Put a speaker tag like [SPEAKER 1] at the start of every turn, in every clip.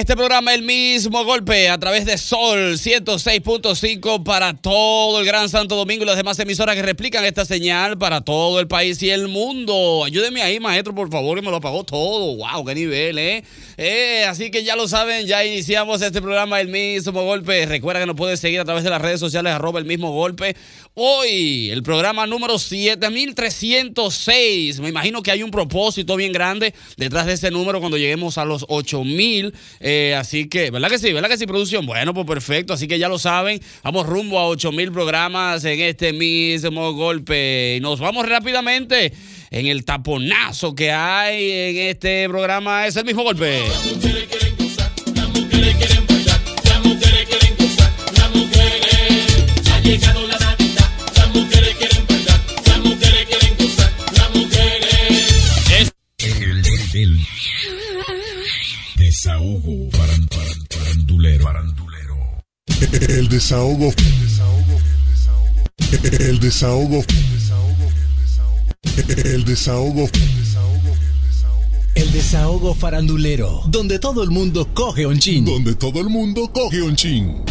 [SPEAKER 1] este programa El mismo golpe a través de Sol 106.5 para todo el Gran Santo Domingo y las demás emisoras que replican esta señal para todo el país y el mundo. Ayúdeme ahí, maestro, por favor, que me lo apagó todo. Wow, qué nivel, ¿eh? Eh, Así que ya lo saben, ya iniciamos este programa El mismo golpe. Recuerda que nos puedes seguir a través de las redes sociales arroba el mismo golpe. Hoy, el programa número 7306. Me imagino que hay un propósito bien grande detrás de ese número cuando lleguemos a los 8000. Eh, así que, ¿verdad que sí? ¿Verdad que sí, producción? Bueno, pues perfecto. Así que ya lo saben. Vamos rumbo a 8000 programas en este mismo golpe. Y nos vamos rápidamente en el taponazo que hay en este programa. Es el mismo golpe.
[SPEAKER 2] Desahogo.
[SPEAKER 3] El desahogo. El desahogo. El desahogo
[SPEAKER 4] farandulero, donde todo el mundo coge un chin.
[SPEAKER 3] Donde todo el mundo coge un chin.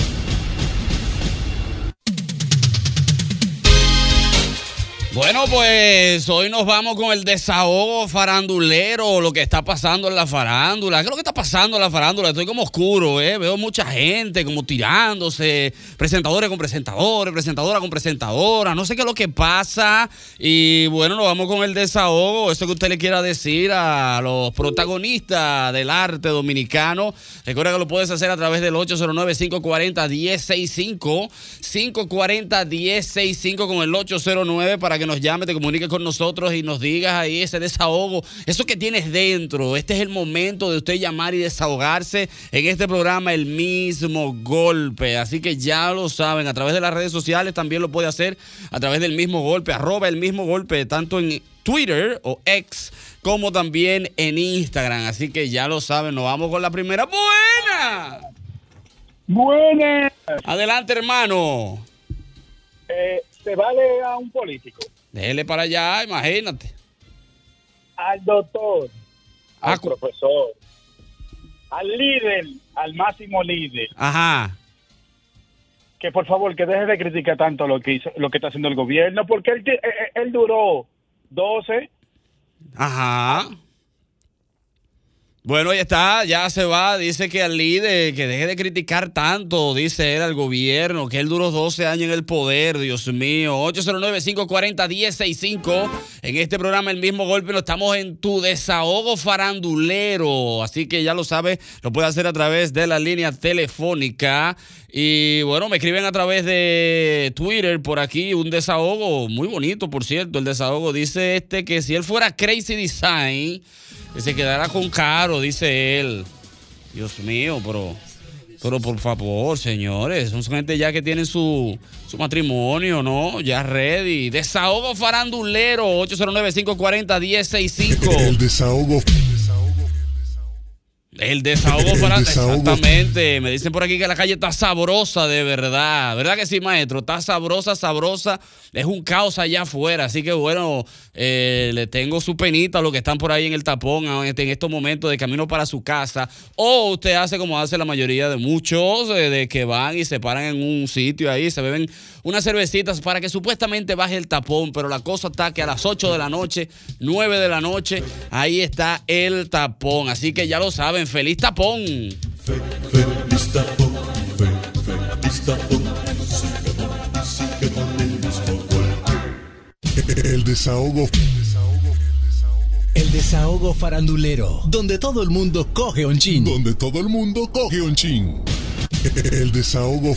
[SPEAKER 1] Bueno, pues hoy nos vamos con el desahogo farandulero, lo que está pasando en la farándula. ¿Qué es lo que está pasando en la farándula? Estoy como oscuro, ¿eh? Veo mucha gente como tirándose, presentadores con presentadores, presentadora con presentadora, no sé qué es lo que pasa. Y bueno, nos vamos con el desahogo, eso que usted le quiera decir a los protagonistas del arte dominicano. Recuerda que lo puedes hacer a través del 809-540-1065, 540-1065 con el 809 para que nos llame, te comuniques con nosotros y nos digas ahí ese desahogo, eso que tienes dentro. Este es el momento de usted llamar y desahogarse en este programa El mismo golpe. Así que ya lo saben, a través de las redes sociales también lo puede hacer a través del mismo golpe, arroba el mismo golpe, tanto en Twitter o X como también en Instagram. Así que ya lo saben, nos vamos con la primera. ¡Buena!
[SPEAKER 5] Buenas.
[SPEAKER 1] Adelante, hermano.
[SPEAKER 5] Eh, ¿Se vale a un político?
[SPEAKER 1] Déjele para allá, imagínate.
[SPEAKER 5] Al doctor, al
[SPEAKER 1] Ah, cu-
[SPEAKER 5] profesor, al líder, al máximo líder,
[SPEAKER 1] Ajá.
[SPEAKER 5] que por favor que deje de criticar tanto lo que hizo, lo que está haciendo el gobierno, porque él, eh, eh, él duró 12,
[SPEAKER 1] Ajá. Bueno, ya está, ya se va. Dice que al líder, que deje de criticar tanto, dice él al gobierno, que él duró 12 años en el poder, Dios mío. 809-540-1065. En este programa, el mismo golpe, no estamos en tu desahogo farandulero. Así que ya lo sabes, lo puede hacer a través de la línea telefónica. Y bueno, me escriben a través de Twitter por aquí un desahogo muy bonito, por cierto. El desahogo dice este que si él fuera Crazy Design, que se quedara con Caro, dice él. Dios mío, pero, pero por favor, señores, son gente ya que tienen su, su matrimonio, ¿no? Ya ready. Desahogo farandulero, 809-540-1065.
[SPEAKER 3] El desahogo.
[SPEAKER 1] El desahogo
[SPEAKER 3] El
[SPEAKER 1] para
[SPEAKER 3] desahogo.
[SPEAKER 1] exactamente. Me dicen por aquí que la calle está sabrosa de verdad. ¿Verdad que sí, maestro? Está sabrosa, sabrosa. Es un caos allá afuera. Así que bueno, eh, le tengo su penita a los que están por ahí en el tapón en, en estos momentos de camino para su casa. O usted hace como hace la mayoría de muchos, eh, de que van y se paran en un sitio ahí, se beben unas cervecitas para que supuestamente baje el tapón. Pero la cosa está que a las 8 de la noche, 9 de la noche, ahí está el tapón. Así que ya lo saben, feliz tapón.
[SPEAKER 6] Feliz tapón, fe- feliz tapón. Sígueme, sígueme el mismo golpe.
[SPEAKER 3] El desahogo.
[SPEAKER 4] El desahogo farandulero, donde todo el mundo coge un chin.
[SPEAKER 3] Donde todo el mundo coge un chin. El desahogo.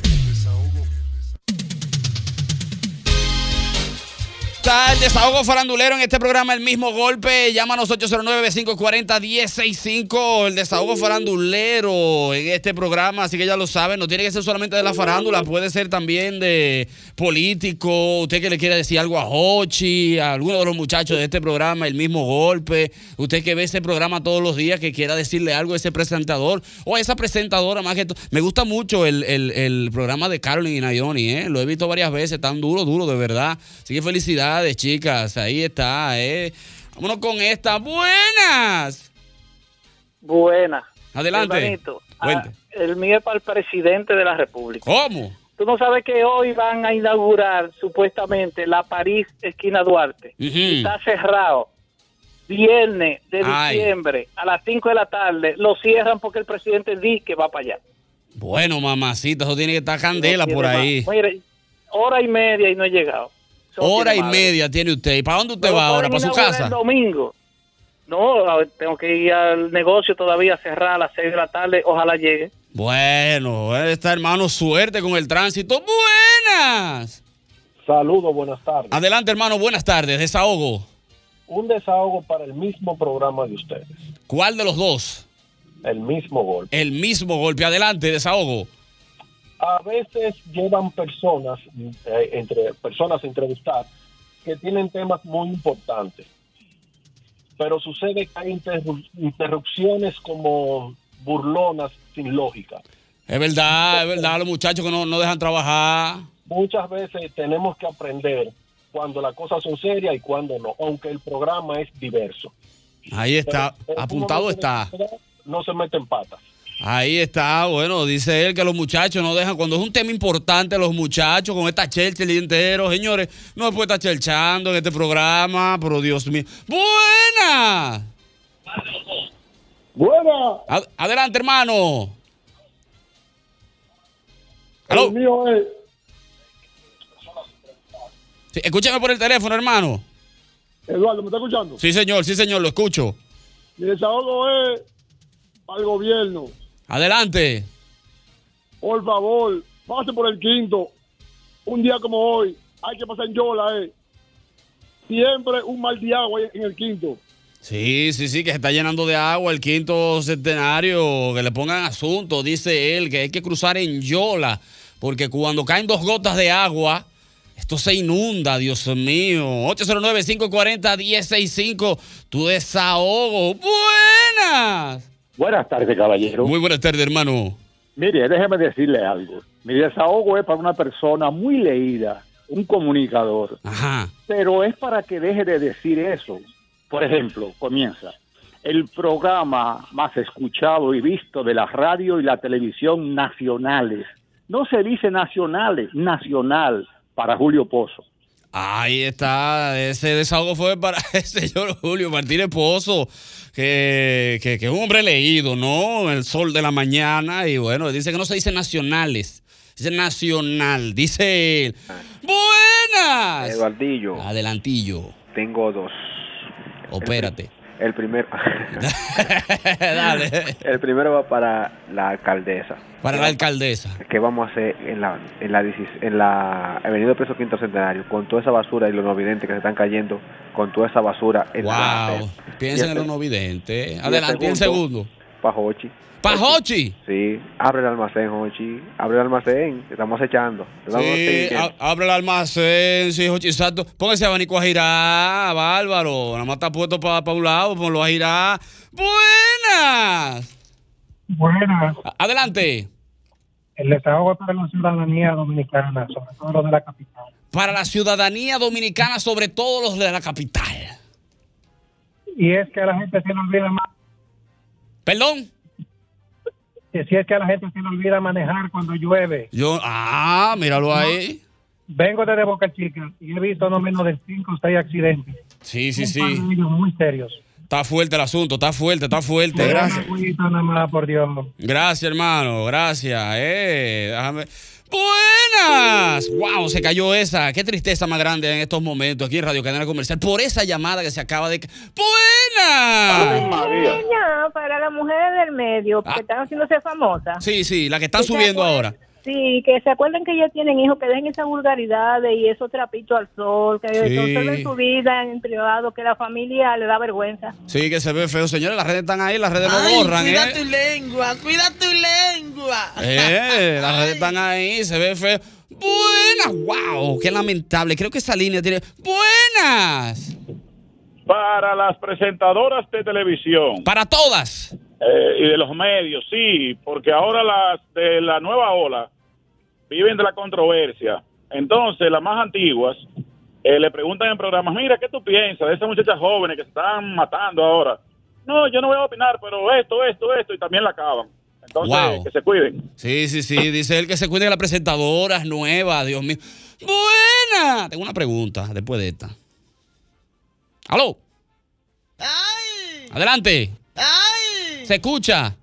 [SPEAKER 1] El desahogo farandulero en este programa, el mismo golpe. Llámanos 809-540-1065. El desahogo farandulero en este programa, así que ya lo saben. No tiene que ser solamente de la farándula, puede ser también de político. Usted que le quiera decir algo a Hochi, a alguno de los muchachos de este programa, el mismo golpe. Usted que ve ese programa todos los días, que quiera decirle algo a ese presentador o a esa presentadora más que todo. Me gusta mucho el, el- el programa de Carolyn y Nayoni, ¿eh? Lo he visto varias veces, tan duro, duro, de verdad. Así que felicidades, chicas. Ahí está, ¿eh? Vámonos con esta. ¡Buenas!
[SPEAKER 7] Buena.
[SPEAKER 1] Adelante.
[SPEAKER 7] Ah, el mío es para el presidente de la República.
[SPEAKER 1] ¿Cómo?
[SPEAKER 7] Tú no sabes que hoy van a inaugurar supuestamente la París esquina Duarte. Está cerrado. Viernes de
[SPEAKER 1] Ay.
[SPEAKER 7] diciembre a las 5 de la tarde lo cierran porque el presidente dice que va para allá.
[SPEAKER 1] Bueno, mamacita, eso tiene que estar candela
[SPEAKER 7] No
[SPEAKER 1] por ahí.
[SPEAKER 7] más. Mire, hora y media y no he llegado.
[SPEAKER 1] Hora y media tiene usted. ¿Y para dónde usted
[SPEAKER 7] Pero
[SPEAKER 1] va ahora? ¿Para su casa?
[SPEAKER 7] El domingo. No, tengo que ir al negocio todavía a cerrar a las 6 de la tarde. Ojalá llegue.
[SPEAKER 1] Bueno, está hermano, suerte con el tránsito. ¡Buenas!
[SPEAKER 8] Saludos, buenas tardes.
[SPEAKER 1] Adelante, hermano, buenas tardes. Desahogo.
[SPEAKER 8] Un desahogo para el mismo programa de ustedes.
[SPEAKER 1] ¿Cuál de los dos?
[SPEAKER 8] El mismo golpe.
[SPEAKER 1] El mismo golpe. Adelante, desahogo.
[SPEAKER 8] A veces llevan personas, eh, entre personas a entrevistar, que tienen temas muy importantes. Pero sucede que hay interru- interrupciones como burlonas sin lógica.
[SPEAKER 1] Es verdad, es verdad, los muchachos que no, no dejan trabajar.
[SPEAKER 8] Muchas veces tenemos que aprender cuando las cosas son serias y cuando no, aunque el programa es diverso.
[SPEAKER 1] Ahí está,
[SPEAKER 8] Pero
[SPEAKER 1] apuntado está.
[SPEAKER 8] No se meten patas.
[SPEAKER 1] Ahí está, bueno, dice él que los muchachos no dejan, cuando es un tema importante, los muchachos con esta chelcha el día entero, señores, no se puede estar chelchando en este programa, pero Dios mío. ¡Buena!
[SPEAKER 8] Buena.
[SPEAKER 1] Ad- adelante, hermano. ¿Aló?
[SPEAKER 8] El mío es
[SPEAKER 1] Sí, escúchame por el teléfono, hermano.
[SPEAKER 9] Eduardo, ¿me está escuchando?
[SPEAKER 1] Sí, señor, sí, señor, lo escucho.
[SPEAKER 9] Mi desahogo es al gobierno.
[SPEAKER 1] Adelante.
[SPEAKER 9] Por favor, pase por el quinto. Un día como hoy, hay que pasar en Yola, eh. Siempre un mal de agua en el quinto.
[SPEAKER 1] Sí, sí, sí, que se está llenando de agua el quinto centenario, que le pongan asunto, dice él, que hay que cruzar en Yola, porque cuando caen dos gotas de agua, esto se inunda, Dios mío. 809-540-1065, tu desahogo. Buenas.
[SPEAKER 10] Buenas tardes, caballero.
[SPEAKER 1] Muy buenas tardes, hermano.
[SPEAKER 10] Mire, déjeme decirle algo. Mi desahogo es para una persona muy leída, un comunicador.
[SPEAKER 1] Ajá.
[SPEAKER 10] Pero es para que deje de decir eso. Por ejemplo, comienza. El programa más escuchado y visto de la radio y la televisión nacionales. No se dice nacionales, nacional para Julio Pozo.
[SPEAKER 1] Ahí está, ese desahogo fue para el señor Julio Martínez Pozo, que, que, que es un hombre leído, ¿no? El sol de la mañana, y bueno, dice que no se dice nacionales, dice nacional, dice él. ¡Buenas!
[SPEAKER 11] Eduardillo,
[SPEAKER 1] Adelantillo,
[SPEAKER 11] tengo dos.
[SPEAKER 1] opérate.
[SPEAKER 11] El primero,
[SPEAKER 1] Dale,
[SPEAKER 11] el primero va para la alcaldesa.
[SPEAKER 1] para la alcaldesa.
[SPEAKER 11] ¿Qué vamos a hacer en la en la, 16 en la Avenida Preso Quinto Centenario con toda esa basura y los no videntes que se están cayendo con toda esa basura en la
[SPEAKER 1] Wow, piensa en los no videntes. Adelante, un segundo.
[SPEAKER 11] Pajochi.
[SPEAKER 1] Pajochi.
[SPEAKER 11] Sí, abre el almacén, Jochi. Abre el almacén, te estamos echando.
[SPEAKER 1] Sí, abre el almacén, sí, Jochi, exacto. Póngase abanico a girar, bárbaro. Nada más está puesto para un lado, ponlo a girar. ¡Buenas!
[SPEAKER 12] Buenas.
[SPEAKER 1] Adelante.
[SPEAKER 12] El desahogo para la ciudadanía dominicana, sobre todo lo de la capital.
[SPEAKER 1] Para la ciudadanía dominicana, sobre todo los de la capital.
[SPEAKER 12] Y es que a la gente se le olvida más.
[SPEAKER 1] ¿Perdón?
[SPEAKER 12] Que si es que a la gente se le olvida manejar cuando llueve.
[SPEAKER 1] Yo, ah, míralo ahí.
[SPEAKER 12] Vengo desde Boca Chica y he visto no menos de 5 o 6 accidentes.
[SPEAKER 1] Sí, sí,
[SPEAKER 12] Un
[SPEAKER 1] sí.
[SPEAKER 12] par de ellos muy serios.
[SPEAKER 1] Está fuerte el asunto, está fuerte, está fuerte. Gracias. Gracias, hermano. Gracias. Eh, déjame. Buenas. Wow, se cayó esa. Qué tristeza más grande en estos momentos aquí en Radio Cadena Comercial por esa llamada que se acaba de. Buenas.
[SPEAKER 13] Niña, para las mujeres del medio, que están haciéndose famosas.
[SPEAKER 1] Sí, sí, la que están subiendo ahora.
[SPEAKER 13] Sí, que se acuerden que ya tienen hijos, que dejen esas vulgaridades y esos trapitos al sol, que
[SPEAKER 1] Sí.
[SPEAKER 13] observen su vida en privado, que la familia le da vergüenza.
[SPEAKER 1] Sí, que se ve feo. Señores, las redes están ahí, las redes no
[SPEAKER 14] Ay,
[SPEAKER 1] borran,
[SPEAKER 14] cuida
[SPEAKER 1] ¿eh?
[SPEAKER 14] tu lengua, cuida tu lengua.
[SPEAKER 1] Eh, las redes están ahí, se ve feo. Buenas, wow, qué lamentable. Creo que esa línea tiene. Buenas.
[SPEAKER 5] Para las presentadoras de televisión.
[SPEAKER 1] Para todas.
[SPEAKER 5] Eh, y de los medios, sí, porque ahora las de la nueva ola viven de la controversia. Entonces, las más antiguas eh, le preguntan en programas, mira, ¿qué tú piensas de esas muchachas jóvenes que se están matando ahora? No, yo no voy a opinar, pero esto, esto, esto, y también la acaban. Entonces,
[SPEAKER 1] Wow.
[SPEAKER 5] que se cuiden.
[SPEAKER 1] Sí, sí, sí. Dice él que se cuide de las presentadoras nuevas, Dios mío. Buena. Tengo una pregunta después de esta. ¿Aló? Adelante. ¿Se escucha?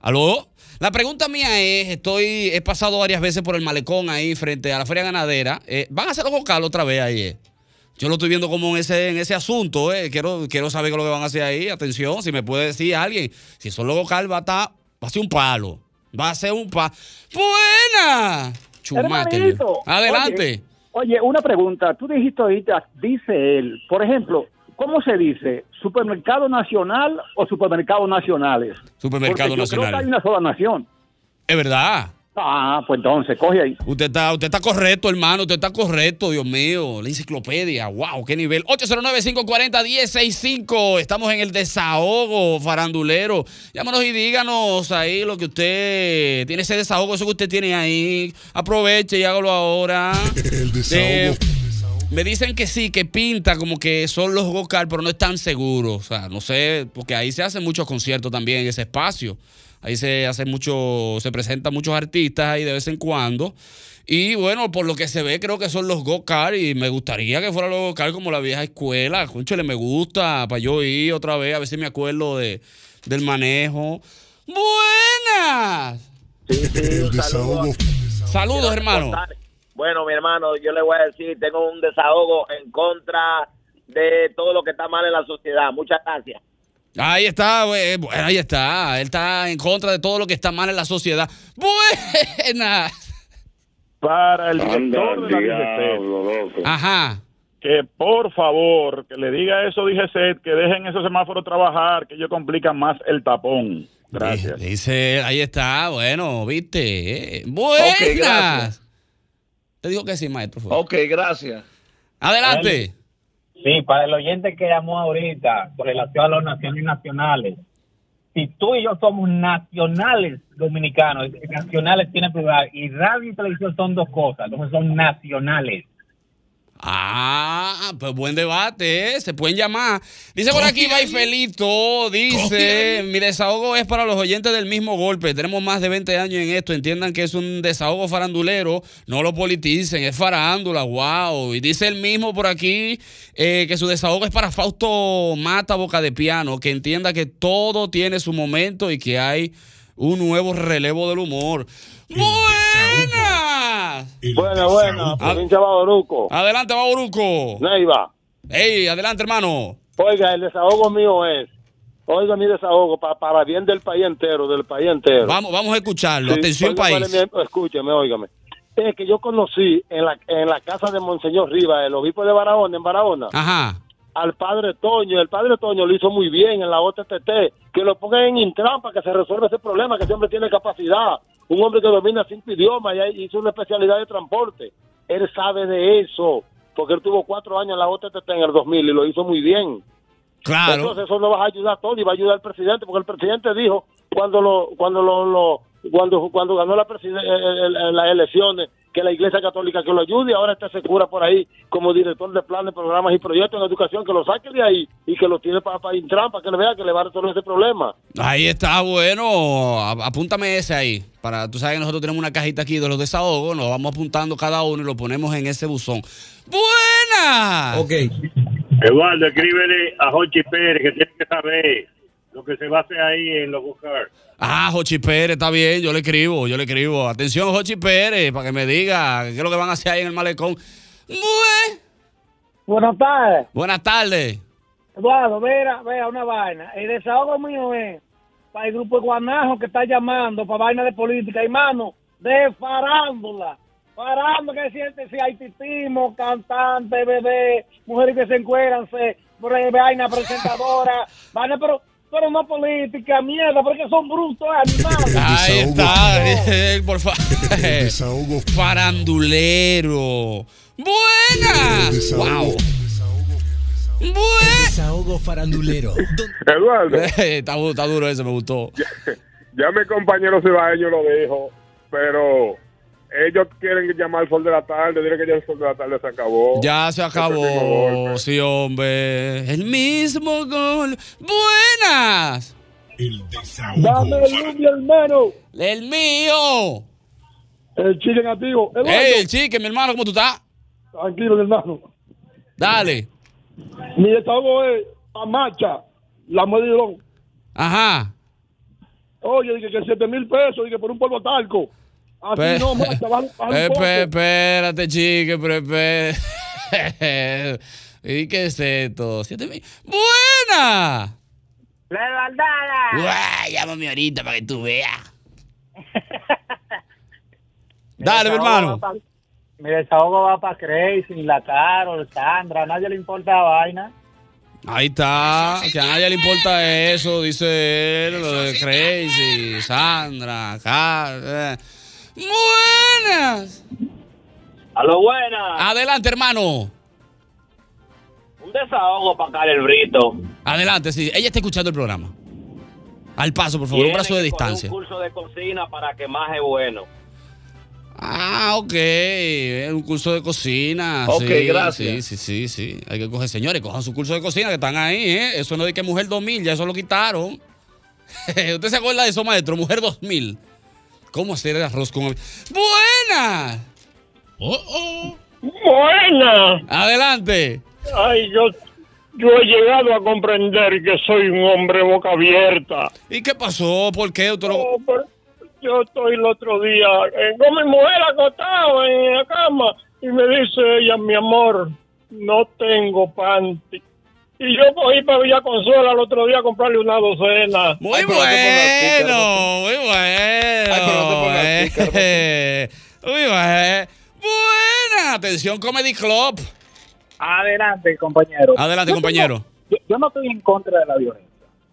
[SPEAKER 1] ¿Aló? La pregunta mía es, estoy, he pasado varias veces por el malecón ahí frente a la feria ganadera. Eh, ¿Van a hacer los vocales otra vez ahí? eh? Yo lo estoy viendo como en ese, en ese asunto, eh. Quiero, quiero saber qué es lo que van a hacer ahí. Atención, si me puede decir alguien. Si son los vocales va a estar, va a ser un palo. Va a ser un palo. ¡Buena! Chumate. Adelante.
[SPEAKER 10] Oye, oye, una pregunta. Tú dijiste ahorita, dice él, por ejemplo, ¿cómo se dice? ¿Supermercado nacional o supermercados nacionales?
[SPEAKER 1] Supermercado
[SPEAKER 10] Porque yo creo que hay una sola nación.
[SPEAKER 1] Es verdad.
[SPEAKER 10] Ah, pues entonces, coge ahí.
[SPEAKER 1] Usted está, usted está correcto, hermano. Usted está correcto, Dios mío. La enciclopedia. Wow, qué nivel. 809-540-1065. Estamos en el desahogo farandulero. Llámanos y díganos ahí lo que usted tiene ese desahogo, eso que usted tiene ahí. Aproveche y hágalo ahora.
[SPEAKER 3] El desahogo.
[SPEAKER 1] Me dicen que sí, que pinta como que son los Gocar, pero no están seguros. O sea, no sé, porque ahí se hacen muchos conciertos también en ese espacio. Ahí se hace mucho, se presentan muchos artistas ahí de vez en cuando. Y bueno, por lo que se ve, creo que son los Go-Kart y me gustaría que fueran los Go-Kart como la vieja escuela. Conchale, me gusta para yo ir otra vez, a ver si me acuerdo de, del manejo. ¡Buenas! Saludos, hermano.
[SPEAKER 15] Bueno, mi hermano, yo le voy a decir, tengo un desahogo en contra de todo lo que está mal en la sociedad. Muchas gracias.
[SPEAKER 1] Ahí está, güey. Bueno, ahí está. Él está en contra de todo lo que está mal en la sociedad. Buenas.
[SPEAKER 5] Para el
[SPEAKER 1] Anda,
[SPEAKER 5] sector de la
[SPEAKER 1] diablo,
[SPEAKER 5] DGC,
[SPEAKER 1] Ajá.
[SPEAKER 5] que por favor, que le diga eso DGC, que dejen esos semáforos trabajar, que ellos complican más el tapón. Gracias.
[SPEAKER 1] Dice, ahí está. Bueno, viste. eh. Buenas.
[SPEAKER 16] Gracias.
[SPEAKER 1] Te digo que sí, maestro. favor.
[SPEAKER 16] Ok, gracias.
[SPEAKER 1] Adelante.
[SPEAKER 17] Sí, para el oyente que llamó ahorita con relación a los nacionales y nacionales. Si tú y yo somos nacionales dominicanos, nacionales tiene plural, y radio y televisión son dos cosas, entonces son nacionales.
[SPEAKER 1] Ah, pues buen debate, ¿eh? se pueden llamar. Dice por aquí, Felito, dice, mi desahogo es para los oyentes del mismo golpe. Tenemos más de 20 años en esto, entiendan que es un desahogo farandulero, no lo politicen, es farándula, wow. Y dice el mismo por aquí eh, que su desahogo es para Fausto Mata Boca de Piano, que entienda que todo tiene su momento y que hay un nuevo relevo del humor. ¡Buenas!
[SPEAKER 16] Bueno, bueno, provincia de Bauruco.
[SPEAKER 1] Adelante, Bauruco.
[SPEAKER 16] Neiva.
[SPEAKER 1] Ey, adelante, hermano.
[SPEAKER 16] Oiga, el desahogo mío es, oiga mi desahogo pa- para bien del país entero, del país entero.
[SPEAKER 1] Vamos, vamos a escucharlo.
[SPEAKER 16] Sí,
[SPEAKER 1] Atención,
[SPEAKER 16] oiga,
[SPEAKER 1] país.
[SPEAKER 16] vale, Escúcheme, óigame. Es que yo conocí en la, en la casa de Monseñor Rivas, el obispo de Barahona, en Barahona,
[SPEAKER 1] Ajá.
[SPEAKER 16] Al padre Toño. El padre Toño lo hizo muy bien en la OTTT. Que lo pongan en Intran para que se resuelva ese problema, que ese hombre tiene capacidad. Un hombre que domina cinco idiomas y hizo una especialidad de transporte. Él sabe de eso, porque él tuvo cuatro años en la OTTT en el 2000 y lo hizo muy bien.
[SPEAKER 1] Claro.
[SPEAKER 16] Entonces eso no va a ayudar a todo y va a ayudar al presidente, porque el presidente dijo cuando lo cuando lo, lo- cuando cuando ganó la las elecciones que la Iglesia Católica que lo ayude y ahora está se cura por ahí como director de planes, programas y proyectos en educación que lo saque de ahí y que lo tiene para para Intran para que le vea que le va a resolver ese problema.
[SPEAKER 1] Ahí está, bueno. Apúntame ese ahí. Para, tú sabes que nosotros tenemos una cajita aquí de los desahogos. Nos vamos apuntando cada uno y lo ponemos en ese buzón. ¡Buena!
[SPEAKER 18] Ok. Eduardo, escríbele a Jochi Pérez que tiene que saber lo que se va a hacer ahí en los buscar.
[SPEAKER 1] Ah, Jochi Pérez, está bien. Yo le escribo, yo le escribo. Atención, Jochi Pérez, para que me diga qué es lo que van a hacer ahí en el malecón. Bue-
[SPEAKER 19] Buenas tardes.
[SPEAKER 1] Buenas tardes.
[SPEAKER 19] Eduardo, mira, vea una vaina. El desahogo mío es para el grupo de Guanajo que está llamando para vaina de política, hermano, de farándula. Farándula, que siente si hay titismo, cantante, bebé, mujeres que se encueran, se, vaina presentadora, vaina, pero, pero no política, mierda, porque son brutos, animales.
[SPEAKER 1] Ahí está, por favor. Farandulero. Buena. Wow.
[SPEAKER 4] Desahogo farandulero.
[SPEAKER 20] Eduardo,
[SPEAKER 1] está, du- está duro ese, me gustó.
[SPEAKER 20] ya mi compañero Cibaeño lo dijo, pero ellos quieren llamar al sol de la tarde, dile que ya el sol de la tarde se acabó.
[SPEAKER 1] Ya se acabó, sí, hombre. El mismo gol. Buenas.
[SPEAKER 9] Dame el Lubi, hermano.
[SPEAKER 1] El mío.
[SPEAKER 9] El chique nativo.
[SPEAKER 1] Ey, el chique, mi hermano, ¿cómo tú estás?
[SPEAKER 9] Tranquilo, mi hermano.
[SPEAKER 1] Dale.
[SPEAKER 9] Mi desahogo es a marcha, la medidón.
[SPEAKER 1] Ajá.
[SPEAKER 9] Oye, dije que 7 mil pesos, dije por un polvo talco. Así
[SPEAKER 1] Pe-
[SPEAKER 9] no, baja, baja
[SPEAKER 1] espérate, chique, pero espérate. ¿Y qué es esto? Siete mil. ¡Buena!
[SPEAKER 19] La.
[SPEAKER 1] Guay, llámame ahorita para que tú veas. Dale, mi hermano.
[SPEAKER 21] Mi desahogo va para Crazy, la Carol, Sandra, a nadie le importa la vaina.
[SPEAKER 1] Ahí está. Que a nadie le importa eso, dice él, lo de Crazy, Sandra, Carl. Buenas.
[SPEAKER 11] A lo buena.
[SPEAKER 1] Adelante, hermano.
[SPEAKER 11] Un desahogo para Karel Brito.
[SPEAKER 1] Adelante, sí. Ella está escuchando el programa. Al paso, por favor, un brazo de distancia.
[SPEAKER 11] Un curso de cocina para que más es bueno.
[SPEAKER 1] Ah, ok. Es un curso de cocina.
[SPEAKER 11] Ok,
[SPEAKER 1] sí,
[SPEAKER 11] gracias.
[SPEAKER 1] Sí, sí, sí, sí. Hay que coger, señores, cojan su curso de cocina que están ahí, ¿eh? Eso no es de que Mujer 2000, ya eso lo quitaron. ¿Usted se acuerda de eso, maestro? Mujer 2000. ¿Cómo hacer el arroz con... ¡Buena! Oh, oh.
[SPEAKER 18] Buena.
[SPEAKER 1] Adelante.
[SPEAKER 18] Ay, yo, yo he llegado a comprender que soy un hombre boca abierta.
[SPEAKER 1] ¿Y qué pasó? ¿Por qué? ¿Usted lo-
[SPEAKER 18] No, pero yo estoy el otro día eh, con mi mujer acostada en la cama y me dice ella, mi amor, no tengo panty. Y yo cogí para Villa Consuela el otro día a comprarle una docena.
[SPEAKER 1] Muy bueno, muy bueno. Muy bueno. Buena. Atención, Comedy Club.
[SPEAKER 21] Adelante, compañero.
[SPEAKER 1] Adelante,
[SPEAKER 21] Yo
[SPEAKER 1] compañero.
[SPEAKER 21] tengo- Yo, yo no estoy en contra de la violencia.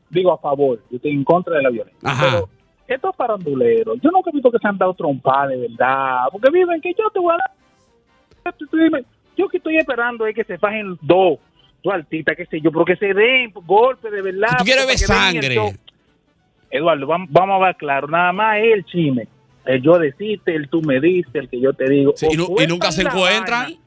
[SPEAKER 21] Digo a favor, yo estoy en contra de la violencia.
[SPEAKER 1] Ajá.
[SPEAKER 21] Pero estos faranduleros, yo nunca he visto que se han dado trompa de verdad. Porque viven que yo te voy a dar. Yo que estoy esperando es que se fajen dos, dos artistas, qué sé yo, pero que se den golpes de verdad.
[SPEAKER 1] Tú quieres
[SPEAKER 21] porque
[SPEAKER 1] ver sangre.
[SPEAKER 21] Eduardo, vamos, vamos a ver claro, nada más el chisme. El yo decirte, el tú me dices, el que yo te digo.
[SPEAKER 1] Sí, y, nunca se encuentran.
[SPEAKER 21] vaina.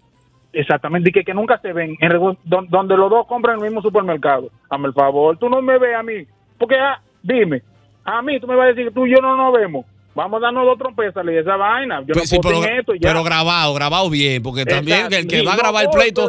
[SPEAKER 17] Exactamente, y que, que nunca se ven, en, donde los dos compran en el mismo supermercado. Hazme el favor, tú no me ves a mí, porque ah, dime, a mí tú me vas a decir que tú y yo no nos vemos. Vamos a darnos dos trompetas y esa vaina. Yo
[SPEAKER 1] Pues sí,
[SPEAKER 17] no puedo
[SPEAKER 1] pero,
[SPEAKER 17] sin esto y ya.
[SPEAKER 1] pero grabado, grabado bien, porque también
[SPEAKER 17] Exacto,
[SPEAKER 1] el que va a grabar el pleito.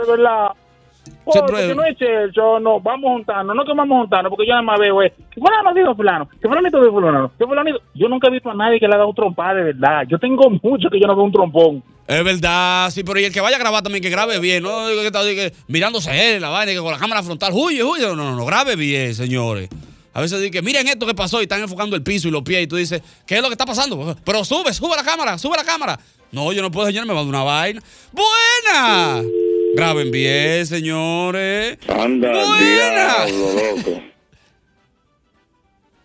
[SPEAKER 17] Porque que no es Chelcho, no, vamos juntando, no que vamos juntando, porque yo nada más veo es, que fulano dijo fulano, que fulanito dijo fulano, que fulanito, yo nunca he visto a nadie que le haga un trompada de verdad, yo tengo mucho que yo no veo un trompón.
[SPEAKER 1] Es verdad, sí, pero y el que vaya a grabar también, que grabe bien, no Digo que está digo que mirándose él, la vaina, que con la cámara frontal, huye, huye, no, no, no, grabe bien, señores. A veces dice que miren esto que pasó y están enfocando el piso y los pies y tú dices, ¿qué es lo que está pasando? Pero sube, sube la cámara, sube la cámara. No, yo no puedo, señor, me mando una vaina. ¡Buena! Graben bien, señores.
[SPEAKER 22] Anda,
[SPEAKER 1] ¡Buena!
[SPEAKER 22] diablo, loco.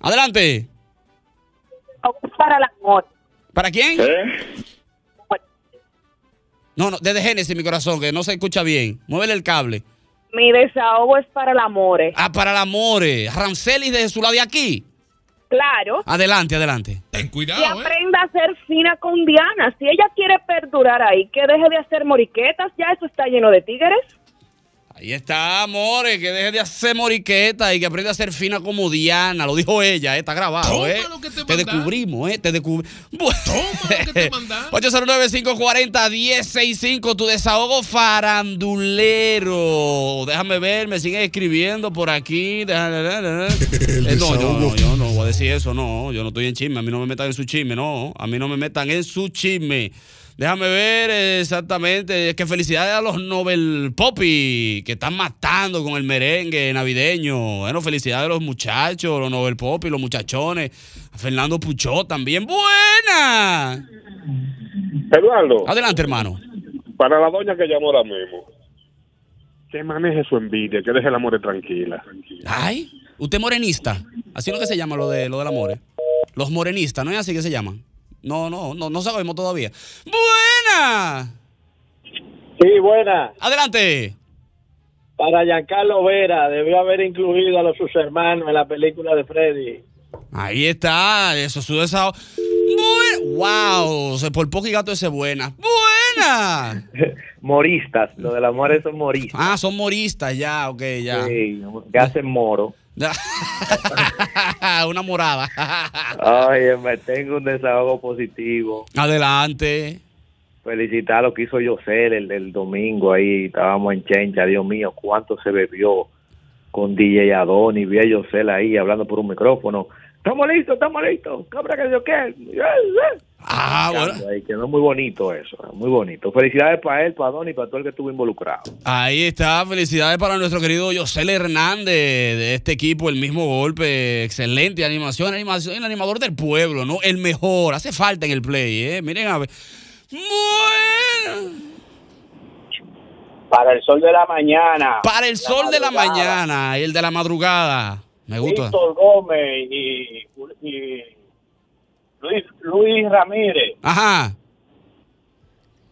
[SPEAKER 1] Adelante.
[SPEAKER 13] Para el amor.
[SPEAKER 1] ¿Para quién?
[SPEAKER 22] ¿Eh?
[SPEAKER 1] No, no, desde Génesis, mi corazón, que no se escucha bien. Muévele el cable.
[SPEAKER 13] Mi desahogo es para el amor.
[SPEAKER 1] Ah, para el amore. Rancelis de su lado de aquí.
[SPEAKER 13] Claro.
[SPEAKER 1] Adelante, adelante.
[SPEAKER 2] Ten cuidado,
[SPEAKER 13] Y aprenda a ser fina con Diana. Si ella quiere perdurar ahí, que deje de hacer moriquetas. Ya eso está lleno de tigres.
[SPEAKER 1] Ahí está, amores, que deje de hacer moriqueta y que aprenda a ser fina como Diana. Lo dijo ella, eh, está grabado, ¿eh? te, descubrimos, ¿eh? Te descubrimos. Bueno. 809-540-1065, tu desahogo farandulero. Déjame ver, me siguen escribiendo por aquí. Déjame- Eh, no, yo no, yo no voy a decir eso, no. Yo no estoy en chisme, a mí no me metan en su chisme, no. A mí no me metan en su chisme. Déjame ver exactamente. Es que felicidades a los Nobel Poppy que están matando con el merengue navideño. Bueno, felicidades a los muchachos, los Nobel Poppy, los muchachones. A Fernando Puchó también. ¡Buena!
[SPEAKER 23] Eduardo.
[SPEAKER 1] Adelante, hermano.
[SPEAKER 23] Para la doña que llamó ahora mismo, que maneje su envidia, que deje el amor tranquila.
[SPEAKER 1] Ay, usted morenista. Así es lo que se llama lo de lo del amor. ¿eh? Los morenistas, ¿no es así que se llaman? No, no, no, no sabemos todavía. ¡Buena!
[SPEAKER 21] Sí, buena.
[SPEAKER 1] Adelante.
[SPEAKER 21] Para Giancarlo Vera, debió haber incluido a los sus hermanos en la película de Freddy.
[SPEAKER 1] Ahí está, eso es su desahogo. Buen- ¡Wow! Se por poco y gato ese buena. ¡Buena!
[SPEAKER 24] Moristas, lo del amor son moristas.
[SPEAKER 1] Ah, son moristas ya, ok, ya.
[SPEAKER 24] Sí, que hacen moro.
[SPEAKER 1] Una morada.
[SPEAKER 24] Ay, me tengo un desahogo positivo.
[SPEAKER 1] Adelante.
[SPEAKER 24] Felicitar lo que hizo Yosel el domingo ahí. Estábamos en Chencha, Dios mío, cuánto se bebió con DJ Adoni. Vi a Yosel ahí hablando por un micrófono. Estamos listos, estamos listos. Cabra que yo qué.
[SPEAKER 1] Ah, bueno.
[SPEAKER 24] Ahí quedó muy bonito eso, muy bonito. Felicidades para él, para Adoni y para todo el que estuvo involucrado.
[SPEAKER 1] Ahí está, felicidades para nuestro querido Yosel Hernández de este equipo, el mismo golpe, excelente animación, animación, el animador del pueblo, ¿no? El mejor, hace falta en el play, ¿eh? Miren a ver. Bueno.
[SPEAKER 21] Para el sol de la mañana.
[SPEAKER 1] Para el sol de la mañana, el de la madrugada. Me gusta.
[SPEAKER 21] Víctor Gómez y, y Luis, Luis Ramírez.
[SPEAKER 1] Ajá.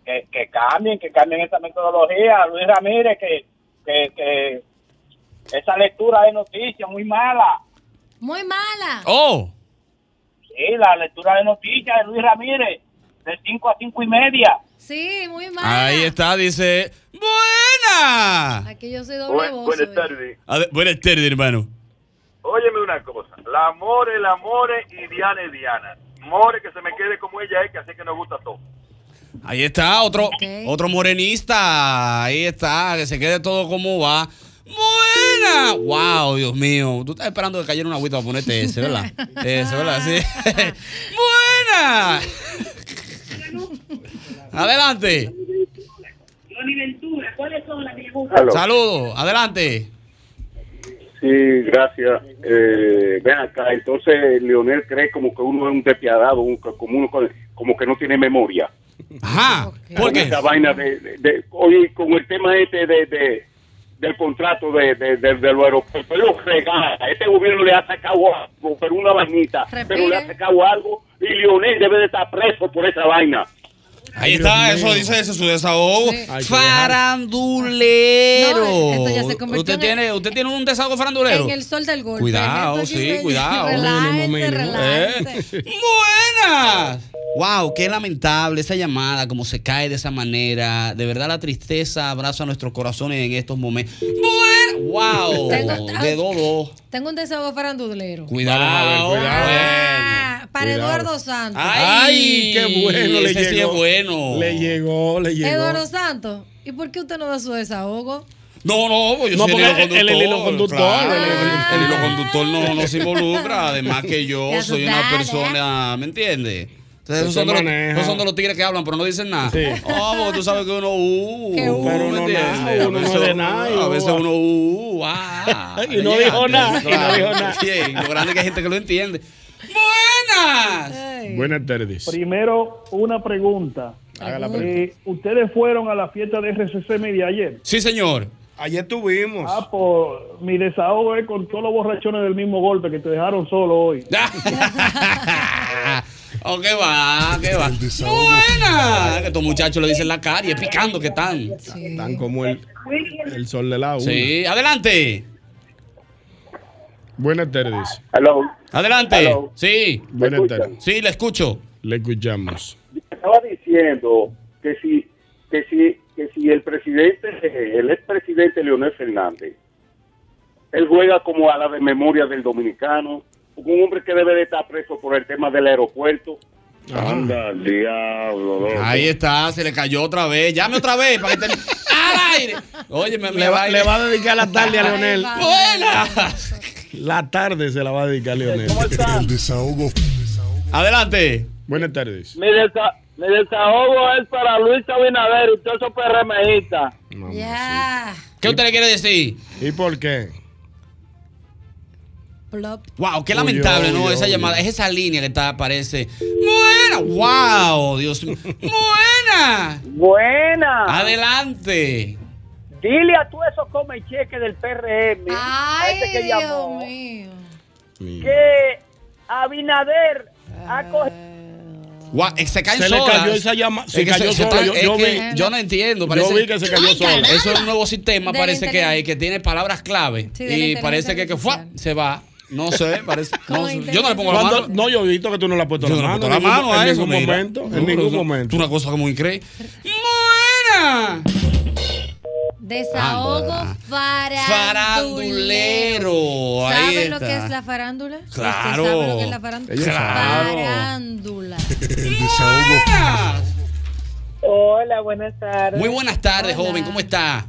[SPEAKER 21] Que, que cambien, que cambien esta metodología. Luis Ramírez, que, que, que esa lectura de noticias muy mala.
[SPEAKER 25] Muy mala.
[SPEAKER 1] Oh.
[SPEAKER 21] Sí, la lectura de noticias de Luis Ramírez, de 5 a 5 y media.
[SPEAKER 25] Sí, muy mala.
[SPEAKER 1] Ahí está, dice. ¡Buena!
[SPEAKER 25] Aquí yo soy doble voz.
[SPEAKER 26] buenas tardes.
[SPEAKER 1] Ver, buenas tardes, hermano.
[SPEAKER 26] Óyeme una cosa. La More, la More y Diana es Diana. More que se me quede como ella es, que así que nos gusta todo.
[SPEAKER 1] Ahí está, otro, otro morenista. Ahí está, que se quede todo como va. ¡Buena! ¡Wow, Dios mío! Tú estás esperando que cayera una agüita para ponerte ese, ¿verdad? Ese, ¿verdad? Sí. ¡Buena! Adelante.
[SPEAKER 21] Johnny Ventura, ¿cuáles son las que.
[SPEAKER 1] Saludos, adelante.
[SPEAKER 23] Sí, gracias. Eh, ven acá, entonces Leonel cree como que uno es un despiadado, un- como uno con- como que no tiene memoria.
[SPEAKER 1] Ajá. ¿Por qué?
[SPEAKER 23] esa vaina de, de- de- oye, con el tema este de, de- del contrato de, de, de- de los aeropuertos, regala. Este gobierno le ha sacado algo, pero una vainita, pero le ha sacado algo y Leonel debe de estar preso por esa vaina.
[SPEAKER 1] Ahí está, eso dice ese su desahogo.
[SPEAKER 23] Que
[SPEAKER 1] Farandulero.
[SPEAKER 25] No, esto ya se convirtió
[SPEAKER 1] ¿Usted
[SPEAKER 25] en
[SPEAKER 1] tiene, ¿Usted tiene un desahogo farandulero?
[SPEAKER 25] En el sol del golpe.
[SPEAKER 1] Cuidado, sí,
[SPEAKER 25] se-
[SPEAKER 1] cuidado.
[SPEAKER 25] Relájese,
[SPEAKER 1] Eh. Buenas. Wow, qué lamentable esa llamada, como se cae de esa manera. De verdad la tristeza abraza nuestros corazones en estos momentos. Bueno, wow,
[SPEAKER 25] Tengo-
[SPEAKER 1] de dodo.
[SPEAKER 25] Tengo un desahogo farandulero.
[SPEAKER 1] Cuidado,
[SPEAKER 25] Ah, para
[SPEAKER 22] Cuidado.
[SPEAKER 25] Eduardo Santos.
[SPEAKER 22] Ay, qué bueno le
[SPEAKER 1] ese sí
[SPEAKER 22] llegó.
[SPEAKER 1] es bueno.
[SPEAKER 22] Le llegó, le llegó.
[SPEAKER 25] Eduardo Santos, ¿y por qué usted no da su desahogo?
[SPEAKER 1] No, no, pues yo
[SPEAKER 22] No,
[SPEAKER 1] soy el
[SPEAKER 22] el- el hilo
[SPEAKER 1] conductor. claro,
[SPEAKER 22] el hilo
[SPEAKER 1] el, el hilo conductor no, no se involucra. Además que yo soy una persona, ¿me entiendes? Entonces, esos son, de los, esos son de los tigres que hablan, pero no dicen nada.
[SPEAKER 22] Sí.
[SPEAKER 1] Oh, porque tú sabes que uno, uh,
[SPEAKER 25] uh.
[SPEAKER 22] Pero uno de
[SPEAKER 1] uno-
[SPEAKER 22] nada, y
[SPEAKER 1] A veces
[SPEAKER 22] uh,
[SPEAKER 1] uno, uh, ah,
[SPEAKER 22] Y no dijo nada, y no dijo nada.
[SPEAKER 1] Bien, lo grande es que hay gente que lo entiende. ¡Buenas!
[SPEAKER 22] Buenas tardes.
[SPEAKER 27] Primero, una pregunta.
[SPEAKER 22] Haga la
[SPEAKER 27] Eh, ¿Ustedes fueron a la fiesta de RCC Media ayer?
[SPEAKER 1] Sí, señor.
[SPEAKER 22] Ayer tuvimos.
[SPEAKER 27] Ah, pues mi desahogo es con todos los borrachones del mismo golpe que te dejaron solo hoy.
[SPEAKER 1] ¿O qué va? ¿Qué va? Buena. Que estos muchachos le dicen la cara y es picando que están.
[SPEAKER 22] Tan como el, el sol de la una.
[SPEAKER 1] Sí, adelante.
[SPEAKER 22] Buenas tardes.
[SPEAKER 1] Adelante.
[SPEAKER 23] Hello.
[SPEAKER 1] Sí.
[SPEAKER 22] Buenas tardes.
[SPEAKER 1] Sí, le escucho.
[SPEAKER 22] Le escuchamos.
[SPEAKER 23] estaba diciendo que si que si que si el presidente el expresidente Leonel Fernández él juega como a la de memoria del dominicano un hombre que debe de estar preso por el tema del aeropuerto anda diablo loco.
[SPEAKER 1] Ahí está, se le cayó otra vez. Llame otra vez para que te... ¡Al aire! Oye, me,
[SPEAKER 22] Le va, le va a dedicar la tarde a Leonel.
[SPEAKER 1] Buenas.
[SPEAKER 22] La tarde se la va a dedicar a Leonel.
[SPEAKER 3] El desahogo.
[SPEAKER 1] Adelante.
[SPEAKER 22] Buenas tardes.
[SPEAKER 21] Mi, desa- mi desahogo es para Luis Abinader y todos esos PRMistas.
[SPEAKER 25] Ya.
[SPEAKER 1] ¿Qué usted le quiere decir?
[SPEAKER 22] ¿Y por qué?
[SPEAKER 25] Plop.
[SPEAKER 1] Wow, qué lamentable, ¿no? Esa llamada, es esa línea que está, aparece. Buena, wow, Dios mío. Buena.
[SPEAKER 21] Buena.
[SPEAKER 1] Adelante.
[SPEAKER 21] Dile a tú esos come cheques del PRM, a
[SPEAKER 25] Ay,
[SPEAKER 21] este que
[SPEAKER 25] Dios
[SPEAKER 21] llamó,
[SPEAKER 25] mío.
[SPEAKER 21] que Abinader ha cogido
[SPEAKER 1] Guau, eh, se caen
[SPEAKER 22] Se le
[SPEAKER 1] solas.
[SPEAKER 22] cayó esa llama- se
[SPEAKER 1] Es que
[SPEAKER 22] cayó sola.
[SPEAKER 1] están-
[SPEAKER 22] Yo- yo vi.
[SPEAKER 1] yo no entiendo.
[SPEAKER 22] Yo
[SPEAKER 1] Parece,
[SPEAKER 22] vi que se cayó sola.
[SPEAKER 1] Eso es un nuevo sistema,
[SPEAKER 25] Del
[SPEAKER 1] parece que hay, que tiene palabras clave.
[SPEAKER 25] Sí, de
[SPEAKER 1] y parece que, que se va. No sé, parece. No, yo no le pongo la mano.
[SPEAKER 22] no, yo he visto que tú no le has puesto
[SPEAKER 1] Yo
[SPEAKER 22] la
[SPEAKER 1] no le
[SPEAKER 22] mano.
[SPEAKER 1] pongo la
[SPEAKER 22] en ningún-
[SPEAKER 1] mano a
[SPEAKER 22] en
[SPEAKER 1] eso,
[SPEAKER 22] ningún momento. En ningún momento.
[SPEAKER 1] Es una cosa como increíble. ¡Buena!
[SPEAKER 25] Desahogo
[SPEAKER 1] Anda.
[SPEAKER 25] farandulero.
[SPEAKER 1] Farandulero. Ahí
[SPEAKER 25] ¿Saben lo que es la farándula?
[SPEAKER 1] Claro.
[SPEAKER 25] ¿Usted sabe lo que es la farándula?
[SPEAKER 1] Saben.
[SPEAKER 25] Farándula.
[SPEAKER 3] El desahogo.
[SPEAKER 21] Hola, buenas tardes.
[SPEAKER 1] Muy buenas tardes, joven. ¿Cómo está?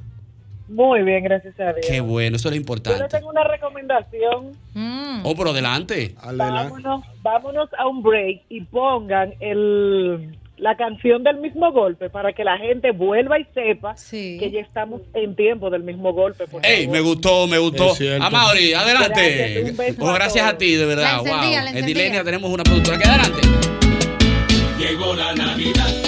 [SPEAKER 21] Muy bien, gracias a Dios.
[SPEAKER 1] Qué bueno, eso es lo
[SPEAKER 21] Yo le
[SPEAKER 1] importante.
[SPEAKER 21] tengo una recomendación.
[SPEAKER 25] Mm.
[SPEAKER 1] Oh, pero adelante.
[SPEAKER 21] Vámonos, vámonos a un break y pongan el, la canción del mismo golpe para que la gente vuelva y sepa que ya estamos en tiempo del mismo golpe. por
[SPEAKER 1] Ey,
[SPEAKER 21] favor.
[SPEAKER 1] me gustó, me gustó. Amaury,
[SPEAKER 21] Gracias,
[SPEAKER 1] adelante.
[SPEAKER 21] un beso
[SPEAKER 1] Oh,
[SPEAKER 21] a
[SPEAKER 1] gracias a ti, de
[SPEAKER 25] La
[SPEAKER 1] verdad.
[SPEAKER 25] encendía,
[SPEAKER 1] wow.
[SPEAKER 25] la
[SPEAKER 1] En. Dilenia tenemos una productora. Que adelante.
[SPEAKER 28] Llegó la Navidad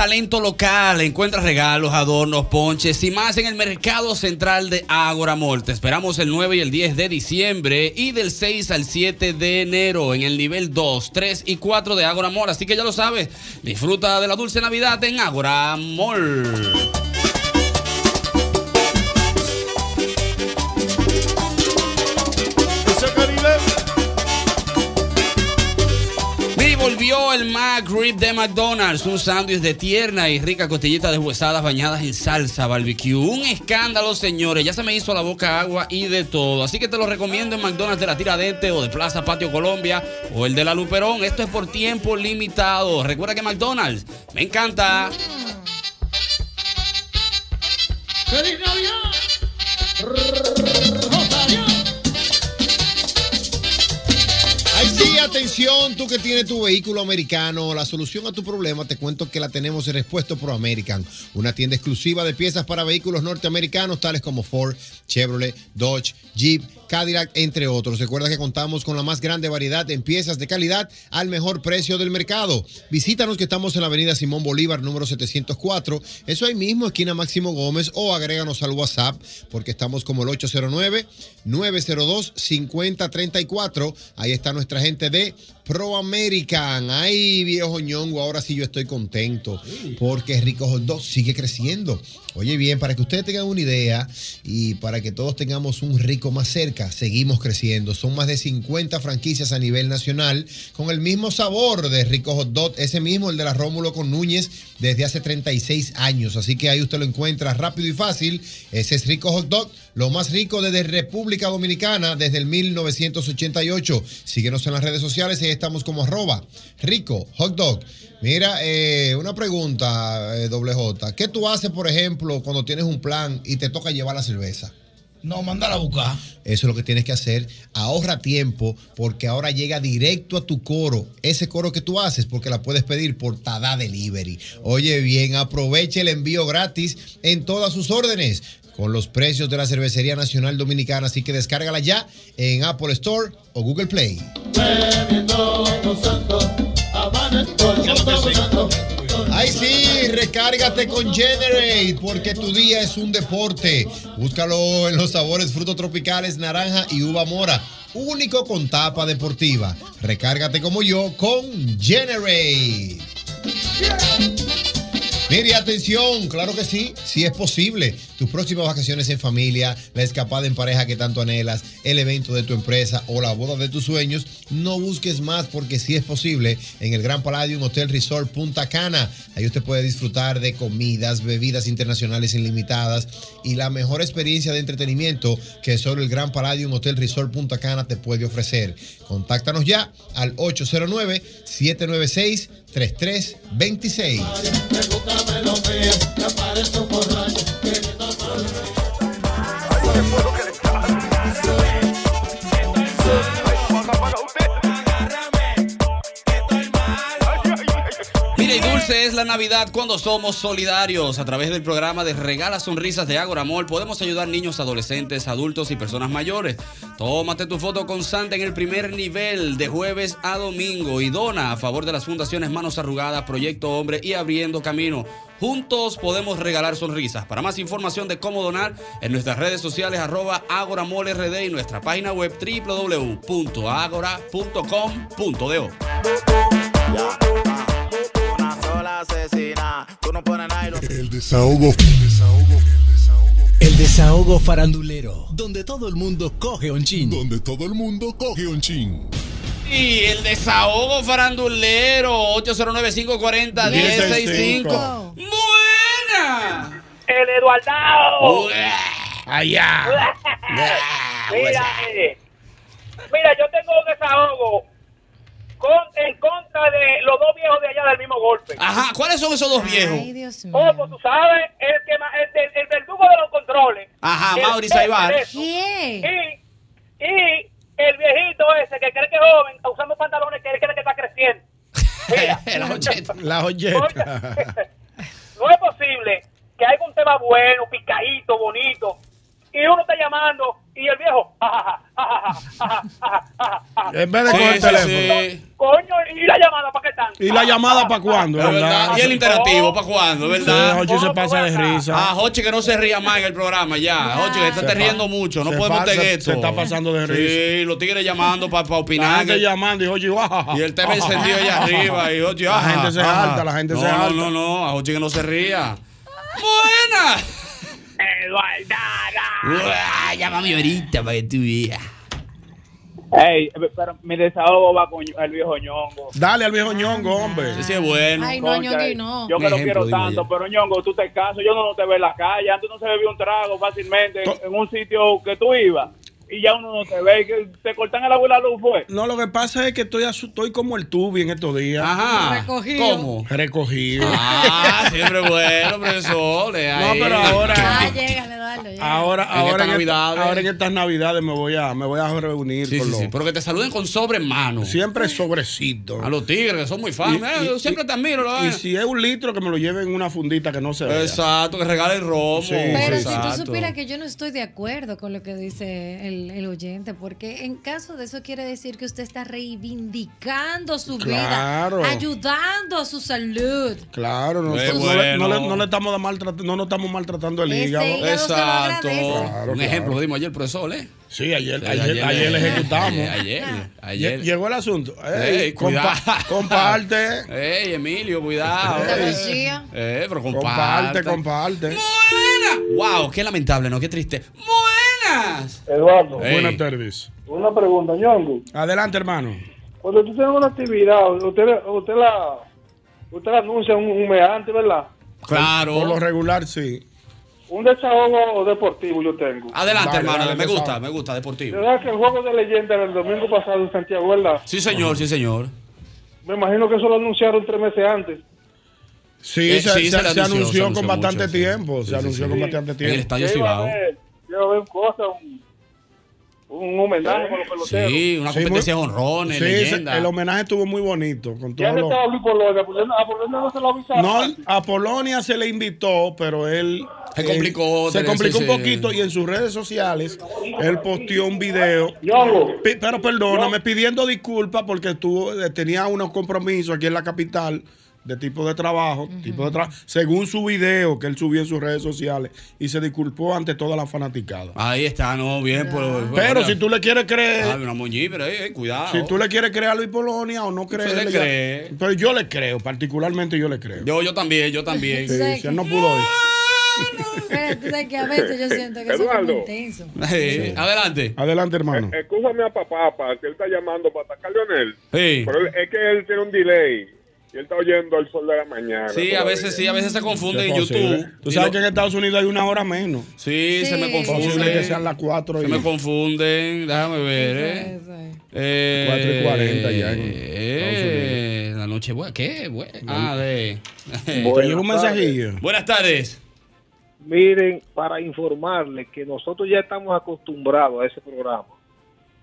[SPEAKER 1] talento local. Encuentra regalos, adornos, ponches y más en el Mercado Central de Ágora Mall. Te esperamos el 9 y el 10 de diciembre y del 6 al 7 de enero en el nivel 2, 3 y 4 de Ágora Mall. Así que ya lo sabes, disfruta de la dulce Navidad en Ágora Mall. McDonald's, un sándwich de tierna y rica costillita deshuesadas bañadas en salsa barbecue. Un escándalo, señores. Ya se me hizo la boca agua y de todo. Así que te lo recomiendo en McDonald's de la Tiradente o de Plaza Patio Colombia o el de la Luperón. Esto es por tiempo limitado. Recuerda que McDonald's me encanta.
[SPEAKER 29] ¡Feliz Navidad!
[SPEAKER 30] Atención, tú que tienes tu vehículo americano, la solución a tu problema te cuento que la tenemos en Respuesto Pro American, una tienda exclusiva de piezas para vehículos norteamericanos tales como Ford, Chevrolet, Dodge, Jeep, Cadillac, entre otros. Recuerda que contamos con la más grande variedad en piezas de calidad al mejor precio del mercado. Visítanos que estamos en la avenida Simón Bolívar, número 704, eso ahí mismo, esquina Máximo Gómez, o agréganos al WhatsApp, porque estamos como el 809-902-5034. Ahí está nuestra gente de Pro American. Ay, viejo ñongo, ahora sí yo estoy contento, porque Rico Hot Dog sigue creciendo. Oye bien, para que ustedes tengan una idea y para que todos tengamos un rico más cerca, seguimos creciendo. Son más de 50 franquicias a nivel nacional con el mismo sabor de Rico Hot Dog, ese mismo, el de la Rómulo con Núñez, desde hace 36 años. Así que ahí usted lo encuentra rápido y fácil. Ese es Rico Hot Dog, lo más rico desde República Dominicana desde el 1988. Síguenos en las redes sociales y ahí estamos como arroba Rico Hot Dog. Mira, eh, una pregunta, eh, doble J. ¿Qué tú haces, por ejemplo, cuando tienes un plan y te toca llevar la cerveza?
[SPEAKER 31] No, mandar a buscar.
[SPEAKER 30] Eso es lo que tienes que hacer. Ahorra tiempo porque ahora llega directo a tu coro. Ese coro que tú haces porque la puedes pedir por Tada Delivery. Oye bien, aproveche el envío gratis en todas sus órdenes con los precios de la Cervecería Nacional Dominicana. Así que descárgala ya en Apple Store o Google Play. Ay, sí, recárgate con Generate, porque tu día es un deporte. Búscalo en los sabores frutos tropicales, naranja y uva mora. Único con tapa deportiva. Recárgate como yo con Generate. Mire, atención, claro que sí, sí es posible. Tus próximas vacaciones en familia, la escapada en pareja que tanto anhelas, el evento de tu empresa o la boda de tus sueños, no busques más porque sí es posible en el Gran Palladium Hotel Resort Punta Cana. Ahí usted puede disfrutar de comidas, bebidas internacionales ilimitadas y la mejor experiencia de entretenimiento que solo el Gran Palladium Hotel Resort Punta Cana te puede ofrecer. Contáctanos ya al 809 796 3326.
[SPEAKER 1] Y dulce es la Navidad cuando somos solidarios. A través del programa de Regala Sonrisas de Ágora Mall podemos ayudar niños, adolescentes, adultos y personas mayores. Tómate tu foto con Santa en el primer nivel de jueves a domingo y dona a favor de las fundaciones Manos Arrugadas, Proyecto Hombre y Abriendo Camino. Juntos podemos regalar sonrisas. Para más información de cómo donar, en nuestras redes sociales arroba Agora Mall RD y nuestra página web www.agora.com.do.
[SPEAKER 3] El desahogo.
[SPEAKER 4] El desahogo farandulero, donde todo el mundo coge un chin.
[SPEAKER 3] Donde todo el mundo coge un chin.
[SPEAKER 1] Y el desahogo farandulero 809-540-1065. ¡Buena!
[SPEAKER 21] El Eduardao.
[SPEAKER 1] Allá.
[SPEAKER 21] Mira, eh, mira, yo tengo un desahogo con, en contra de los dos viejos de allá del mismo golpe.
[SPEAKER 1] Ajá, ¿cuáles son esos dos viejos?
[SPEAKER 21] Oh, pues tú sabes, el, que, el, del- el verdugo de los controles.
[SPEAKER 1] Ajá,
[SPEAKER 21] El-
[SPEAKER 1] Mauri Saibar.
[SPEAKER 21] eso. Y, y el viejito ese que cree que es joven, usando pantalones que él cree que está creciendo.
[SPEAKER 1] La joyeta.
[SPEAKER 22] La joyeta.
[SPEAKER 21] No es posible que haya un tema bueno, picadito, bonito, y uno está llamando y el viejo, "Ah,
[SPEAKER 22] En vez de
[SPEAKER 1] Sí,
[SPEAKER 22] coger el teléfono.
[SPEAKER 1] sí.
[SPEAKER 21] coño, y la llamada para qué tanto.
[SPEAKER 22] ¿Y la llamada para cuándo?
[SPEAKER 1] Verdad. Y el interactivo, ¿para cuándo? ¿Verdad?
[SPEAKER 22] Sí, se pasa de risa.
[SPEAKER 1] Ah, Jochi que no se ría más en el programa ya. Jochi que está te
[SPEAKER 22] pa-
[SPEAKER 1] riendo mucho. No podemos tener esto.
[SPEAKER 22] se está pasando de risa.
[SPEAKER 1] Sí, los tigres llamando para
[SPEAKER 22] La
[SPEAKER 1] opinar.
[SPEAKER 22] gente
[SPEAKER 1] que-
[SPEAKER 22] llamando y.
[SPEAKER 1] Y el tema encendido allá arriba. Y Jochi,
[SPEAKER 22] La gente se alta, la gente
[SPEAKER 1] no,
[SPEAKER 22] se
[SPEAKER 1] no,
[SPEAKER 22] alta.
[SPEAKER 1] No, no, a Jochi que no se ría. ¡Buena!
[SPEAKER 21] Eduardada.
[SPEAKER 1] Uah, Llámame ahorita para que tú veas.
[SPEAKER 17] Ey, pero mi desahogo va con el viejo ñongo.
[SPEAKER 22] Dale al viejo ñongo, hombre.
[SPEAKER 1] Ese es bueno.
[SPEAKER 25] Ay, no,
[SPEAKER 17] Concha,
[SPEAKER 25] ñongui, no.
[SPEAKER 17] Yo que lo quiero tanto, pero ñongo, tú te casas, yo no te veo en la calle, antes no se bebía un trago fácilmente en, en un sitio que tú ibas y ya uno no te ve, que te cortan el agua y la luz fue.
[SPEAKER 22] No, lo que pasa es que estoy, estoy como el tubi en estos días.
[SPEAKER 1] Ajá.
[SPEAKER 25] Recogido.
[SPEAKER 1] ¿Cómo?
[SPEAKER 22] Recogido.
[SPEAKER 1] Ah, siempre bueno, profesor.
[SPEAKER 22] No, pero ahora.
[SPEAKER 25] Ah, dale, llégale.
[SPEAKER 22] Ahora,
[SPEAKER 1] En
[SPEAKER 22] ahora, en, esta- ahora en estas navidades me voy a, me voy a reunir
[SPEAKER 1] Sí,
[SPEAKER 22] con
[SPEAKER 1] sí,
[SPEAKER 22] los.
[SPEAKER 1] sí, pero que te saluden con sobre en mano.
[SPEAKER 22] Siempre sobrecito.
[SPEAKER 1] A los tigres, que son muy fans.
[SPEAKER 22] Y- y-
[SPEAKER 1] yo siempre
[SPEAKER 22] y-
[SPEAKER 1] te admiro. lo
[SPEAKER 22] Y si es un litro, que me lo lleven en una fundita que no se vea.
[SPEAKER 1] Exacto, que regalen romo.
[SPEAKER 22] Sí,
[SPEAKER 25] Pero si tú supieras que yo no estoy de acuerdo con lo que dice el, el oyente, porque en caso de eso quiere decir que usted está reivindicando su
[SPEAKER 22] Claro.
[SPEAKER 25] vida, ayudando a su salud.
[SPEAKER 22] Claro, no, le, no, le,
[SPEAKER 1] bueno.
[SPEAKER 22] no le estamos maltratando, no nos estamos maltratando el
[SPEAKER 25] Ese
[SPEAKER 22] hígado.
[SPEAKER 1] Exacto.
[SPEAKER 22] Claro,
[SPEAKER 1] Un
[SPEAKER 22] claro.
[SPEAKER 1] ejemplo lo dimos ayer, profesor, ¿eh?
[SPEAKER 22] Sí, ayer,
[SPEAKER 1] Sí,
[SPEAKER 22] ayer, ayer, le ejecutamos.
[SPEAKER 1] Ayer, ayer. ayer.
[SPEAKER 22] Lle- Llegó el asunto. Ey,
[SPEAKER 1] Ey,
[SPEAKER 22] compa- comparte.
[SPEAKER 1] Ey, Emilio, cuidado.
[SPEAKER 25] Decía.
[SPEAKER 1] Eh, pero
[SPEAKER 22] Comparte,
[SPEAKER 1] comparte.
[SPEAKER 22] comparte.
[SPEAKER 1] Buena. Wow, qué lamentable, ¿no? Qué triste. Buenas.
[SPEAKER 32] Eduardo,
[SPEAKER 1] Ey.
[SPEAKER 22] Buenas tardes.
[SPEAKER 32] una pregunta, ñongo.
[SPEAKER 22] Adelante, hermano.
[SPEAKER 32] Cuando tú tienes una actividad, usted, usted la usted la anuncia un, un mes antes, ¿verdad?
[SPEAKER 1] Claro.
[SPEAKER 22] Por lo regular, sí.
[SPEAKER 32] Un desahogo deportivo yo tengo.
[SPEAKER 1] Adelante,
[SPEAKER 22] Dale,
[SPEAKER 1] hermano.
[SPEAKER 22] dale,
[SPEAKER 1] me
[SPEAKER 22] desahogo.
[SPEAKER 1] gusta, me gusta, deportivo.
[SPEAKER 32] ¿Verdad que el juego de leyenda del domingo pasado en Santiago, verdad?
[SPEAKER 1] Sí, señor, sí, señor.
[SPEAKER 32] Me imagino que eso lo anunciaron tres meses antes.
[SPEAKER 22] Sí,
[SPEAKER 1] Eh,
[SPEAKER 22] se,
[SPEAKER 1] sí,
[SPEAKER 22] se-
[SPEAKER 1] se le
[SPEAKER 22] se
[SPEAKER 1] anunció,
[SPEAKER 22] anunció,
[SPEAKER 1] se anunció
[SPEAKER 22] con bastante
[SPEAKER 1] mucho,
[SPEAKER 22] tiempo.
[SPEAKER 1] Sí,
[SPEAKER 22] se
[SPEAKER 1] sí,
[SPEAKER 22] anunció con bastante
[SPEAKER 1] En el
[SPEAKER 22] tiempo.
[SPEAKER 1] estadio Cibao.
[SPEAKER 32] A ver cosas, un, un homenaje para los peloteros.
[SPEAKER 1] Sí, una competencia de honrones,
[SPEAKER 22] Sí,
[SPEAKER 1] leyenda.
[SPEAKER 22] el homenaje estuvo muy bonito. Con
[SPEAKER 32] estaba Luis Polonia, pues, a Polonia no se lo avisaron.
[SPEAKER 22] No, a Polonia se le invitó, pero él
[SPEAKER 1] Se
[SPEAKER 22] él-
[SPEAKER 1] complicó,
[SPEAKER 22] se complicó un poquito y en sus redes sociales él posteó un video. Pero perdóname, pidiendo disculpas porque tuvo, eh, tenía unos compromisos aquí en la capital de tipo de trabajo, tipo de trabajo, según su video que él subió en sus redes sociales y se disculpó ante toda la fanaticada.
[SPEAKER 1] Ahí está, no, bien. Pues, bueno,
[SPEAKER 22] Pero si tú le quieres creer,
[SPEAKER 1] Ah, una moñí, pero eh, eh, cuidado.
[SPEAKER 22] si tú le quieres creer a Luis Polonia o no crees,
[SPEAKER 1] le cree.
[SPEAKER 22] pero yo le creo, particularmente yo le creo.
[SPEAKER 1] Yo, yo también, yo también.
[SPEAKER 22] Sí, si él no pudo ir.
[SPEAKER 25] Pero tú sabes que a veces yo siento que eso es como
[SPEAKER 23] Eduardo.
[SPEAKER 25] intenso.
[SPEAKER 1] Sí, Adelante.
[SPEAKER 22] Adelante, hermano.
[SPEAKER 23] Eh, Escúchame a papá, pa, que él está llamando para atacar a Leonel.
[SPEAKER 1] Sí.
[SPEAKER 23] Pero él- es que él tiene un delay. Y él está oyendo el sol de la mañana.
[SPEAKER 1] Sí, a veces sí, a veces se confunde en. YouTube.
[SPEAKER 22] Tú sabes
[SPEAKER 1] lo-
[SPEAKER 22] que en Estados Unidos hay una hora menos.
[SPEAKER 1] Sí, se me.
[SPEAKER 22] Posible que
[SPEAKER 1] confunde.
[SPEAKER 22] sean las 4
[SPEAKER 1] Se me confunden. Déjame ver, ¿eh? Eh,
[SPEAKER 22] 4 y 40 ya
[SPEAKER 1] eh, La noche buena. ¿Qué? Buena. Ah, de.
[SPEAKER 22] Un mensajillo.
[SPEAKER 1] Buenas tardes.
[SPEAKER 21] Miren, para informarles que nosotros ya estamos acostumbrados a ese programa,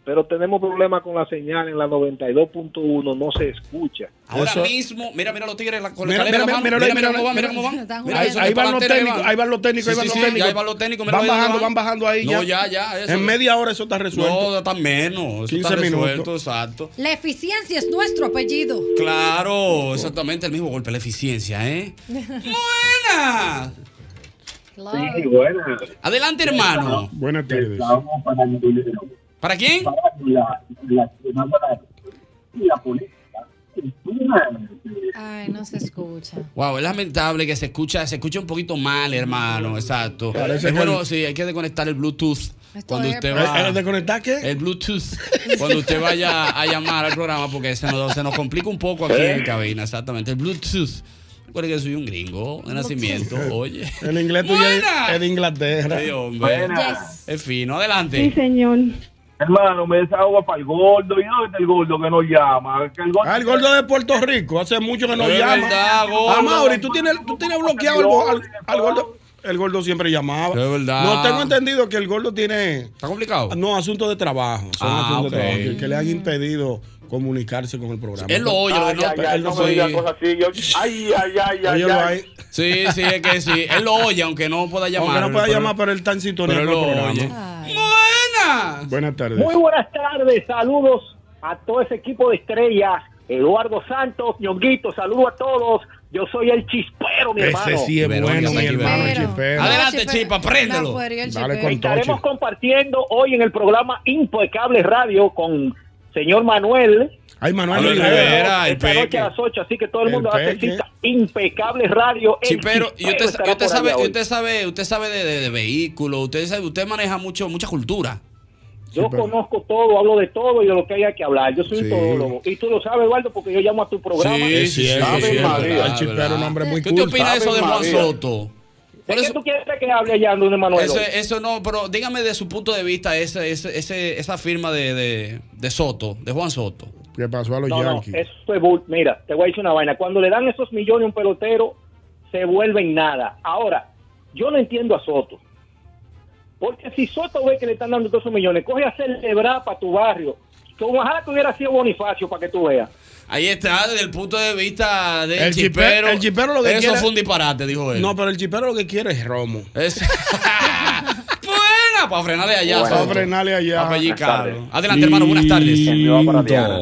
[SPEAKER 21] pero tenemos problemas con la señal en la 92.1, no se escucha.
[SPEAKER 1] Ahora
[SPEAKER 22] Eso-
[SPEAKER 1] mismo, mira, mira los tigres la- con la
[SPEAKER 22] Mira, mira, mira, mira,
[SPEAKER 1] Mira,
[SPEAKER 22] mira,
[SPEAKER 1] cómo van, mira
[SPEAKER 22] mira,
[SPEAKER 1] cómo van.
[SPEAKER 22] Ahí, van los técnicos, ahí van los técnicos,
[SPEAKER 1] Sí,
[SPEAKER 22] ahí van
[SPEAKER 1] sí,
[SPEAKER 22] los
[SPEAKER 1] sí,
[SPEAKER 22] técnicos.
[SPEAKER 1] ahí van los técnicos, mira,
[SPEAKER 22] Van bajando, van bajando ahí
[SPEAKER 1] No,
[SPEAKER 22] ya.
[SPEAKER 1] ya. Eso.
[SPEAKER 22] En media hora eso está resuelto.
[SPEAKER 1] No, está menos. Eso
[SPEAKER 22] 15
[SPEAKER 1] está resuelto,
[SPEAKER 22] minutos.
[SPEAKER 1] exacto.
[SPEAKER 25] La eficiencia es nuestro apellido.
[SPEAKER 1] Claro, exactamente el mismo golpe, la eficiencia, ¿eh? ¡Buena!
[SPEAKER 25] Claro.
[SPEAKER 21] buena.
[SPEAKER 1] Adelante, hermano.
[SPEAKER 22] Buenas tardes.
[SPEAKER 1] ¿Para quién?
[SPEAKER 25] Ay, no se escucha.
[SPEAKER 1] Wow, es lamentable que se escucha, se escucha un poquito mal, hermano, exacto.
[SPEAKER 22] Parece
[SPEAKER 1] es bueno,
[SPEAKER 22] el-
[SPEAKER 1] sí, hay que desconectar el Bluetooth
[SPEAKER 25] Esto
[SPEAKER 1] cuando usted
[SPEAKER 22] ¿Eh,
[SPEAKER 1] va
[SPEAKER 22] eh, ¿De conectar qué?
[SPEAKER 1] el Bluetooth cuando usted vaya a llamar al programa porque se nos, se nos complica un poco aquí en cabina, exactamente. El Bluetooth. Recuerde que soy un gringo de nacimiento, oye.
[SPEAKER 22] El inglés tuyo es de Inglaterra.
[SPEAKER 1] Sí, hombre.
[SPEAKER 25] Yes.
[SPEAKER 1] Es fino, adelante.
[SPEAKER 21] señor. Hermano, me desahogo para el gordo. ¿Y dónde está el gordo que nos llama? Que el gordo
[SPEAKER 22] Ah, el gordo de Puerto Rico. Hace mucho que nos
[SPEAKER 1] Es
[SPEAKER 22] llama.
[SPEAKER 1] verdad, gordo.
[SPEAKER 22] Ah, Mauri, tú tienes, tú tienes bloqueado al, go- al- al gordo. El gordo siempre llamaba.
[SPEAKER 1] Es verdad.
[SPEAKER 22] No tengo entendido que el gordo tiene.
[SPEAKER 1] ¿Está complicado?
[SPEAKER 22] No, asuntos de trabajo. Son
[SPEAKER 1] Ah,
[SPEAKER 22] asuntos de trabajo que, que le han impedido comunicarse con el programa.
[SPEAKER 1] Él lo oye, lo
[SPEAKER 23] Ay,
[SPEAKER 1] no-
[SPEAKER 23] ay, ay,
[SPEAKER 22] él no
[SPEAKER 23] no
[SPEAKER 22] se-
[SPEAKER 23] me digas cosas así. Yo- Ay, ay, ay, ay,
[SPEAKER 22] Óyelo
[SPEAKER 23] ay.
[SPEAKER 22] ahí.
[SPEAKER 1] Sí, sí, es que sí. Él lo oye, aunque no pueda llamar.
[SPEAKER 22] Aunque no pueda
[SPEAKER 1] pero-
[SPEAKER 22] llamar, pero él está en sintonía
[SPEAKER 1] pero
[SPEAKER 22] con el
[SPEAKER 1] lo
[SPEAKER 22] programa.
[SPEAKER 1] oye.
[SPEAKER 22] Buenas tardes.
[SPEAKER 21] Muy buenas tardes, saludos a todo ese equipo de estrellas. Eduardo Santos, Ñonguito, saludos a todos. Yo soy el chispero, mi hermano.
[SPEAKER 22] Ese sí es
[SPEAKER 1] Verónica
[SPEAKER 22] bueno, mi hermano
[SPEAKER 25] Verónica.
[SPEAKER 22] Chipero.
[SPEAKER 1] Adelante,
[SPEAKER 25] Chipero.
[SPEAKER 1] Chipa, préndelo.
[SPEAKER 25] El
[SPEAKER 22] Dale con.
[SPEAKER 21] Estaremos
[SPEAKER 22] Toche.
[SPEAKER 21] compartiendo hoy en el programa Impecable Radio con señor Manuel.
[SPEAKER 22] Ay, Manuel
[SPEAKER 1] Manuel
[SPEAKER 22] Rivera.
[SPEAKER 1] Rivera. el
[SPEAKER 21] esta noche
[SPEAKER 1] Peque.
[SPEAKER 21] a las 8, así que todo el
[SPEAKER 22] El
[SPEAKER 21] mundo hace
[SPEAKER 22] Peque.
[SPEAKER 21] cita. Impecable Radio. el
[SPEAKER 1] Sí, pero y
[SPEAKER 21] Chispero
[SPEAKER 1] usted, usted sabe, usted sabe, usted sabe de, de, de vehículos, usted sabe, usted maneja mucho, mucha cultura.
[SPEAKER 17] Yo
[SPEAKER 22] pero-
[SPEAKER 17] conozco todo, hablo de todo y de lo que haya que hablar. Yo soy
[SPEAKER 22] Sí.
[SPEAKER 17] un todólogo. Y tú lo sabes, Eduardo, porque yo llamo a tu programa. María.
[SPEAKER 22] Chipero un hombre muy
[SPEAKER 1] ¿Qué
[SPEAKER 22] culto.
[SPEAKER 1] te opinas de eso de Juan. Soto?
[SPEAKER 17] ¿De qué tú quieres que hable allá, don Emanuel?
[SPEAKER 1] Eso, eso no, pero dígame de su punto de vista ese, ese, ese- esa firma de, de, de Soto, de Juan Soto.
[SPEAKER 22] ¿Qué pasó a los
[SPEAKER 17] No, no,
[SPEAKER 22] Yankees?
[SPEAKER 17] eso es bull. Mira, te voy a decir una vaina. Cuando le dan esos millones a un pelotero, se vuelve en nada. Ahora, yo no entiendo a Soto. Porque si Soto ve que le están dando todos esos millones, coge a celebrar para tu barrio. Como ojalá que hubiera sido Bonifacio para que tú veas.
[SPEAKER 1] Ahí está, desde el punto de vista del
[SPEAKER 22] El chipero- el chipero lo que
[SPEAKER 1] Eso
[SPEAKER 22] quiere-
[SPEAKER 1] fue un disparate, dijo él.
[SPEAKER 22] No, pero el chipero lo que quiere es romo.
[SPEAKER 1] Es- Buena, para frenarle allá.
[SPEAKER 22] Para
[SPEAKER 1] Soto.
[SPEAKER 22] frenarle allá.
[SPEAKER 1] Pa' pellicarlo.
[SPEAKER 22] Buenas tardes.
[SPEAKER 1] Adelante, hermano, buenas tardes.
[SPEAKER 22] Para Diana.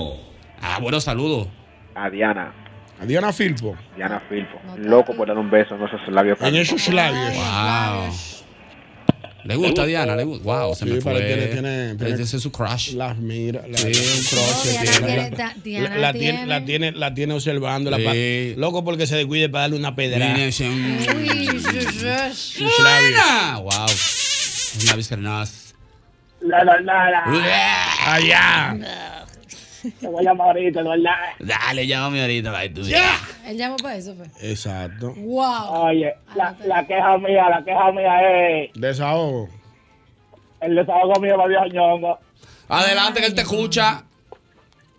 [SPEAKER 1] Ah, buenos saludos.
[SPEAKER 24] A Diana.
[SPEAKER 22] A Diana Filpo.
[SPEAKER 24] Diana Filpo. Loco por dar un beso en esos labios.
[SPEAKER 22] En esos labios.
[SPEAKER 1] Wow. Le gusta a Diana, le gusta. Wow, se
[SPEAKER 22] Sí,
[SPEAKER 1] me fue.
[SPEAKER 22] parece que tiene- tiene-
[SPEAKER 1] Ese es su crush.
[SPEAKER 22] Las mira, la,
[SPEAKER 1] Sí,
[SPEAKER 22] un crush tiene.
[SPEAKER 25] tiene-
[SPEAKER 22] La- la, la tiene,
[SPEAKER 25] tiene.
[SPEAKER 22] la tiene, la tiene observando. La
[SPEAKER 1] Sí.
[SPEAKER 22] pa- loco porque se descuide para darle una pedra.
[SPEAKER 1] Viene ese-
[SPEAKER 25] Uy, shush.
[SPEAKER 22] Sus labios.
[SPEAKER 1] Buena. Wow. Labios carnados.
[SPEAKER 21] La, la, la, la.
[SPEAKER 22] Allá.
[SPEAKER 21] Te voy a llamar ahorita, la verdad.
[SPEAKER 1] Dale, llámame ahorita. bye, tú.
[SPEAKER 25] Él llamó para eso, fue.
[SPEAKER 22] Exacto.
[SPEAKER 25] Wow.
[SPEAKER 21] Oye, la, la queja mía, la queja mía es
[SPEAKER 22] Desahogo.
[SPEAKER 21] el desahogo mío para viejo ñongo.
[SPEAKER 1] Adelante, que él te escucha.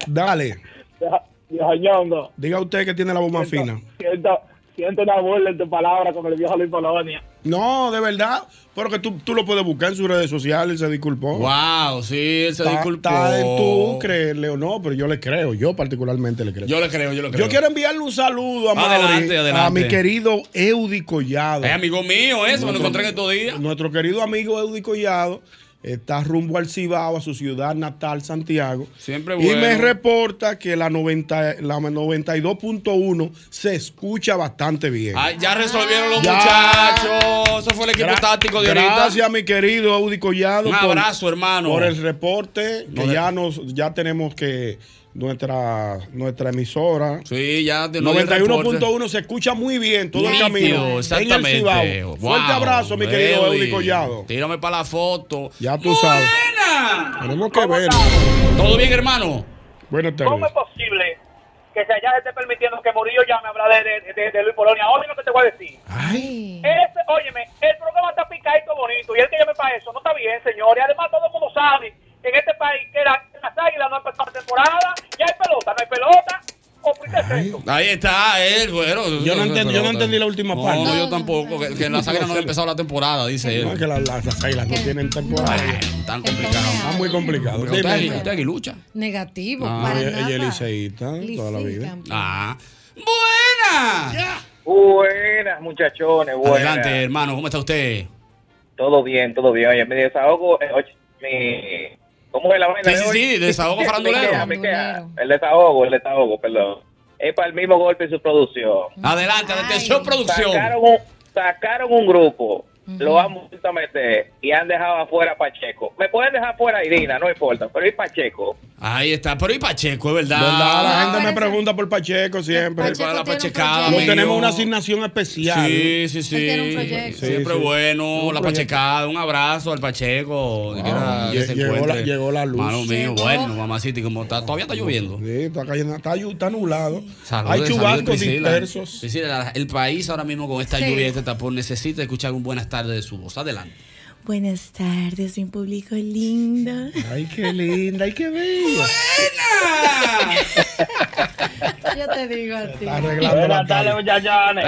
[SPEAKER 22] Dale.
[SPEAKER 21] Viejo- Viejo ñongo.
[SPEAKER 22] Diga usted que tiene la voz más fina.
[SPEAKER 21] Siento, siento una burla en tu palabra con el viejo Luis Polonia.
[SPEAKER 22] No, de verdad. Pero que tú, tú lo puedes buscar en sus redes sociales. Él se disculpó.
[SPEAKER 1] Wow, sí, él se disculpó.
[SPEAKER 22] Está en tú creerle o no, pero yo le creo. Yo particularmente le creo.
[SPEAKER 1] Yo le creo, yo le creo.
[SPEAKER 22] Yo quiero enviarle un saludo a, Mauri,
[SPEAKER 1] Adelante, adelante.
[SPEAKER 22] a mi querido Eudi Collado.
[SPEAKER 1] Es amigo mío eso, me lo encontré en estos días.
[SPEAKER 22] Nuestro querido amigo Eudi Collado está rumbo al Cibao, a su ciudad natal, Santiago.
[SPEAKER 1] Siempre
[SPEAKER 22] Y
[SPEAKER 1] bueno.
[SPEAKER 22] me reporta que la, 90, la 92.1 se escucha bastante bien.
[SPEAKER 1] Ay, ya resolvieron los
[SPEAKER 22] Ya.
[SPEAKER 1] muchachos. Eso fue el equipo
[SPEAKER 22] Gra-
[SPEAKER 1] táctico de ahorita.
[SPEAKER 22] Gracias, mi querido Eudi Collado.
[SPEAKER 1] Un abrazo, hermano.
[SPEAKER 22] Por el reporte, que
[SPEAKER 1] No,
[SPEAKER 22] ya nos ya tenemos que nuestra nuestra emisora.
[SPEAKER 1] Sí, ya dio el
[SPEAKER 22] 91.1 se escucha muy bien todo el camino. En el
[SPEAKER 1] exactamente.
[SPEAKER 22] Cibao.
[SPEAKER 1] Wow,
[SPEAKER 22] Fuerte abrazo, mi querido.
[SPEAKER 1] Eudi
[SPEAKER 22] Collado.
[SPEAKER 1] Tírame para la foto.
[SPEAKER 22] Ya tú sabes. Tenemos que ver.
[SPEAKER 1] ¿Todo bien, hermano?
[SPEAKER 22] Buenas
[SPEAKER 21] ¿Cómo
[SPEAKER 22] tardes.
[SPEAKER 21] es posible que se haya esté permitiendo que Murillo llame a hablar de, de, de- de Luis Polonia? Oye lo que te voy a decir. Ese, óyeme, el programa está picadito bonito y el que llame para eso no está bien, señores. Además, todo el mundo sabe que en este país que la- las águilas no han empezado la temporada, ya hay pelota, no hay pelota. ¿O por qué es eso?
[SPEAKER 1] Ahí está él, bueno.
[SPEAKER 22] Yo no entendí- yo no entendí la última parte.
[SPEAKER 1] No, yo tampoco. Que, que en las águilas no ha empezado la temporada, dice él.
[SPEAKER 22] No, es que las, las, las águilas no tienen temporada.
[SPEAKER 1] Tan complicado.
[SPEAKER 22] Está muy complicado.
[SPEAKER 1] Usted,
[SPEAKER 22] Dime.
[SPEAKER 1] aquí- usted aquí lucha.
[SPEAKER 25] Negativo,
[SPEAKER 22] Ah,
[SPEAKER 25] para
[SPEAKER 22] ella, es liceísta toda la vida.
[SPEAKER 1] Ah. ¡Buena!
[SPEAKER 15] Buenas, muchachones, buenas.
[SPEAKER 1] Adelante, hermano, ¿cómo está usted?
[SPEAKER 15] Todo bien, todo bien. Oye, mi desahogo, eh, mi... ¿Cómo es la vaina
[SPEAKER 1] Sí,
[SPEAKER 15] de
[SPEAKER 1] sí, sí, desahogo
[SPEAKER 15] Me
[SPEAKER 1] farandulero.
[SPEAKER 15] me. El desahogo, el desahogo, perdón. Es para el mismo golpe en su producción.
[SPEAKER 1] Adelante, atención, producción.
[SPEAKER 15] Sacaron un, sacaron un grupo, lo han vuelto a meter y han dejado afuera a Pacheco. Me pueden dejar fuera a Irina, no importa, pero ¿y Pacheco?
[SPEAKER 1] Ahí está, pero y Pacheco, es verdad.
[SPEAKER 22] ¿Verdad? La gente me pregunta por Pacheco siempre.
[SPEAKER 1] Pacheco Para la un pachecada, amigo.
[SPEAKER 22] tenemos una asignación especial.
[SPEAKER 1] Sí, sí, sí.
[SPEAKER 22] tiene un.
[SPEAKER 1] Siempre
[SPEAKER 22] Sí, sí.
[SPEAKER 1] bueno,
[SPEAKER 22] Un
[SPEAKER 1] la
[SPEAKER 22] proyecto.
[SPEAKER 1] pachecada. Un abrazo al Pacheco. que se
[SPEAKER 22] llegó la-
[SPEAKER 1] encuentre.
[SPEAKER 22] llegó la luz.
[SPEAKER 1] Mano mío, bueno, mamacita, y como está, todavía está lloviendo.
[SPEAKER 22] Sí, está cayendo, está, está nublado. Hay chubascos dispersos.
[SPEAKER 1] Priscila, el país ahora mismo con esta
[SPEAKER 22] Sí.
[SPEAKER 1] lluvia y este tapón necesita escuchar un buenas tardes de su voz. Adelante.
[SPEAKER 33] Buenas tardes, mi público lindo.
[SPEAKER 22] Ay, qué linda, ay, qué bella.
[SPEAKER 25] Yo te digo a ti.
[SPEAKER 21] Buenas tardes, muchachones.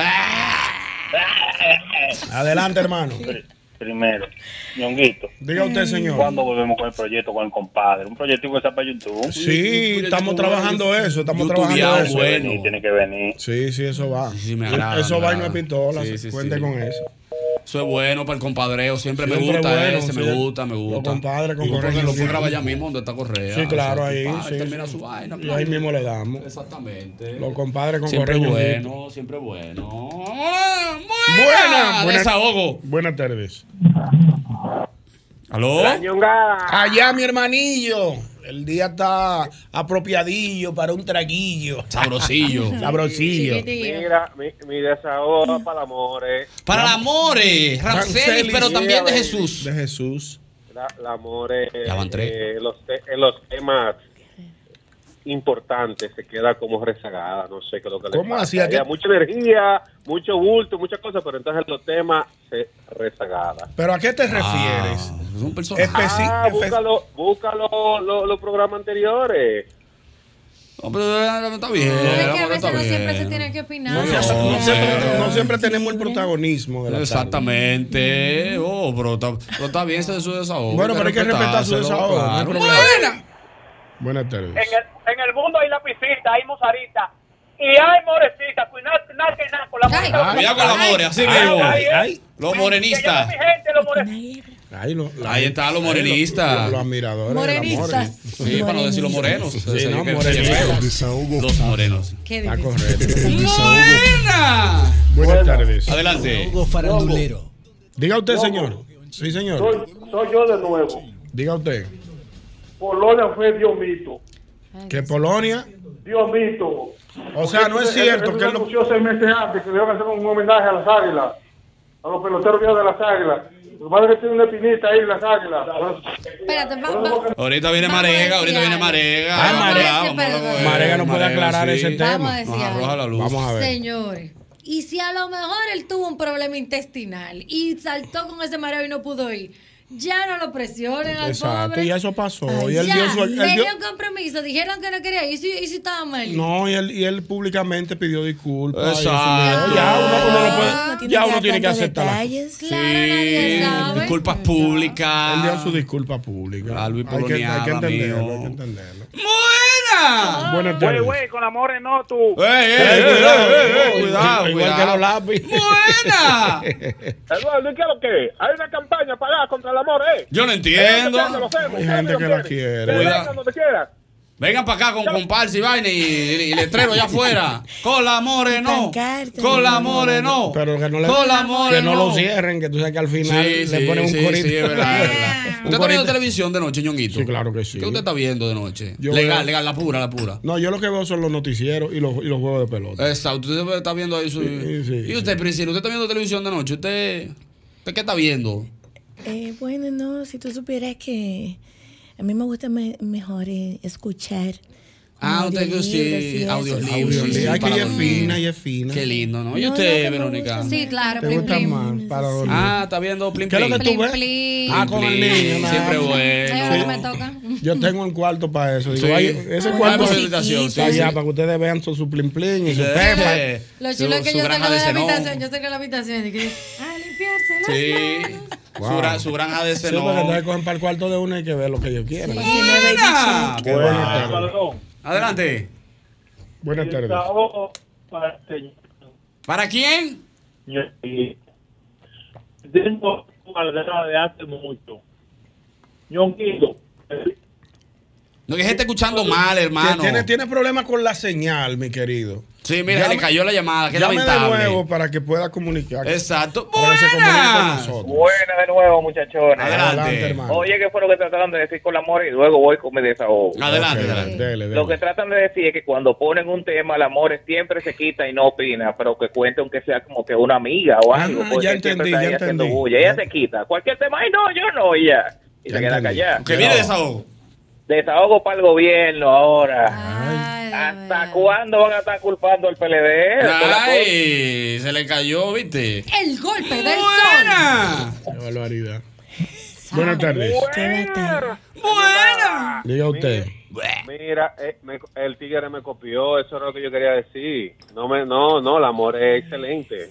[SPEAKER 22] Adelante, hermano.
[SPEAKER 21] Primero, ñonguito.
[SPEAKER 22] Diga usted, señor.
[SPEAKER 21] ¿Cuándo volvemos con el proyecto con el compadre? Un proyecto que está para YouTube.
[SPEAKER 22] Sí, estamos trabajando eso, estamos trabajando eso.
[SPEAKER 21] Bueno. Tiene que venir.
[SPEAKER 22] Sí, sí, eso va.
[SPEAKER 1] me agrada,
[SPEAKER 22] eso
[SPEAKER 1] me
[SPEAKER 22] va y no es pistola.
[SPEAKER 1] Sí, sí,
[SPEAKER 22] Cuente
[SPEAKER 1] sí.
[SPEAKER 22] con eso.
[SPEAKER 1] Eso es bueno para el compadreo. Siempre, me
[SPEAKER 22] Siempre
[SPEAKER 1] gusta
[SPEAKER 22] bueno,
[SPEAKER 1] ese,
[SPEAKER 22] sí.
[SPEAKER 1] me gusta, me gusta.
[SPEAKER 22] Los compadres con
[SPEAKER 1] Y porque
[SPEAKER 22] Correa
[SPEAKER 1] lo fue grabar allá mismo donde está Correa.
[SPEAKER 22] Sí, claro,
[SPEAKER 1] O sea,
[SPEAKER 22] ahí.
[SPEAKER 1] tu padre
[SPEAKER 22] sí,
[SPEAKER 1] termina
[SPEAKER 22] sí.
[SPEAKER 1] su vaina.
[SPEAKER 22] Y ahí mismo le damos.
[SPEAKER 1] Exactamente.
[SPEAKER 22] Los compadres con
[SPEAKER 1] Siempre
[SPEAKER 22] Correa y
[SPEAKER 1] bueno, siempre bueno.
[SPEAKER 22] Buena, buena-
[SPEAKER 1] Desahogo.
[SPEAKER 22] Buenas tardes.
[SPEAKER 1] ¿Aló?
[SPEAKER 22] Allá, mi hermanillo. El día está apropiadillo para un traguillo.
[SPEAKER 1] Sabrosillo.
[SPEAKER 22] Sabrosillo.
[SPEAKER 27] Mira, mi, mi desahogo para el amor. eh.
[SPEAKER 1] Para el amor, eh, Rancelis, pero también de Jesús.
[SPEAKER 22] De Jesús.
[SPEAKER 34] La, la More,
[SPEAKER 1] Ya van tres.
[SPEAKER 34] eh, los te- en los temas importantes se queda como rezagada, no sé qué es lo que le
[SPEAKER 22] ¿Cómo
[SPEAKER 34] pasa.
[SPEAKER 22] hacía que-
[SPEAKER 34] Mucha energía, mucho bulto, muchas cosas, pero entonces los temas se rezagada.
[SPEAKER 22] ¿Pero a qué te refieres?
[SPEAKER 1] Es un
[SPEAKER 22] Especi-
[SPEAKER 34] Ah, búscalo, búscalo lo- los programas anteriores.
[SPEAKER 1] No, pero eh, está bien.
[SPEAKER 25] Es que a veces no siempre
[SPEAKER 1] bien.
[SPEAKER 25] se tiene que opinar.
[SPEAKER 22] No, siempre- no siempre, no siempre tenemos el protagonismo de la tarde.
[SPEAKER 1] Exactamente. Oh, pero está, pero está bien ese de su desahogo.
[SPEAKER 22] Bueno, pero hay que respetar su desahogo, no hay
[SPEAKER 1] claro.
[SPEAKER 22] problema.
[SPEAKER 1] Buena.
[SPEAKER 22] Buenas tardes.
[SPEAKER 31] En el, en el mundo hay lapicita, hay mozarita y hay morecita. Cuidado, nada que nada con la morecita.
[SPEAKER 1] Cuidado con la more, así mismo. Los morenistas.
[SPEAKER 22] Ahí, lo- la-
[SPEAKER 1] Ahí están los morenistas.
[SPEAKER 22] Los, los admiradores
[SPEAKER 25] Morenistas.
[SPEAKER 1] Sí, para no decir los morenos.
[SPEAKER 22] Sí, no, morenistas.
[SPEAKER 1] Los morenos.
[SPEAKER 25] Qué
[SPEAKER 22] Está. Buenas tardes.
[SPEAKER 1] Adelante.
[SPEAKER 4] Desahogo farandulero.
[SPEAKER 22] Diga usted, señor. Sí, señor.
[SPEAKER 27] Soy, soy yo de nuevo.
[SPEAKER 22] Diga usted.
[SPEAKER 27] Polonia fue Diosmito.
[SPEAKER 22] Que Polonia.
[SPEAKER 27] Diosmito.
[SPEAKER 22] O sea, no es cierto que él
[SPEAKER 27] lo seis meses antes que le iban a hacer un homenaje a las águilas. A los peloteros viejos de las águilas. Lo que tiene una espinita ahí las águilas.
[SPEAKER 25] Espérate,
[SPEAKER 1] Ahorita viene Marega, ahorita viene Marega.
[SPEAKER 22] Ah,
[SPEAKER 1] Vamos a
[SPEAKER 22] Marega. Marega no puede aclarar ese tema.
[SPEAKER 25] Vamos a decir
[SPEAKER 1] Nos arroja la luz.
[SPEAKER 22] Vamos a ver.
[SPEAKER 25] Señores, y si a lo mejor él tuvo un problema intestinal y saltó con ese mareo y no pudo ir, ya no lo presionen al
[SPEAKER 22] Exacto,
[SPEAKER 25] pobre.
[SPEAKER 22] y eso pasó.
[SPEAKER 25] Ay,
[SPEAKER 22] y él
[SPEAKER 25] ya,
[SPEAKER 22] dio su. él
[SPEAKER 25] le
[SPEAKER 22] dio-
[SPEAKER 25] dio un compromiso, dijeron que no quería ir, y si, y si estaba mal.
[SPEAKER 22] no, y él, y él públicamente pidió disculpas.
[SPEAKER 1] Exacto.
[SPEAKER 22] Ya uno, uno no puede-
[SPEAKER 33] No tiene
[SPEAKER 22] ya
[SPEAKER 33] que
[SPEAKER 22] uno tiene que aceptar. la-.
[SPEAKER 25] Claro, nadie sabe.
[SPEAKER 1] Disculpas públicas.
[SPEAKER 22] Él dio su disculpa pública.
[SPEAKER 1] Algo
[SPEAKER 22] hay, que, hay que entenderlo,
[SPEAKER 1] mío.
[SPEAKER 22] hay que entenderlo.
[SPEAKER 1] ¡Buena!
[SPEAKER 22] Buenas
[SPEAKER 27] Güey,
[SPEAKER 22] tardes.
[SPEAKER 27] güey, con amores no, tú.
[SPEAKER 1] ¡Ey, ey,
[SPEAKER 22] Eh,
[SPEAKER 1] ey,
[SPEAKER 22] cuidado,
[SPEAKER 1] ey, ey,
[SPEAKER 22] igual
[SPEAKER 1] cuidado,
[SPEAKER 22] que
[SPEAKER 1] cuidado!
[SPEAKER 22] los lápiz.
[SPEAKER 1] ¡Buena!
[SPEAKER 27] Eduardo, ¿y qué es lo que? Hay una campaña pagada contra el amor, ¿eh?
[SPEAKER 1] Yo no entiendo.
[SPEAKER 22] Hay gente que la quiere.
[SPEAKER 1] Vengan para acá con comparsa y vaina y, y letrero allá afuera. Con la more no.
[SPEAKER 33] Pancarta.
[SPEAKER 1] Con la more no.
[SPEAKER 22] Pero que no, le,
[SPEAKER 1] Con la more
[SPEAKER 22] que no,
[SPEAKER 1] no.
[SPEAKER 22] lo cierren, que tú sabes que al final
[SPEAKER 1] Sí,
[SPEAKER 22] le
[SPEAKER 1] sí,
[SPEAKER 22] ponen un
[SPEAKER 1] sí,
[SPEAKER 22] corito.
[SPEAKER 1] sí, es verdad, es verdad.
[SPEAKER 22] Un
[SPEAKER 1] ¿Usted está viendo televisión de noche, ñonguito?
[SPEAKER 22] Sí, claro que sí.
[SPEAKER 1] ¿Qué usted está viendo de noche?
[SPEAKER 22] Yo
[SPEAKER 1] legal,
[SPEAKER 22] veo-
[SPEAKER 1] legal, la pura, la pura.
[SPEAKER 22] No, yo lo que veo son los noticieros y los, y los juegos de pelota.
[SPEAKER 1] Exacto, usted está viendo ahí su...
[SPEAKER 22] Sí, sí,
[SPEAKER 1] ¿Y usted, Priscila, usted está viendo televisión de noche? ¿Usted, ¿Usted qué está viendo?
[SPEAKER 33] Eh, bueno, no, si tú supieras que a mí me gusta me- mejor eh, escuchar.
[SPEAKER 1] Ah, usted que sí, audiolibros.
[SPEAKER 22] Audio,
[SPEAKER 1] sí,
[SPEAKER 22] Ay, que ella es fina, ella es fina.
[SPEAKER 1] Qué lindo, ¿no? ¿Y
[SPEAKER 33] No,
[SPEAKER 1] usted,
[SPEAKER 33] no,
[SPEAKER 1] Verónica?
[SPEAKER 33] gusta
[SPEAKER 25] Sí, claro,
[SPEAKER 22] ¿Te
[SPEAKER 25] plim,
[SPEAKER 22] gusta
[SPEAKER 25] plim.
[SPEAKER 22] más para dormir?
[SPEAKER 1] Ah, está viendo Plim
[SPEAKER 22] ¿Qué es lo que
[SPEAKER 1] Plim.
[SPEAKER 22] tú ves?
[SPEAKER 25] Plim,
[SPEAKER 22] Ah, con el
[SPEAKER 1] Plim,
[SPEAKER 22] niño.
[SPEAKER 1] Siempre bueno.
[SPEAKER 25] me toca.
[SPEAKER 22] Yo tengo un cuarto para eso. Digo,
[SPEAKER 1] Sí.
[SPEAKER 22] ay, ese
[SPEAKER 1] Ah,
[SPEAKER 22] cuarto
[SPEAKER 1] por
[SPEAKER 22] es
[SPEAKER 1] habitación, sí,
[SPEAKER 22] allá para que ustedes vean su, su plin plin y su
[SPEAKER 1] Sí.
[SPEAKER 22] pepa.
[SPEAKER 25] Lo
[SPEAKER 1] Su-
[SPEAKER 25] chulo es que yo tengo la habitación, yo tengo la habitación que ah, limpiarse las
[SPEAKER 1] Sí.
[SPEAKER 25] Manos.
[SPEAKER 1] Su,
[SPEAKER 22] Wow.
[SPEAKER 1] gra- su granja de
[SPEAKER 22] Sí, porque
[SPEAKER 1] cenón.
[SPEAKER 22] entonces cogen para el cuarto de uno y hay que ver lo que ellos quieran.
[SPEAKER 33] Sí, sí,
[SPEAKER 22] buenas tardes.
[SPEAKER 1] Adelante.
[SPEAKER 22] Buenas tardes.
[SPEAKER 27] Para el señor.
[SPEAKER 1] ¿Para quién?
[SPEAKER 27] Tengo maldad de hace mucho. Ñonguito.
[SPEAKER 1] No, que gente escuchando mal, hermano.
[SPEAKER 22] Tiene, tiene problemas con la señal, mi querido.
[SPEAKER 1] Sí, mira, se le cayó la llamada. Qué
[SPEAKER 22] Llame
[SPEAKER 1] lamentable.
[SPEAKER 22] de nuevo para que pueda comunicar.
[SPEAKER 1] Exacto. ¡Buena!
[SPEAKER 22] nosotros.
[SPEAKER 15] Buena de nuevo, muchachones.
[SPEAKER 1] Adelante.
[SPEAKER 22] hermano.
[SPEAKER 15] Oye, ¿qué fue lo que trataron de decir con la amor? Y luego voy con mi desahogo.
[SPEAKER 1] Adelante, adelante.
[SPEAKER 22] dele, dele.
[SPEAKER 15] Lo que tratan de decir es que cuando ponen un tema, el amor siempre se quita y no opina, pero que cuente aunque sea como que una amiga o
[SPEAKER 22] Ah,
[SPEAKER 15] algo.
[SPEAKER 22] ya
[SPEAKER 15] porque siempre
[SPEAKER 22] entendí,
[SPEAKER 15] está
[SPEAKER 22] ya entendí.
[SPEAKER 15] bulla. Ella se quita. Cualquier tema, ay, no, yo no, y ya. Y
[SPEAKER 22] Ya
[SPEAKER 15] se queda
[SPEAKER 22] entendí.
[SPEAKER 15] callada.
[SPEAKER 1] Que viene desahogo.
[SPEAKER 15] Desahogo para el gobierno ahora.
[SPEAKER 25] Ay,
[SPEAKER 15] ¿Hasta cuándo van a estar culpando al PLD?
[SPEAKER 1] Ay, se le cayó, ¿viste?
[SPEAKER 25] El golpe del sol.
[SPEAKER 1] ¡Buena!
[SPEAKER 22] Qué barbaridad. Buenas tardes.
[SPEAKER 33] Qué batalla.
[SPEAKER 1] ¡Buena!
[SPEAKER 22] Diga usted.
[SPEAKER 34] Mira, eh, me- el tigre me copió, eso es lo que yo quería decir. No, me, no, no, el amor es excelente.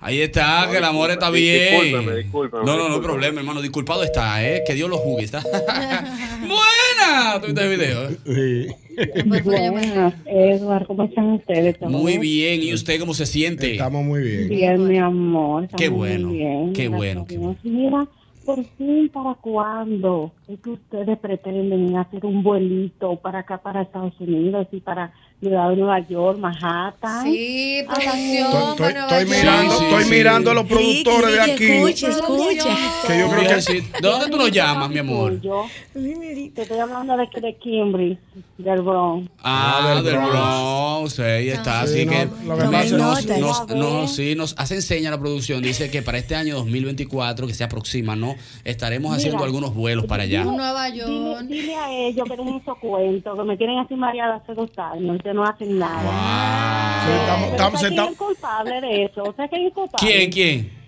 [SPEAKER 1] Ahí está,
[SPEAKER 34] No,
[SPEAKER 1] que el amor está bien.
[SPEAKER 34] discúlpame, discúlpame,
[SPEAKER 1] No, no, no hay
[SPEAKER 34] discúlpame.
[SPEAKER 1] problema, hermano. Disculpado está, ¿eh? Que Dios lo juzgue. Está. ¡Buena! ¿Tuviste el video? eh?
[SPEAKER 22] Sí.
[SPEAKER 35] Buenas, Eduardo, ¿cómo están ustedes? ¿Todo
[SPEAKER 1] Muy bien. ¿Y usted cómo se siente?
[SPEAKER 22] Estamos muy bien.
[SPEAKER 35] Bien, mi amor. estamos
[SPEAKER 1] Qué
[SPEAKER 35] muy
[SPEAKER 1] bueno,
[SPEAKER 35] bien,
[SPEAKER 1] qué bueno, qué
[SPEAKER 35] Dios. Mira, por fin, ¿para cuándo es que ustedes pretenden hacer un vuelito para acá, para Estados Unidos y para Ciudad de Nueva York, Manhattan.
[SPEAKER 25] Sí,
[SPEAKER 22] Estoy, estoy- estoy mirando,
[SPEAKER 1] Sí,
[SPEAKER 22] estoy
[SPEAKER 1] sí.
[SPEAKER 22] mirando a los productores de aquí.
[SPEAKER 33] escucha, escucha.
[SPEAKER 22] Que yo creo que
[SPEAKER 1] decir, ¿De dónde tú nos llamas, mi amor?
[SPEAKER 35] Yo te estoy hablando de, de Kimberly, del Bronx.
[SPEAKER 1] Ah,
[SPEAKER 22] del
[SPEAKER 1] del
[SPEAKER 22] Bronx.
[SPEAKER 1] Ahí está.
[SPEAKER 22] Sí,
[SPEAKER 1] Así
[SPEAKER 22] no,
[SPEAKER 1] que nos, nos, nos- nos- sí, nos hace enseña la producción. Dice que para este año 2024, que se aproxima, ¿no? Estaremos haciendo
[SPEAKER 35] Mira,
[SPEAKER 1] algunos vuelos para allá.
[SPEAKER 25] Nueva
[SPEAKER 35] Dile,
[SPEAKER 25] York.
[SPEAKER 35] dile a ellos que dejen esos cuentos, que me tienen así mareada hace dos años, que no hacen nada.
[SPEAKER 22] Sí, estamos- estamos-
[SPEAKER 35] ¿sabes quién
[SPEAKER 22] estamos-
[SPEAKER 35] es culpable de eso? ¿O sea, quién es culpable?
[SPEAKER 1] ¿Quién, quién?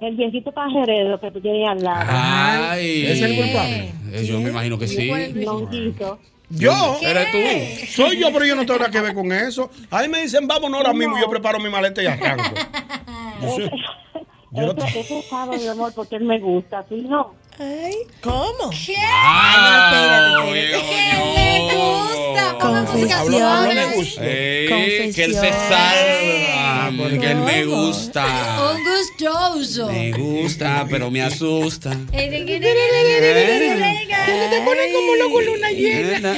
[SPEAKER 35] El viejito pajarero que tú tienes al lado.
[SPEAKER 1] Ay.
[SPEAKER 22] ¿Es el culpable?
[SPEAKER 1] Eh, Yo me imagino que sí.
[SPEAKER 35] Longuito.
[SPEAKER 22] Yo.
[SPEAKER 1] ¿Eres tú?
[SPEAKER 22] Soy yo, pero yo no tengo nada que ver con eso. Ahí me dicen, vámonos ahora mismo. Yo preparo mi maleta y arranco. Yo soy- yo no
[SPEAKER 35] Ese, ese sábado, mi amor, porque él me gusta, ¿sí no?
[SPEAKER 33] Ay, ¿cómo?
[SPEAKER 25] ¿Qué?
[SPEAKER 1] Ah,
[SPEAKER 33] espérate,
[SPEAKER 1] oye,
[SPEAKER 25] ¿Qué le gusta?
[SPEAKER 22] Gusto.
[SPEAKER 1] Ey, que él se salva, porque él me
[SPEAKER 33] ¿Cómo?
[SPEAKER 1] gusta.
[SPEAKER 25] Un gustoso.
[SPEAKER 1] Me gusta, pero me asusta.
[SPEAKER 33] te pones como loco luna llena.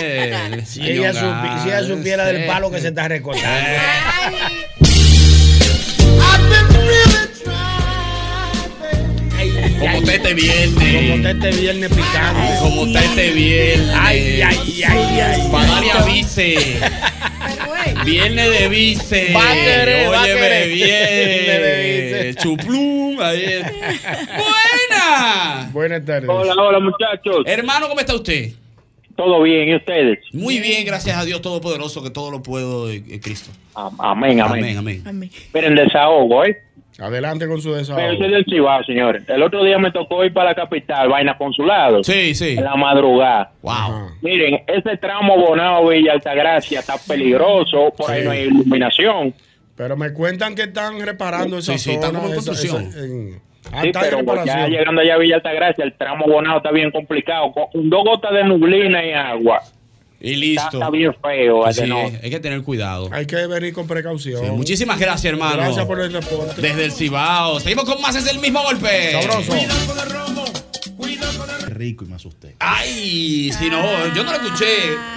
[SPEAKER 1] Eh,
[SPEAKER 36] Si ella, supi- si ella supiera del
[SPEAKER 1] eh.
[SPEAKER 36] palo que se está recortando.
[SPEAKER 1] Usted este
[SPEAKER 36] Como
[SPEAKER 1] viernes.
[SPEAKER 36] usted este viernes picante.
[SPEAKER 1] Como usted este viernes.
[SPEAKER 36] Ay, ay, ay, ay.
[SPEAKER 1] Para darle avise. Viernes de vice.
[SPEAKER 36] Va va
[SPEAKER 1] Óyeme
[SPEAKER 36] querer.
[SPEAKER 1] bien.
[SPEAKER 36] Vice.
[SPEAKER 1] Chuplum. Ahí. Buena.
[SPEAKER 22] Buenas tardes.
[SPEAKER 27] Hola, hola muchachos.
[SPEAKER 1] Hermano, ¿cómo está usted?
[SPEAKER 27] ¿Todo bien? ¿Y ustedes?
[SPEAKER 1] Muy bien, gracias a Dios Todopoderoso, que todo lo puedo en en Cristo.
[SPEAKER 27] Am- Amén, amén.
[SPEAKER 1] Amén, amén.
[SPEAKER 33] Amén.
[SPEAKER 27] Miren, desahogo, ¿eh?
[SPEAKER 22] Adelante con su desahogo.
[SPEAKER 27] soy del señores. El otro día me tocó ir para la capital, vaina consulado.
[SPEAKER 1] Sí, sí.
[SPEAKER 27] En la madrugada.
[SPEAKER 1] Wow.
[SPEAKER 27] Miren, ese tramo Bonao Villa Altagracia está peligroso, por ahí
[SPEAKER 22] Sí.
[SPEAKER 27] no hay iluminación.
[SPEAKER 22] Pero me cuentan que están reparando esa
[SPEAKER 1] Sí, sí, están
[SPEAKER 22] zona. esa-
[SPEAKER 1] construcción.
[SPEAKER 22] esa- en-
[SPEAKER 27] Sí, pero ya
[SPEAKER 22] reparación.
[SPEAKER 27] llegando allá a Villa Altagracia, el tramo Bonao está bien complicado. Con dos gotas de nublina y agua.
[SPEAKER 1] Y listo.
[SPEAKER 27] está bien feo.
[SPEAKER 1] Así
[SPEAKER 27] no.
[SPEAKER 1] es, hay que tener cuidado.
[SPEAKER 22] Hay que venir con precaución.
[SPEAKER 1] Sí, muchísimas gracias, hermano.
[SPEAKER 22] Gracias por el reporte.
[SPEAKER 1] Desde el Cibao. Seguimos con más, es el mismo golpe.
[SPEAKER 22] Sabroso.
[SPEAKER 37] Rico y me asusté.
[SPEAKER 1] Ay, si no, yo no lo escuché.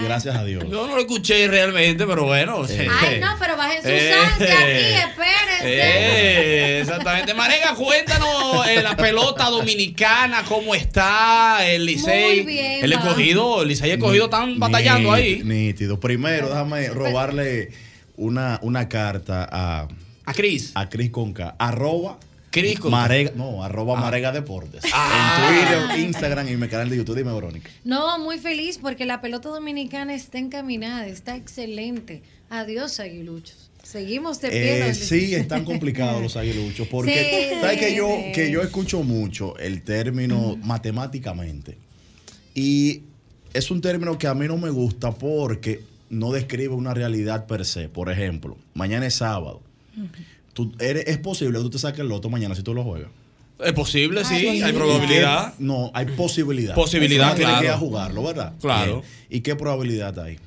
[SPEAKER 37] Gracias a Dios.
[SPEAKER 1] Yo no lo escuché realmente, pero bueno.
[SPEAKER 25] Ay, no, pero bajen sus
[SPEAKER 1] Eh.
[SPEAKER 25] ansias aquí, espérense.
[SPEAKER 1] Eh, exactamente. Marega, cuéntanos eh, la pelota dominicana, cómo está el Licey.
[SPEAKER 25] Muy bien,
[SPEAKER 1] el escogido, el Licey escogido están batallando ahí.
[SPEAKER 37] Nítido. Primero, déjame robarle una, una carta a,
[SPEAKER 1] A Cris.
[SPEAKER 37] a Cris Conca. Arroba.
[SPEAKER 1] Cris Conca.
[SPEAKER 37] Marega, no, arroba
[SPEAKER 1] Ah.
[SPEAKER 37] Marega Deportes.
[SPEAKER 1] Ah.
[SPEAKER 37] En Twitter, Instagram y mi canal de YouTube. Dime, Verónica.
[SPEAKER 25] No, muy feliz porque la pelota dominicana está encaminada, está excelente. Adiós, aguiluchos. Seguimos de pie.
[SPEAKER 37] Eh, sí, están complicados los aguiluchos. Porque,
[SPEAKER 25] Sí.
[SPEAKER 37] ¿sabes que yo, que yo escucho mucho el término matemáticamente? Y es un término que a mí no me gusta porque no describe una realidad per se. Por ejemplo, mañana es sábado. Tú eres- es posible que tú te saques el loto mañana si tú lo juegas.
[SPEAKER 1] Es posible, sí,
[SPEAKER 25] Ay,
[SPEAKER 1] hay probabilidad.
[SPEAKER 37] ¿Qué? No, hay posibilidad.
[SPEAKER 1] Posibilidad,
[SPEAKER 37] tienes que ir a
[SPEAKER 1] claro.
[SPEAKER 37] jugarlo, ¿verdad?
[SPEAKER 1] Claro.
[SPEAKER 37] Bien. ¿Y qué probabilidad hay?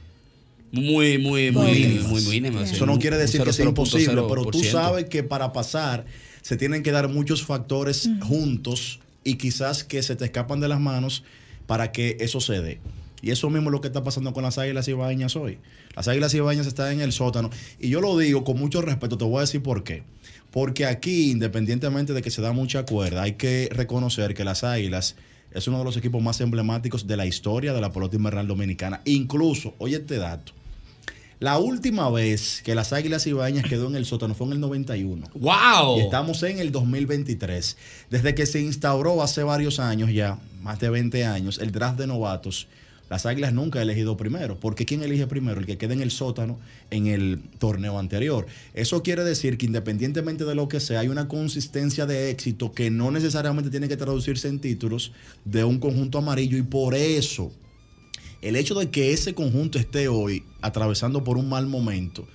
[SPEAKER 1] Muy, muy, muy,
[SPEAKER 37] Mínimas.
[SPEAKER 1] muy, muy mínima, sí.
[SPEAKER 37] Eso no quiere decir que sea
[SPEAKER 1] 0,0%.
[SPEAKER 37] imposible, pero tú sabes que para pasar se tienen que dar muchos factores juntos y quizás que se te escapan de las manos para que eso se dé. Y eso mismo es lo que está pasando con las águilas ibaeñas hoy. Las águilas ibaeñas están en el sótano. Y yo lo digo con mucho respeto, te voy a decir por qué. Porque aquí, independientemente de que se da mucha cuerda, hay que reconocer que las águilas es uno de los equipos más emblemáticos de la historia de la pelota invernal dominicana. Incluso, oye este dato, la última vez que las Águilas Ibaeñas quedó en el sótano fue en el 91.
[SPEAKER 1] ¡Wow!
[SPEAKER 37] Y estamos en el 2023. Desde que se instauró hace varios años ya, más de 20 años, el draft de novatos, las Águilas nunca han elegido primero. Porque ¿quién elige primero? El que queda en el sótano en el torneo anterior. Eso quiere decir que independientemente de lo que sea, hay una consistencia de éxito que no necesariamente tiene que traducirse en títulos de un conjunto amarillo y por eso el hecho de que ese conjunto esté hoy atravesando por un mal momento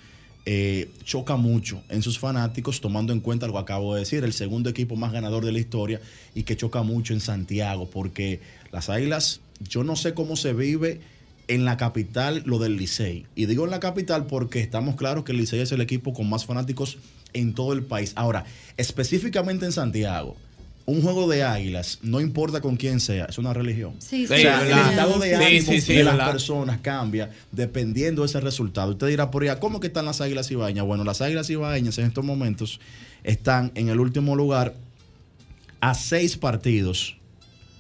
[SPEAKER 37] eh, choca mucho en sus fanáticos, tomando en cuenta lo que acabo de decir, el segundo equipo más ganador de la historia y que choca mucho en Santiago, porque las Águilas, yo no sé cómo se vive en la capital lo del Licey. Y digo en la capital porque estamos claros que el Licey es el equipo con más fanáticos en todo el país. Ahora, específicamente en Santiago, un juego de águilas, no importa con quién sea, es una religión.
[SPEAKER 25] Sí,
[SPEAKER 37] O
[SPEAKER 1] sí,
[SPEAKER 37] sea, el
[SPEAKER 1] verdad.
[SPEAKER 37] estado de
[SPEAKER 1] Sí,
[SPEAKER 37] ánimo
[SPEAKER 1] sí, sí,
[SPEAKER 37] de las
[SPEAKER 1] verdad.
[SPEAKER 37] personas cambia dependiendo de ese resultado. Usted dirá por allá, ¿cómo que están las águilas ibaeñas? Bueno, las águilas ibaeñas en estos momentos están en el último lugar a seis partidos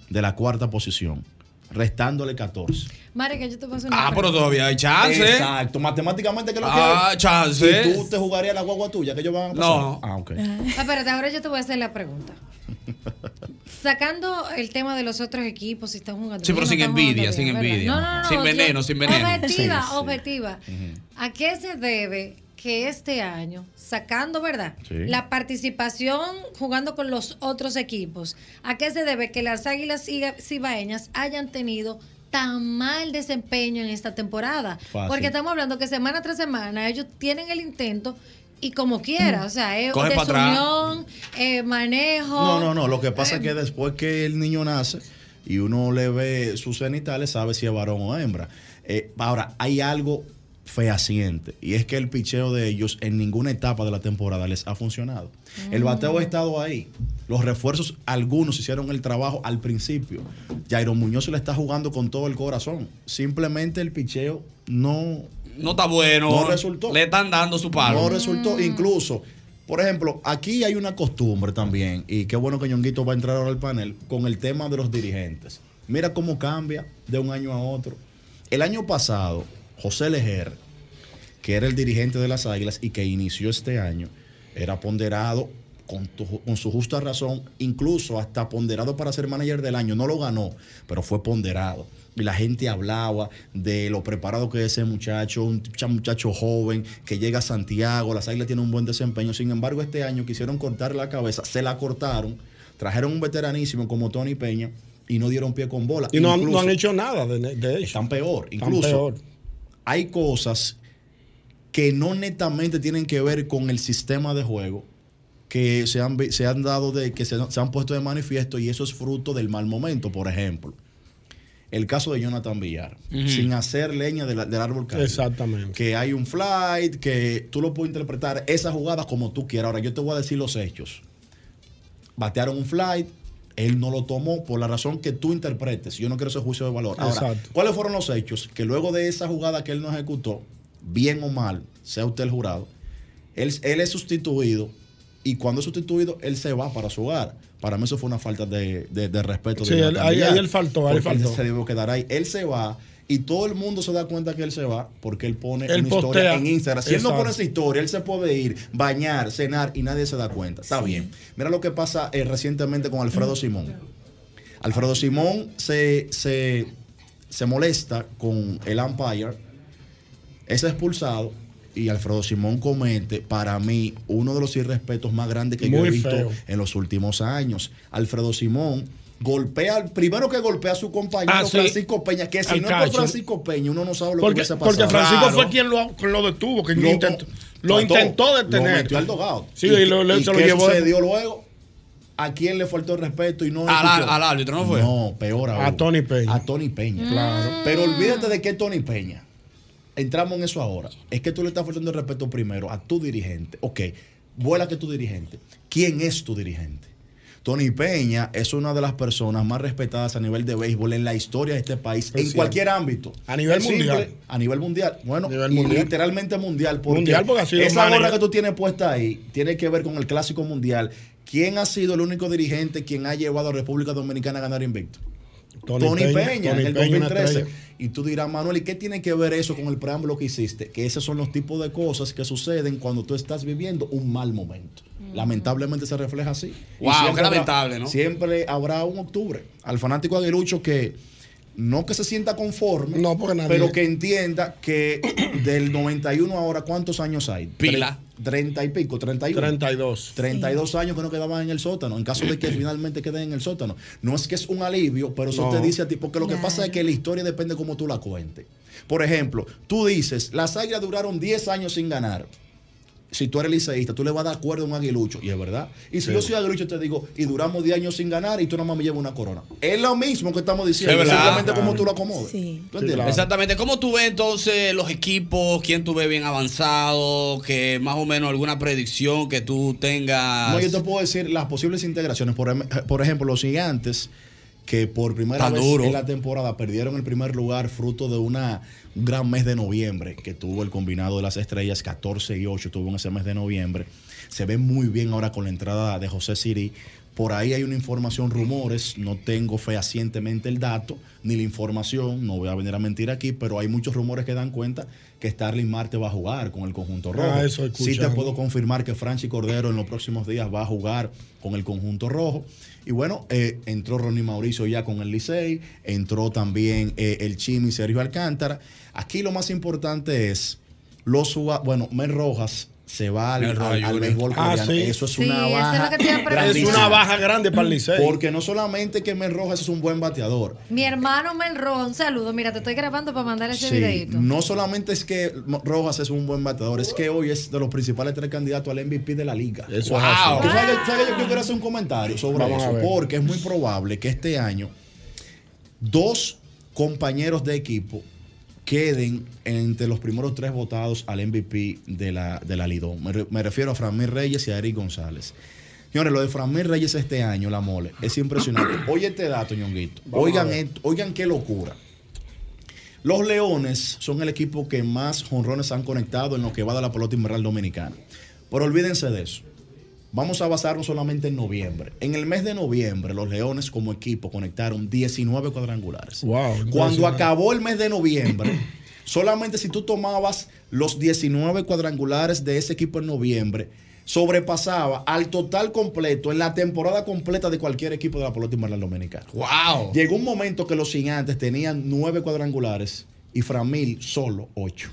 [SPEAKER 37] de la cuarta posición, restándole 14.
[SPEAKER 25] Mare, que yo te hacer una
[SPEAKER 1] Ah, pero todavía hay chance.
[SPEAKER 37] Exacto, matemáticamente que lo
[SPEAKER 1] Ah,
[SPEAKER 37] que hay.
[SPEAKER 1] chance.
[SPEAKER 37] ¿Y tú te jugarías la guagua tuya que ellos van a pasar?
[SPEAKER 1] No.
[SPEAKER 37] Ah, ok.
[SPEAKER 25] Ah, espérate, ahora yo te voy a hacer la pregunta. Sacando el tema de los otros equipos, si están jugando.
[SPEAKER 1] Sí, pero sin envidia, sin envidia.
[SPEAKER 25] No, no, no,
[SPEAKER 1] Sin
[SPEAKER 25] yo-
[SPEAKER 1] veneno, sin veneno.
[SPEAKER 25] Objetiva,
[SPEAKER 1] Sí, sí.
[SPEAKER 25] objetiva. ¿A qué se debe que este año, sacando, verdad,
[SPEAKER 38] Sí.
[SPEAKER 25] la participación jugando con los otros equipos, a qué se debe que las Águilas Cibaeñas hayan tenido tan mal desempeño en esta temporada?
[SPEAKER 37] Fácil.
[SPEAKER 25] Porque estamos hablando que semana tras semana ellos tienen el intento y como quiera, o sea, es
[SPEAKER 37] Coge
[SPEAKER 25] desunión, eh, manejo.
[SPEAKER 37] No, no, no. Lo que pasa es que después que el niño nace y uno le ve sus genitales, sabe si es varón o hembra. Eh, ahora, hay algo fehaciente y es que el picheo de ellos en ninguna etapa de la temporada les ha funcionado. El bateo ha estado ahí. Los refuerzos, algunos hicieron el trabajo al principio. Jairo Muñoz se le está jugando con todo el corazón. Simplemente el picheo no,
[SPEAKER 1] No está bueno.
[SPEAKER 37] No resultó.
[SPEAKER 1] Le están dando su palo.
[SPEAKER 37] no resultó. Incluso, por ejemplo, aquí hay una costumbre también, y qué bueno que Ñonguito va a entrar ahora al panel, con el tema de los dirigentes. Mira cómo cambia de un año a otro. El año pasado, José Lejer, que era el dirigente de las Águilas y que inició este año, era ponderado con, tu- con su justa razón, incluso hasta ponderado para ser manager del año. No lo ganó, pero fue ponderado. Y la gente hablaba de lo preparado que es ese muchacho, un cha- muchacho joven que llega a Santiago, las Águilas tienen un buen desempeño. Sin embargo, este año quisieron cortar la cabeza, se la cortaron, trajeron un veteranísimo como Tony Peña y no dieron pie con bola.
[SPEAKER 22] Y no, han- no
[SPEAKER 37] Incluso-
[SPEAKER 22] han hecho nada de, de hecho.
[SPEAKER 37] están peor.
[SPEAKER 22] Están
[SPEAKER 37] Incluso
[SPEAKER 22] peor.
[SPEAKER 37] Hay cosas que no netamente tienen que ver con el sistema de juego que se han, se han dado de que se, se han puesto de manifiesto y eso es fruto del mal momento. Por ejemplo, el caso de Jonathan Villar, sin hacer leña de la- del árbol caído.
[SPEAKER 22] Exactamente.
[SPEAKER 37] Que hay un flight, que tú lo puedes interpretar esa jugada como tú quieras. Ahora, yo te voy a decir los hechos. Batearon un flight, él no lo tomó por la razón que tú interpretes. Yo no quiero ese juicio de valor. Ahora,
[SPEAKER 22] Exacto.
[SPEAKER 37] ¿cuáles fueron los hechos? Que luego de esa jugada que él no ejecutó, bien o mal, sea usted el jurado, él, él es sustituido y cuando es sustituido, él se va para su hogar. Para mí eso fue una falta de, de- de respeto.
[SPEAKER 22] Sí, él- ahí- él faltó, ahí
[SPEAKER 37] él
[SPEAKER 22] faltó.
[SPEAKER 37] se debió quedar ahí. Él se va y todo el mundo se da cuenta que él se va porque él pone
[SPEAKER 22] Él
[SPEAKER 37] una
[SPEAKER 22] postea.
[SPEAKER 37] historia en Instagram. Si él no pone esa historia, él se puede ir, bañar, cenar y nadie se da cuenta. Está bien. Mira lo que pasa eh, recientemente con Alfredo Simón. Alfredo Simón se, se, se molesta con el umpire, es expulsado y Alfredo Simón comete para mí uno de los irrespetos más grandes que yo he visto
[SPEAKER 22] feo.
[SPEAKER 37] en los últimos años. Alfredo Simón golpea, al- primero que golpea a su compañero
[SPEAKER 22] Ah, sí.
[SPEAKER 37] Francisco Peña, que si
[SPEAKER 22] Al
[SPEAKER 37] no es por. Francisco Peña, uno no sabe lo
[SPEAKER 22] Porque,
[SPEAKER 37] que hubiese pasado.
[SPEAKER 22] porque Francisco
[SPEAKER 37] Claro.
[SPEAKER 22] fue quien lo, quien lo detuvo, que
[SPEAKER 37] Lo-
[SPEAKER 22] intentó, lo
[SPEAKER 37] trató,
[SPEAKER 22] intentó
[SPEAKER 37] Lo
[SPEAKER 22] detener.
[SPEAKER 37] metió al dogado.
[SPEAKER 22] Sí, y, lo,
[SPEAKER 37] y
[SPEAKER 22] se lo llevó.
[SPEAKER 37] sucedió luego? ¿A quién le faltó el respeto y no
[SPEAKER 1] Al- al árbitro, ¿no fue?
[SPEAKER 37] No, peor aún.
[SPEAKER 22] A Tony Peña.
[SPEAKER 37] A Tony Peña.
[SPEAKER 22] Claro.
[SPEAKER 37] Pero olvídate de que Tony Peña. Entramos en eso ahora. Es que tú le estás faltando el respeto primero a tu dirigente. Ok, vuela que tu dirigente. ¿Quién es tu dirigente? Tony Peña es una de las personas más respetadas a nivel de béisbol en la historia de este país, en cualquier ámbito.
[SPEAKER 22] A nivel
[SPEAKER 37] simple,
[SPEAKER 22] mundial.
[SPEAKER 37] a nivel mundial. Bueno,
[SPEAKER 22] Nivel
[SPEAKER 37] y
[SPEAKER 22] mundial.
[SPEAKER 37] literalmente mundial. Porque
[SPEAKER 22] Mundial porque ha sido
[SPEAKER 37] esa
[SPEAKER 22] manager.
[SPEAKER 37] gorra que tú tienes puesta ahí tiene que ver con el clásico mundial. ¿Quién ha sido el único dirigente quien ha llevado a República Dominicana a ganar invicto?
[SPEAKER 22] Tony
[SPEAKER 37] Tony,
[SPEAKER 22] Peña,
[SPEAKER 37] Peña,
[SPEAKER 22] Tony
[SPEAKER 37] en el
[SPEAKER 22] Peña, una
[SPEAKER 37] 2013.
[SPEAKER 22] estrella.
[SPEAKER 37] Y tú dirás, Manuel, ¿y qué tiene que ver eso con el preámbulo que hiciste? Que esos son los tipos de cosas que suceden cuando tú estás viviendo un mal momento. Lamentablemente se refleja así. Y
[SPEAKER 1] Wow,
[SPEAKER 37] siempre
[SPEAKER 1] qué
[SPEAKER 37] habrá-
[SPEAKER 1] lamentable, ¿no?
[SPEAKER 37] Siempre habrá un octubre. Al fanático aguilucho que no que se sienta conforme,
[SPEAKER 22] No, porque nadie-
[SPEAKER 37] pero que entienda que del 91 ahora, ¿cuántos años hay?
[SPEAKER 1] Pila.
[SPEAKER 37] Tre- 30 y pico, 31.
[SPEAKER 22] 32.
[SPEAKER 37] 32 años que no quedaban en el sótano, en caso de que finalmente queden en el sótano. No es que es un alivio, pero eso
[SPEAKER 22] No.
[SPEAKER 37] te dice a ti, porque lo que pasa es que la historia depende cómo tú la cuentes. Por ejemplo, tú dices, las águilas duraron 10 años sin ganar. Si tú eres liceísta, tú le vas a dar cuerda a un aguilucho, y es verdad. Y si
[SPEAKER 22] Sí.
[SPEAKER 37] yo soy aguilucho, te digo, y duramos 10 años sin ganar, y tú nada más me llevas una corona. Es lo mismo que estamos diciendo,
[SPEAKER 1] Es verdad.
[SPEAKER 37] simplemente como tú lo acomodes. ¿Tú entiendes?
[SPEAKER 1] Exactamente. ¿Cómo tú ves entonces los equipos? ¿Quién tú ves bien avanzado? Que más o menos alguna predicción que tú tengas.
[SPEAKER 37] No, yo te puedo decir las posibles integraciones. Por, em- por ejemplo, los gigantes, que por primera
[SPEAKER 1] Tan
[SPEAKER 37] vez
[SPEAKER 1] duro.
[SPEAKER 37] en la temporada perdieron el primer lugar fruto de una, un gran mes de noviembre que tuvo el combinado de las estrellas, 14 y 8 tuvo en ese mes de noviembre. Se ve muy bien ahora con la entrada de José Siri. Por ahí hay una información, rumores, no tengo fehacientemente el dato ni la información, no voy a venir a mentir aquí, pero hay muchos rumores que dan cuenta que Starling Marte va a jugar con el conjunto rojo.
[SPEAKER 22] Ah, eso he
[SPEAKER 37] sí te puedo confirmar que Franchi Cordero en los próximos días va a jugar con el conjunto rojo. Y bueno, eh, entró Ronnie Mauricio ya con el Licey, entró también eh, el Chimi Sergio Alcántara. Aquí lo más importante es los bueno, Mel Rojas se va al,
[SPEAKER 22] Mel Rojas
[SPEAKER 37] al- al béisbol
[SPEAKER 22] Ah,
[SPEAKER 37] coreano.
[SPEAKER 22] sí.
[SPEAKER 37] Eso es
[SPEAKER 22] Sí,
[SPEAKER 37] una
[SPEAKER 22] eso es lo
[SPEAKER 37] baja.
[SPEAKER 22] que. Es una baja grande para el Licey.
[SPEAKER 37] Porque no solamente que Mel Rojas es un buen bateador,
[SPEAKER 25] Mi hermano Melron, un saludo. Mira, te estoy grabando para mandar ese
[SPEAKER 37] Sí,
[SPEAKER 25] videito.
[SPEAKER 37] no solamente es que Rojas es un buen bateador, es que hoy es de los principales tres candidatos al MVP de la liga.
[SPEAKER 22] Eso es así.
[SPEAKER 37] ¿Tú sabes, sabes que yo, yo quiero hacer un comentario sobre
[SPEAKER 22] Vamos
[SPEAKER 37] eso, porque es muy probable que este año dos compañeros de equipo queden entre los primeros tres votados al MVP de la, de la Lidón. Me, re- me refiero a Framil Reyes y a Eric González. Señores, lo de Framil Reyes este año, la mole, es impresionante. Oye este dato, ñonguito.
[SPEAKER 22] Vamos
[SPEAKER 37] Oigan, esto- oigan qué locura. Los Leones son el equipo que más jonrones han conectado en lo que va de la pelota invernal dominicana. Pero olvídense de eso. Vamos a basarnos solamente en noviembre. En el mes de noviembre, los Leones como equipo conectaron 19 cuadrangulares. Cuando
[SPEAKER 22] impresionante.
[SPEAKER 37] acabó el mes de noviembre, solamente si tú tomabas los 19 cuadrangulares de ese equipo en noviembre, sobrepasaba al total completo en la temporada completa de cualquier equipo de la pelota invernal dominicana.
[SPEAKER 1] ¡Wow!
[SPEAKER 37] Llegó un momento que los gigantes tenían nueve cuadrangulares y Framil solo ocho.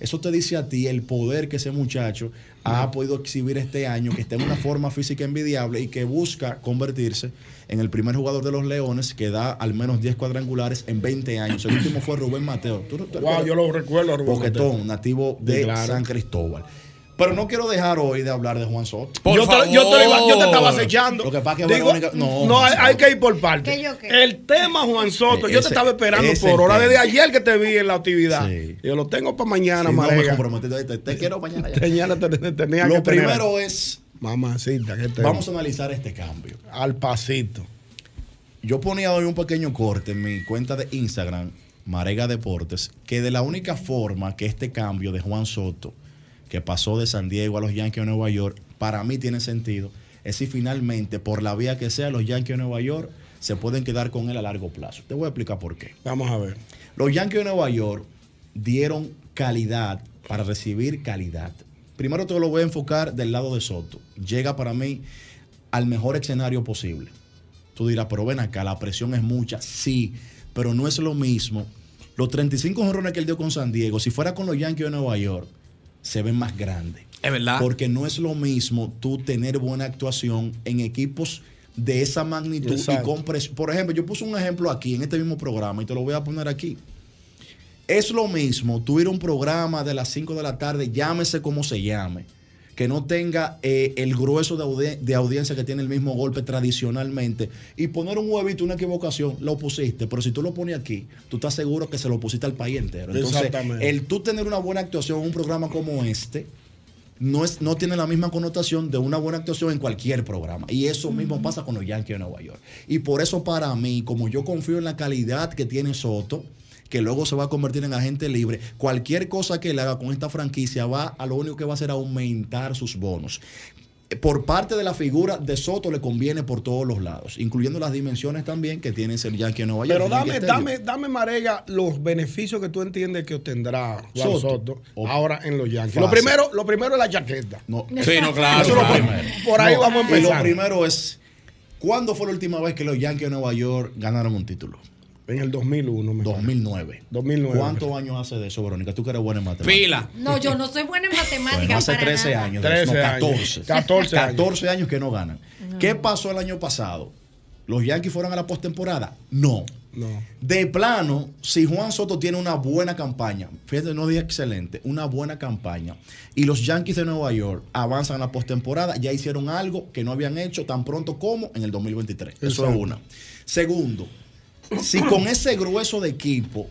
[SPEAKER 37] Eso te dice a ti el poder que ese muchacho ha podido exhibir este año, que está en una forma física envidiable y que busca convertirse en el primer jugador de los Leones que da al menos 10 cuadrangulares en 20 años. El último fue Rubén Mateo. ¿Tú, tú
[SPEAKER 22] Wow, yo lo recuerdo, Rubén
[SPEAKER 37] Boquetón,
[SPEAKER 22] Mateo.
[SPEAKER 37] nativo de
[SPEAKER 22] claro.
[SPEAKER 37] San Cristóbal. Pero no quiero dejar hoy de hablar de Juan Soto.
[SPEAKER 22] yo, te, yo, te lo iba- yo te estaba acechando.
[SPEAKER 37] Lo que pasa es que
[SPEAKER 22] Digo,
[SPEAKER 37] Verónica- no,
[SPEAKER 22] no, hay, hay que ir por partes.
[SPEAKER 25] ¿Qué yo qué?
[SPEAKER 22] El tema Juan Soto,
[SPEAKER 37] Eh,
[SPEAKER 22] yo te estaba esperando por hora desde ayer que te vi en la actividad.
[SPEAKER 37] Sí.
[SPEAKER 22] Yo lo tengo para mañana,
[SPEAKER 37] Sí, no, me comprometí. Te, te quiero mañana ya.
[SPEAKER 22] Mañana te- te- tenía
[SPEAKER 37] Lo
[SPEAKER 22] que tener-
[SPEAKER 37] primero es,
[SPEAKER 22] Mamacita, ¿qué te
[SPEAKER 37] vamos a analizar este cambio.
[SPEAKER 22] Al pasito.
[SPEAKER 37] Yo ponía hoy un pequeño corte en mi cuenta de Instagram, Marega Deportes, que de la única forma que este cambio de Juan Soto, que pasó de San Diego a los Yankees de Nueva York, para mí tiene sentido, es si finalmente, por la vía que sea, los Yankees de Nueva York se pueden quedar con él a largo plazo. Te voy a explicar por qué.
[SPEAKER 22] Vamos a ver.
[SPEAKER 37] Los Yankees de Nueva York dieron calidad para recibir calidad. Primero te lo voy a enfocar del lado de Soto. Llega para mí al mejor escenario posible. Tú dirás, pero ven acá, la presión es mucha. Sí, pero no es lo mismo. Los 35 jonrones que él dio con San Diego, si fuera con los Yankees de Nueva York, se ven más grandes.
[SPEAKER 1] Es verdad.
[SPEAKER 37] Porque no es lo mismo tú tener buena actuación en equipos de esa magnitud y
[SPEAKER 22] Exacto.
[SPEAKER 37] presión. Por ejemplo, yo puse un ejemplo aquí en este mismo programa y te lo voy a poner aquí. Es lo mismo tú ir a un programa de las 5 de la tarde, llámese como se llame, que no tenga eh, el grueso de, audi- de audiencia que tiene el mismo golpe tradicionalmente y poner un huevito, una equivocación, lo pusiste, pero si tú lo pones aquí, tú estás seguro que se lo pusiste al país entero. Entonces,
[SPEAKER 22] Exactamente.
[SPEAKER 37] el tú tener una buena actuación en un programa como este, no, es, no tiene la misma connotación de una buena actuación en cualquier programa. Y eso mismo pasa con los Yankees de Nueva York. Y por eso para mí, como yo confío en la calidad que tiene Soto, que luego se va a convertir en agente libre, cualquier cosa que él haga con esta franquicia va a lo único que va a hacer aumentar sus bonos. Por parte de la figura de Soto le conviene por todos los lados, incluyendo las dimensiones también que tiene ese Yankee de Nueva York.
[SPEAKER 22] Pero
[SPEAKER 37] el
[SPEAKER 22] dame, dame, dame, Marega, los beneficios que tú entiendes que obtendrá
[SPEAKER 37] Soto.
[SPEAKER 22] Soto,
[SPEAKER 37] O-
[SPEAKER 22] ahora en los Yankees. Lo primero, lo primero es la chaqueta.
[SPEAKER 37] No.
[SPEAKER 1] Sí, no, claro.
[SPEAKER 22] Eso es lo
[SPEAKER 1] claro.
[SPEAKER 22] primero. Por ahí
[SPEAKER 37] No,
[SPEAKER 22] vamos a
[SPEAKER 37] Y lo
[SPEAKER 22] empezar.
[SPEAKER 37] primero es, ¿cuándo fue la última vez que los Yankees de Nueva York ganaron un título?
[SPEAKER 22] En el 2001, me parece.
[SPEAKER 37] 2009.
[SPEAKER 22] 2009.
[SPEAKER 37] ¿Cuántos años hace de eso, Verónica? Tú que eres buena en matemáticas.
[SPEAKER 1] Pila.
[SPEAKER 25] No, yo no soy buena en matemáticas.
[SPEAKER 37] Bueno, hace
[SPEAKER 25] para
[SPEAKER 37] 13
[SPEAKER 25] nada.
[SPEAKER 37] años.
[SPEAKER 22] 13
[SPEAKER 37] no,
[SPEAKER 22] años.
[SPEAKER 37] 14.
[SPEAKER 22] 14 años.
[SPEAKER 37] 14 años que no ganan. ¿Qué pasó el año pasado? ¿Los Yankees fueron a la postemporada? No. De plano, si Juan Soto tiene una buena campaña, fíjate, no dije excelente, una buena campaña, y los Yankees de Nueva York avanzan a la postemporada, ya hicieron algo que no habían hecho tan pronto como en el 2023. Eso
[SPEAKER 22] Exacto.
[SPEAKER 37] es una. Segundo, si con ese grueso de equipo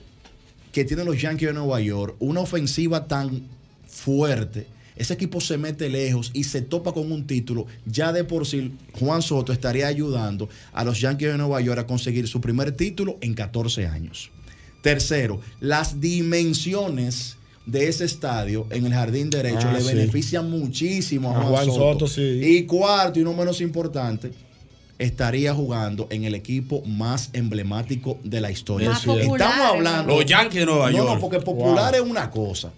[SPEAKER 37] que tienen los Yankees de Nueva York, una ofensiva tan fuerte, ese equipo se mete lejos y se topa con un título, ya de por sí Juan Soto estaría ayudando a los Yankees de Nueva York a conseguir su primer título en 14 años. Tercero, las dimensiones de ese estadio en el jardín derecho
[SPEAKER 22] Ah,
[SPEAKER 37] le
[SPEAKER 22] sí.
[SPEAKER 37] benefician muchísimo a Juan Soto.
[SPEAKER 22] Soto, sí.
[SPEAKER 37] Y cuarto y no menos importante, estaría jugando en el equipo más emblemático de la historia. Estamos hablando.
[SPEAKER 1] Los Yankees de Nueva
[SPEAKER 37] No,
[SPEAKER 1] York.
[SPEAKER 37] no, porque popular
[SPEAKER 1] Wow.
[SPEAKER 37] es una cosa.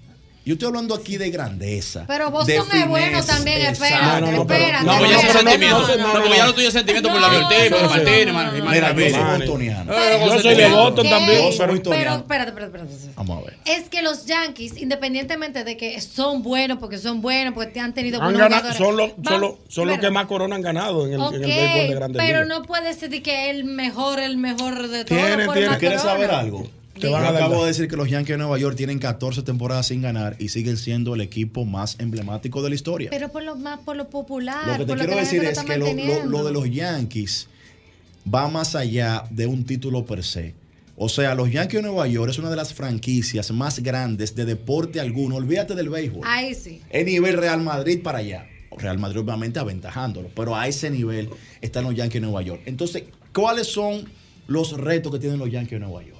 [SPEAKER 37] Yo estoy hablando aquí de grandeza.
[SPEAKER 25] Pero Boston es bueno también, espérate,
[SPEAKER 37] No, no, no, pero-
[SPEAKER 25] espérate.
[SPEAKER 1] No, ya
[SPEAKER 25] no,
[SPEAKER 1] es
[SPEAKER 25] no,
[SPEAKER 1] sentimiento.
[SPEAKER 25] no,
[SPEAKER 1] No,
[SPEAKER 25] no,
[SPEAKER 1] porque ya lo tuyo sentimiento por la Ortiz, por Martínez,
[SPEAKER 37] Mira,
[SPEAKER 1] Martínez.
[SPEAKER 37] yo soy bostoniano.
[SPEAKER 22] Yo soy de. Boston también.
[SPEAKER 37] Yo soy
[SPEAKER 25] Pero espérate, espérate, espérate.
[SPEAKER 37] Vamos a ver.
[SPEAKER 25] Es que los Yankees, independientemente de que son buenos, porque son buenos, porque han tenido buenos jugadores.
[SPEAKER 22] son los, que más corona han ganado en el, en el
[SPEAKER 25] Ok,
[SPEAKER 22] béisbol de grandes
[SPEAKER 25] pero no puede ser que el mejor, el mejor de todos.
[SPEAKER 37] ¿Quieres saber algo?
[SPEAKER 22] Te van a
[SPEAKER 37] acabo de decir que los Yankees de Nueva York tienen 14 temporadas sin ganar y siguen siendo el equipo más emblemático de la historia.
[SPEAKER 25] Pero por lo más, por lo popular.
[SPEAKER 37] Lo que te
[SPEAKER 25] por
[SPEAKER 37] quiero decir es que lo, lo- lo de los Yankees va más allá de un título per se. O sea, los Yankees de Nueva York es una de las franquicias más grandes de deporte alguno. Olvídate del béisbol.
[SPEAKER 25] Ahí sí.
[SPEAKER 37] Es nivel Real Madrid para allá. Real Madrid obviamente aventajándolo, pero a ese nivel están los Yankees de Nueva York. Entonces, ¿cuáles son los retos que tienen los Yankees de Nueva York?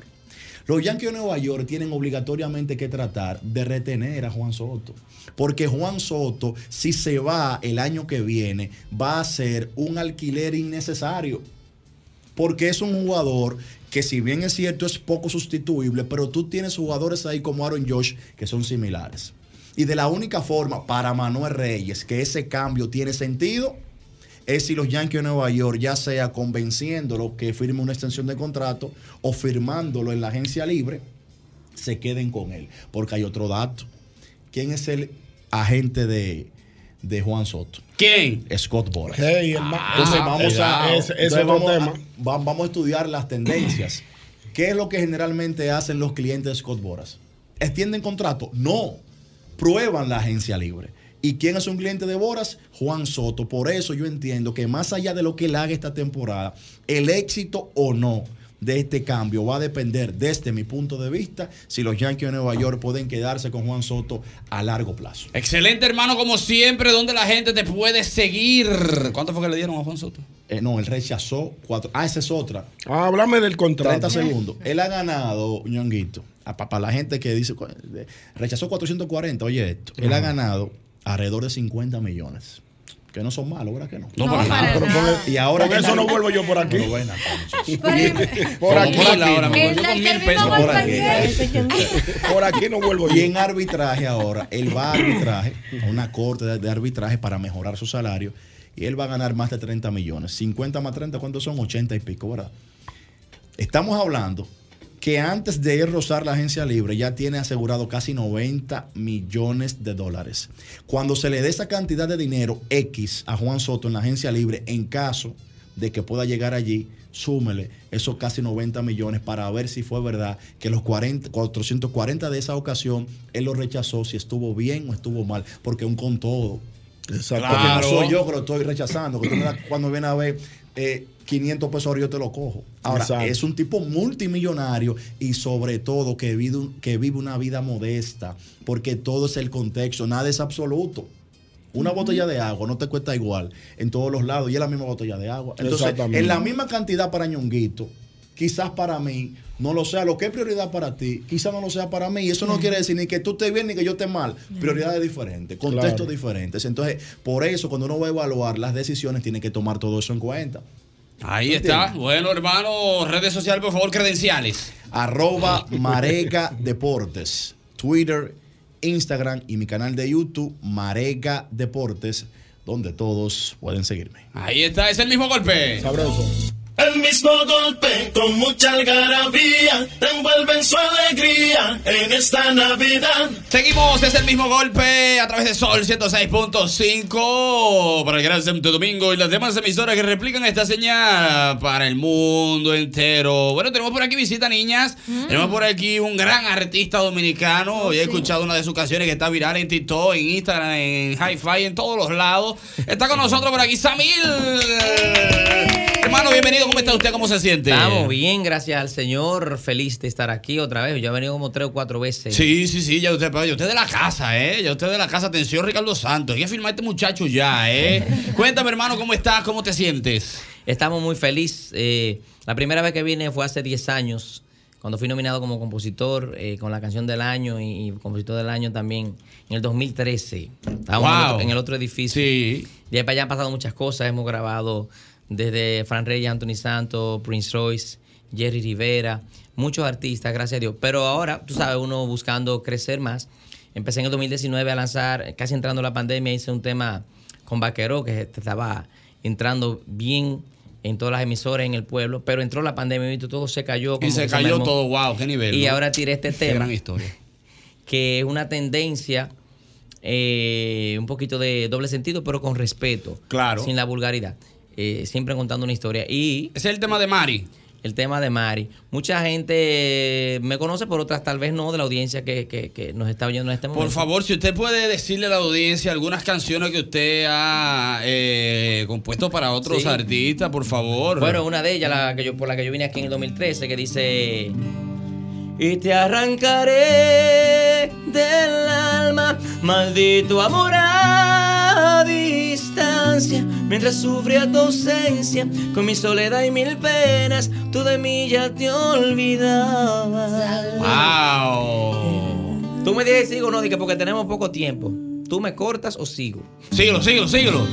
[SPEAKER 37] Los Yankees de Nueva York tienen obligatoriamente que tratar de retener a Juan Soto. Porque Juan Soto, si se va el año que viene, va a ser un alquiler innecesario. Porque es un jugador que si bien es cierto es poco sustituible, pero tú tienes jugadores ahí como Aaron Josh que son similares. Y de la única forma para Manuel Reyes que ese cambio tiene sentido es si los Yankees de Nueva York, ya sea convenciéndolo que firme una extensión de contrato o firmándolo en la agencia libre, se queden con él. Porque hay otro dato. ¿Quién es el agente de, de Juan Soto?
[SPEAKER 1] ¿Quién?
[SPEAKER 37] Scott Boras.
[SPEAKER 22] Hey,
[SPEAKER 37] Entonces
[SPEAKER 22] Ah,
[SPEAKER 37] vamos a, entonces vamos, a,
[SPEAKER 22] tema.
[SPEAKER 37] vamos a estudiar las tendencias. ¿Qué es lo que generalmente hacen los clientes de Scott Boras? ¿Extienden contrato? No. Prueban la agencia libre. ¿Y quién es un cliente de Boras? Juan Soto. Por eso yo entiendo que más allá de lo que él haga esta temporada, el éxito o no de este cambio va a depender desde mi punto de vista si los Yankees de Nueva York pueden quedarse con Juan Soto a largo plazo.
[SPEAKER 1] Excelente, hermano, como siempre, donde la gente te puede seguir. ¿Cuánto fue que le dieron a Juan Soto?
[SPEAKER 37] Eh, no, él rechazó cuatro. Ah, esa es otra.
[SPEAKER 22] Ah, háblame del contrato.
[SPEAKER 37] 30 segundos. Él ha ganado, ñonguito, para la gente que dice, rechazó 440, oye esto, él ha ganado alrededor de 50 millones. Que no son malos, ¿verdad que no?
[SPEAKER 22] No, No, para nada. Pero el-
[SPEAKER 37] y ahora que
[SPEAKER 22] eso no vuelvo yo por aquí.
[SPEAKER 37] Muchachos.
[SPEAKER 22] Por aquí.
[SPEAKER 37] Por
[SPEAKER 22] por aquí. Por aquí no vuelvo yo.
[SPEAKER 37] Y en arbitraje ahora, él va a arbitraje, a una corte de, de arbitraje para mejorar su salario. Y él va a ganar más de 30 millones. 50 más 30, ¿cuántos son? 80 y pico, ¿verdad? Estamos hablando que antes de él rozar la agencia libre ya tiene asegurado casi 90 millones de dólares. Cuando se le dé esa cantidad de dinero X a Juan Soto en la agencia libre, en caso de que pueda llegar allí, súmele esos casi 90 millones para ver si fue verdad que los 40, 440 de esa ocasión él lo rechazó, si estuvo bien o estuvo mal, porque un con todo.
[SPEAKER 22] Exacto.
[SPEAKER 37] Porque no
[SPEAKER 22] Claro.
[SPEAKER 37] soy yo que lo estoy rechazando. Que cuando viene a ver eh, 500 pesos ahora yo te lo cojo. Ahora,
[SPEAKER 22] Exacto.
[SPEAKER 37] es un tipo multimillonario y sobre todo que vive, que vive una vida modesta, porque todo es el contexto, nada es absoluto. Una botella de agua no te cuesta igual en todos los lados y es la misma botella de agua. Entonces,
[SPEAKER 22] Exactamente.
[SPEAKER 37] en la misma cantidad para ñonguito, quizás para mí no lo sea. Lo que es prioridad para ti, quizás no lo sea para mí. Y eso no quiere decir ni que tú estés bien ni que yo esté mal. Prioridades diferentes, contextos
[SPEAKER 22] Claro.
[SPEAKER 37] diferentes. Entonces, por eso, cuando uno va a evaluar las decisiones, tiene que tomar todo eso en cuenta.
[SPEAKER 1] Ahí
[SPEAKER 37] ¿Me
[SPEAKER 1] está.
[SPEAKER 37] entiendes?
[SPEAKER 1] Bueno, hermano, redes sociales, por favor, credenciales.
[SPEAKER 37] Arroba Marega Deportes. Twitter, Instagram y mi canal de YouTube, Marega Deportes, donde todos pueden seguirme.
[SPEAKER 1] Ahí está, es el mismo golpe.
[SPEAKER 22] Sabroso.
[SPEAKER 39] El
[SPEAKER 38] mismo golpe con mucha algarabía te envuelve en su alegría en esta Navidad.
[SPEAKER 1] Seguimos, es el mismo golpe a través de Sol 106.5 para el Gran Santo Domingo y las demás emisoras que replican esta señal para el mundo entero. Bueno, tenemos por aquí visita, niñas. Tenemos por aquí un gran artista dominicano. Hoy he escuchado una de sus canciones que está viral en TikTok, en Instagram, en Hi-Fi, en todos los lados. Está con nosotros por aquí Samil. Hermano, bienvenido. ¿Cómo está usted? ¿Cómo se siente?
[SPEAKER 40] Estamos bien, gracias al Señor. Feliz de estar aquí otra vez. Yo he venido como tres o cuatro veces.
[SPEAKER 1] Sí, sí, sí, ya usted, ya usted de la casa, ¿eh? Ya usted de la casa. Atención, Ricardo Santos. Hay que firmar a este muchacho ya, ¿eh? Cuéntame, hermano, ¿cómo estás? ¿Cómo te sientes?
[SPEAKER 40] Estamos muy felices. Eh, la primera vez que vine fue hace 10 años, cuando fui nominado como compositor eh, con la canción del año y, y compositor del año también en el 2013. Estábamos en, el
[SPEAKER 1] Wow.
[SPEAKER 40] otro, en el otro edificio.
[SPEAKER 1] Sí.
[SPEAKER 40] De ahí para allá han pasado muchas cosas. Hemos grabado desde Fran Reyes, Anthony Santos, Prince Royce, Jerry Rivera, muchos artistas, gracias a Dios. Pero ahora, tú sabes, uno buscando crecer más. Empecé en el 2019 a lanzar, casi entrando la pandemia, hice un tema con Vaquero que estaba entrando bien en todas las emisoras en el pueblo, pero entró la pandemia y todo se cayó.
[SPEAKER 1] Y
[SPEAKER 40] como
[SPEAKER 1] se
[SPEAKER 40] que
[SPEAKER 1] cayó todo, wow, qué nivel.
[SPEAKER 40] Y
[SPEAKER 1] ¿no?
[SPEAKER 40] ahora tiré este
[SPEAKER 1] Qué
[SPEAKER 40] tema.
[SPEAKER 1] gran historia.
[SPEAKER 40] Que es una tendencia, eh, un poquito de doble sentido, pero con respeto.
[SPEAKER 1] Claro.
[SPEAKER 40] Sin la vulgaridad. Eh, siempre contando una historia. Y.
[SPEAKER 1] Ese es el tema de Mari.
[SPEAKER 40] El tema de Mari. Mucha gente me conoce, por otras tal vez no, de la audiencia que, que- que nos está oyendo en este momento.
[SPEAKER 1] Por favor, si usted puede decirle a la audiencia algunas canciones que usted ha eh, compuesto para otros
[SPEAKER 40] Sí.
[SPEAKER 1] artistas, por favor.
[SPEAKER 40] Bueno, una de ellas, la que yo, por la que yo vine aquí en el 2013, que dice... Y te arrancaré del alma, maldito amor a distancia, mientras sufría tu ausencia, con mi soledad y mil penas, tú de mí ya te olvidabas.
[SPEAKER 1] ¡Wow!
[SPEAKER 40] Tú me dices sigo o no, dije, porque tenemos poco tiempo. ¿Tú me cortas o sigo?
[SPEAKER 1] Síguelo, síguelo, síguelo.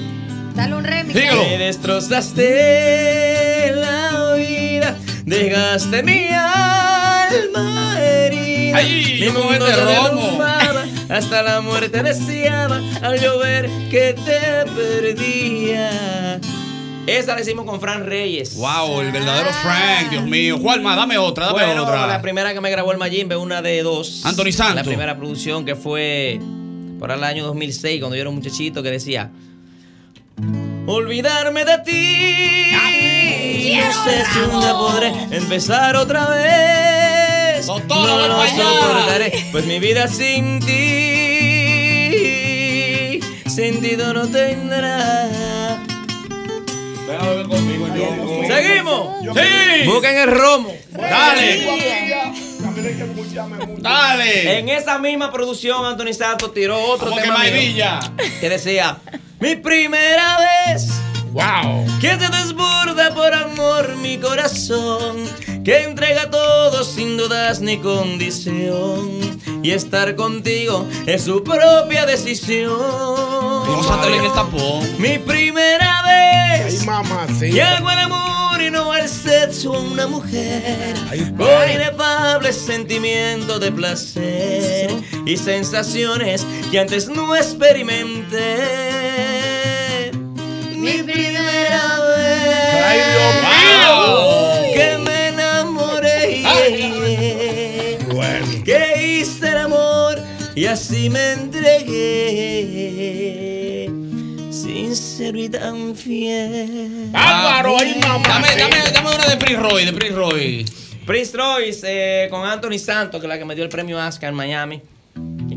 [SPEAKER 25] Dale un remix.
[SPEAKER 40] Me destrozaste la vida, dejaste mi alma herida.
[SPEAKER 1] Ay,
[SPEAKER 40] mi mundo se hasta la muerte deseaba al llover que te perdía. Esa la hicimos con Fran Reyes.
[SPEAKER 1] Wow, el verdadero Frank, Dios mío. ¿Cuál más? Dame otra, dame
[SPEAKER 40] Bueno,
[SPEAKER 1] otra.
[SPEAKER 40] la primera que me grabó el Mayimbe, una de dos.
[SPEAKER 1] Anthony Santos.
[SPEAKER 40] La primera producción que fue por el año 2006, cuando yo era un muchachito que decía... Olvidarme de ti. no sé si un día podré empezar otra vez. No lo soportaré, pues mi vida sin ti sentido no tendrá. Seguimos.
[SPEAKER 1] Sí.
[SPEAKER 40] Busquen el romo.
[SPEAKER 1] Dale. Dale.
[SPEAKER 40] En esa misma producción, Anthony Santos tiró otro
[SPEAKER 1] Vamos
[SPEAKER 40] tema
[SPEAKER 1] que
[SPEAKER 40] que decía: Mi primera vez.
[SPEAKER 1] Wow.
[SPEAKER 40] Que te desborda por amor mi corazón, que entrega todo sin dudas ni condición. Y estar contigo es su propia decisión.
[SPEAKER 1] Gózatele en el tapón.
[SPEAKER 40] Mi primera vez.
[SPEAKER 22] Ay, mamá,
[SPEAKER 40] Que hago el amor y no el sexo a una mujer. Con inefable sentimiento de placer y sensaciones que antes no experimenté. Mi primera vez.
[SPEAKER 22] Ay, Dios mío.
[SPEAKER 40] Y así me entregué. Sincero y tan fiel.
[SPEAKER 22] Bárbaro, ay, mamá.
[SPEAKER 1] Dame, dame, dame una de Prince Roy, de Prince Roy.
[SPEAKER 40] Prince Royce eh, con Anthony Santos, que es la que me dio el premio Oscar en Miami.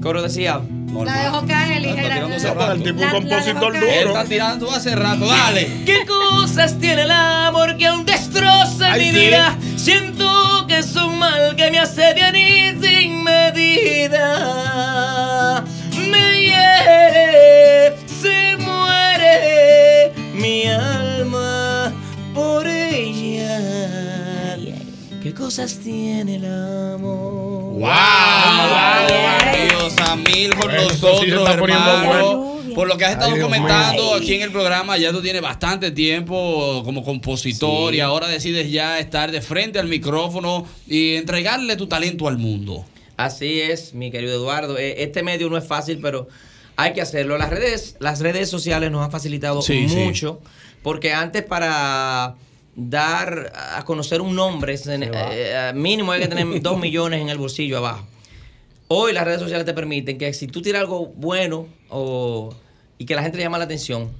[SPEAKER 40] Coro decía.
[SPEAKER 25] La dejó caer, ligera.
[SPEAKER 1] tirándose rato.
[SPEAKER 22] El tipo
[SPEAKER 25] la
[SPEAKER 22] compositor
[SPEAKER 25] caer.
[SPEAKER 1] Él
[SPEAKER 22] duro.
[SPEAKER 1] está tirando hace rato, dale.
[SPEAKER 40] ¿Qué cosas tiene el amor que aún destroza
[SPEAKER 22] Ay,
[SPEAKER 40] mi
[SPEAKER 22] sí.
[SPEAKER 40] vida? Siento que es un mal que me asedian y sin medida. Me hiere, se muere mi alma por ella. ¿Qué cosas tiene el amor?
[SPEAKER 1] ¡Wow! Dios, Samil con
[SPEAKER 22] Bueno, esto sí se
[SPEAKER 1] nosotros,
[SPEAKER 22] poniendo
[SPEAKER 1] hermano.
[SPEAKER 22] bueno.
[SPEAKER 1] Por lo que has estado
[SPEAKER 22] Ay, Dios
[SPEAKER 1] comentando aquí en el programa, ya tú tienes bastante tiempo como compositor
[SPEAKER 40] Sí.
[SPEAKER 1] y ahora decides ya estar de frente al micrófono y entregarle tu talento al mundo.
[SPEAKER 40] Así es, mi querido Eduardo. Eh, Este medio no es fácil, pero hay que hacerlo. Las redes, las redes sociales nos han facilitado
[SPEAKER 1] Sí, sí.
[SPEAKER 40] mucho, porque antes para dar a conocer un nombre, se- eh, mínimo hay que tener dos millones en el bolsillo abajo. Hoy las redes sociales te permiten que si tú tiras algo bueno o, y que la gente le llama la atención,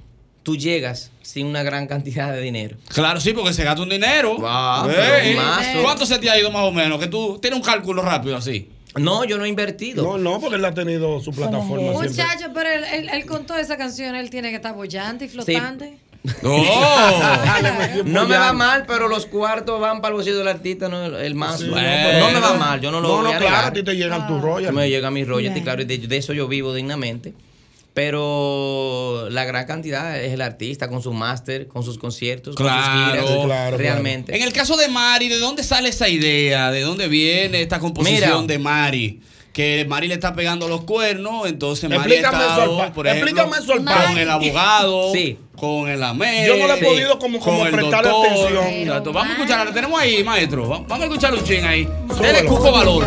[SPEAKER 40] tú llegas sin una gran cantidad de dinero.
[SPEAKER 1] Claro, sí, porque se gasta un dinero.
[SPEAKER 40] Pero mazo.
[SPEAKER 1] ¿Cuánto se te ha ido más o menos? Que tú tienes un cálculo rápido así.
[SPEAKER 40] No, yo no he invertido.
[SPEAKER 22] No, no, porque él ha tenido su plataforma.
[SPEAKER 25] Muchacho, pero él, él, él con toda esa canción, él tiene que estar bollante y flotante.
[SPEAKER 40] No me va mal, pero los cuartos van para el bolsillo del artista, no el, más.
[SPEAKER 22] Sí,
[SPEAKER 40] no,
[SPEAKER 22] no,
[SPEAKER 40] no me va mal, yo no lo
[SPEAKER 22] No,
[SPEAKER 40] voy
[SPEAKER 22] no,
[SPEAKER 40] a
[SPEAKER 22] claro, a ti te llegan tus royalties.
[SPEAKER 40] Me llegan mis royalties,
[SPEAKER 22] Claro.
[SPEAKER 40] claro, y de, de eso yo vivo dignamente. Pero la gran cantidad es el artista con su máster, con sus conciertos, con sus
[SPEAKER 1] Claro,
[SPEAKER 40] giras,
[SPEAKER 1] claro,
[SPEAKER 40] realmente.
[SPEAKER 1] En el caso de Mari, ¿de dónde sale esa idea? ¿De dónde viene esta composición
[SPEAKER 40] Mira.
[SPEAKER 1] de Mari? Que Mari le está pegando los cuernos, entonces Mari
[SPEAKER 22] Explícame
[SPEAKER 1] ha estado, por ejemplo,
[SPEAKER 22] explícame eso al
[SPEAKER 1] con el abogado,
[SPEAKER 40] Sí.
[SPEAKER 1] Con el AME,
[SPEAKER 22] Yo no le he podido como- como
[SPEAKER 1] el
[SPEAKER 22] prestarle
[SPEAKER 1] doctor.
[SPEAKER 22] atención.
[SPEAKER 1] Exacto. Vamos a escuchar, la tenemos ahí, maestro. Va- Vamos a escuchar un ching ahí. Dele cuco valor.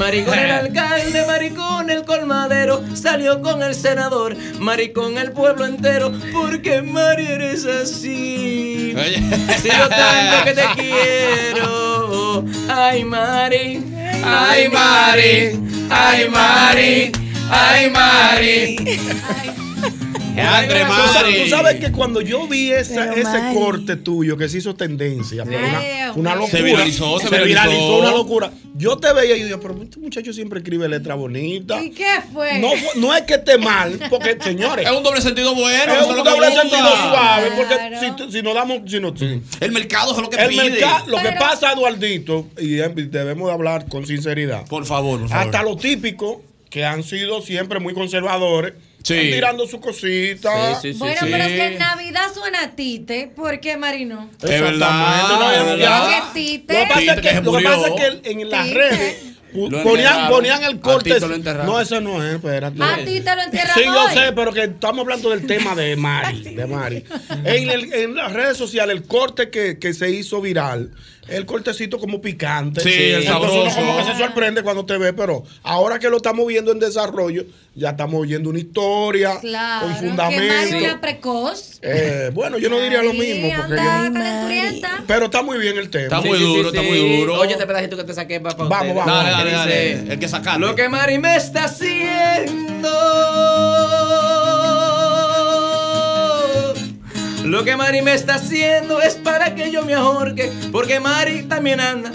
[SPEAKER 41] Mari con el
[SPEAKER 40] alcalde, Mari con el colmadero, salió con el senador, Mari con el pueblo entero, porque Mari eres así. Si lo tanto que te quiero, ay Mari, ay Mari, ay Mari, ay Mari.
[SPEAKER 1] Andre
[SPEAKER 22] Tú sabes-
[SPEAKER 1] Mari.
[SPEAKER 22] Tú sabes que cuando yo vi ese,
[SPEAKER 1] Pero
[SPEAKER 22] ese
[SPEAKER 1] Mari.
[SPEAKER 22] corte tuyo que se hizo tendencia, una, locura.
[SPEAKER 1] Se viralizó, se viralizó.
[SPEAKER 22] viralizó una locura. Yo te veía y yo pero este muchacho siempre escribe letra bonita.
[SPEAKER 25] ¿Y qué fue?
[SPEAKER 22] No, fue- no es que esté mal, porque señores.
[SPEAKER 1] Es un doble sentido bueno.
[SPEAKER 22] Es un doble sentido suave, porque si, si no damos. Si no,
[SPEAKER 1] El mercado es lo que
[SPEAKER 22] el
[SPEAKER 1] pide.
[SPEAKER 22] mercado, lo que pasa, Eduardito, y debemos de hablar con sinceridad.
[SPEAKER 1] Por favor, por favor.
[SPEAKER 22] Hasta lo típico, que han sido siempre muy conservadores,
[SPEAKER 1] Sí.
[SPEAKER 22] están tirando su cosita.
[SPEAKER 25] bueno, pero si en Navidad suena a Tite, ¿por qué Marino?
[SPEAKER 22] Es
[SPEAKER 1] verdad,
[SPEAKER 22] no,
[SPEAKER 1] es verdad.
[SPEAKER 22] Lo que pasa es
[SPEAKER 1] Tite que
[SPEAKER 22] que,
[SPEAKER 1] se
[SPEAKER 22] lo que,
[SPEAKER 1] murió.
[SPEAKER 22] pasa es que en las redes ponían,
[SPEAKER 1] enterraron.
[SPEAKER 22] ponían el
[SPEAKER 1] A
[SPEAKER 22] corte.
[SPEAKER 1] Enterraron.
[SPEAKER 22] No, ese no es, espérate.
[SPEAKER 25] A ti te lo entierran
[SPEAKER 22] Sí, yo sé, pero que estamos hablando del tema de Mari. De Mari. En, el- en las redes sociales, el corte que, que se hizo viral, el cortecito como picante.
[SPEAKER 1] Sí, el
[SPEAKER 22] uno
[SPEAKER 1] sabroso.
[SPEAKER 22] como que se sorprende cuando te ve, pero ahora que lo estamos viendo en desarrollo, ya estamos oyendo una historia
[SPEAKER 25] Claro,
[SPEAKER 22] con
[SPEAKER 25] que Mari
[SPEAKER 22] fundamento.
[SPEAKER 25] una precoz.
[SPEAKER 22] Eh, bueno, yo no diría lo mismo, porque yo- pero está muy bien el tema.
[SPEAKER 1] Está muy duro, está muy duro.
[SPEAKER 40] Oye, este pedacito que te saqué para
[SPEAKER 22] Vamos, vamos.
[SPEAKER 1] Dale, dale, El que sacaste.
[SPEAKER 40] Lo que Mari me está haciendo. Lo que Mari me está haciendo es para que yo me ahorque. Porque Mari también anda.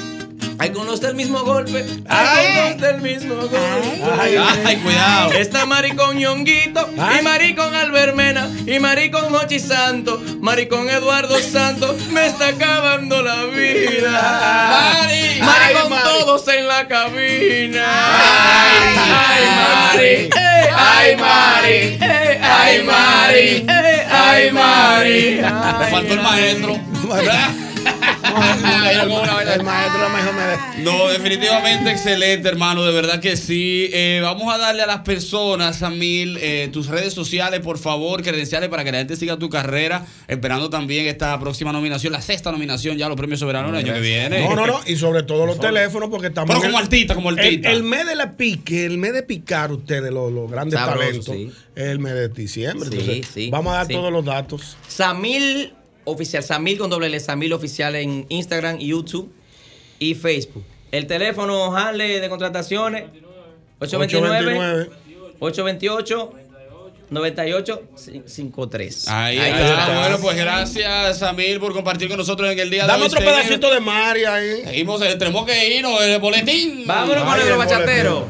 [SPEAKER 40] Hay con los del mismo golpe. Hay con los del mismo golpe.
[SPEAKER 1] Ay, ay, cuidado.
[SPEAKER 40] Está Mari con Ñonguito. Y Mari con Albermena. Y Mari con Hochi Santo. Mari con Eduardo Santo. Me está acabando la vida.
[SPEAKER 1] Mari.
[SPEAKER 40] Mari
[SPEAKER 1] Ay,
[SPEAKER 40] con
[SPEAKER 1] Mari.
[SPEAKER 40] todos en la cabina. Ay, Mari. Eh, Ay, Mari. Ay, Mari. Ay, Mari.
[SPEAKER 1] Me faltó el maestro.
[SPEAKER 22] El maestro me
[SPEAKER 1] No, definitivamente excelente, hermano. De verdad que sí. Eh, vamos a darle a las personas, Samil, eh, tus redes sociales, por favor, credenciales para que la gente siga tu carrera. Esperando también esta próxima nominación, la sexta nominación, ya los premios soberanos el año que viene.
[SPEAKER 22] No, no, no. Y sobre todo los teléfonos, porque estamos.
[SPEAKER 1] Pero como
[SPEAKER 22] el-
[SPEAKER 1] artista, como
[SPEAKER 22] El,
[SPEAKER 1] artista.
[SPEAKER 22] el mes de la pique, el mes de picar ustedes, los, los grandes
[SPEAKER 40] Sabroso,
[SPEAKER 22] talentos,
[SPEAKER 40] sí.
[SPEAKER 22] es el mes de diciembre.
[SPEAKER 40] Sí,
[SPEAKER 22] Entonces,
[SPEAKER 40] sí,
[SPEAKER 22] vamos a dar
[SPEAKER 40] sí.
[SPEAKER 22] todos los datos.
[SPEAKER 40] Samil oficial, Samil con doble L, Samil oficial en Instagram, YouTube y Facebook. El teléfono Harley de contrataciones 829 828 9853.
[SPEAKER 1] Ahí,
[SPEAKER 40] Ahí
[SPEAKER 1] está.
[SPEAKER 40] está.
[SPEAKER 1] Bueno, pues gracias, Samir, por compartir con nosotros en el día
[SPEAKER 22] Dame
[SPEAKER 1] de hoy.
[SPEAKER 22] otro
[SPEAKER 1] Seguimos-
[SPEAKER 22] pedacito de Mari ahí.
[SPEAKER 1] Seguimos, eh, tenemos que irnos, el boletín.
[SPEAKER 40] Vámonos con el bachatero.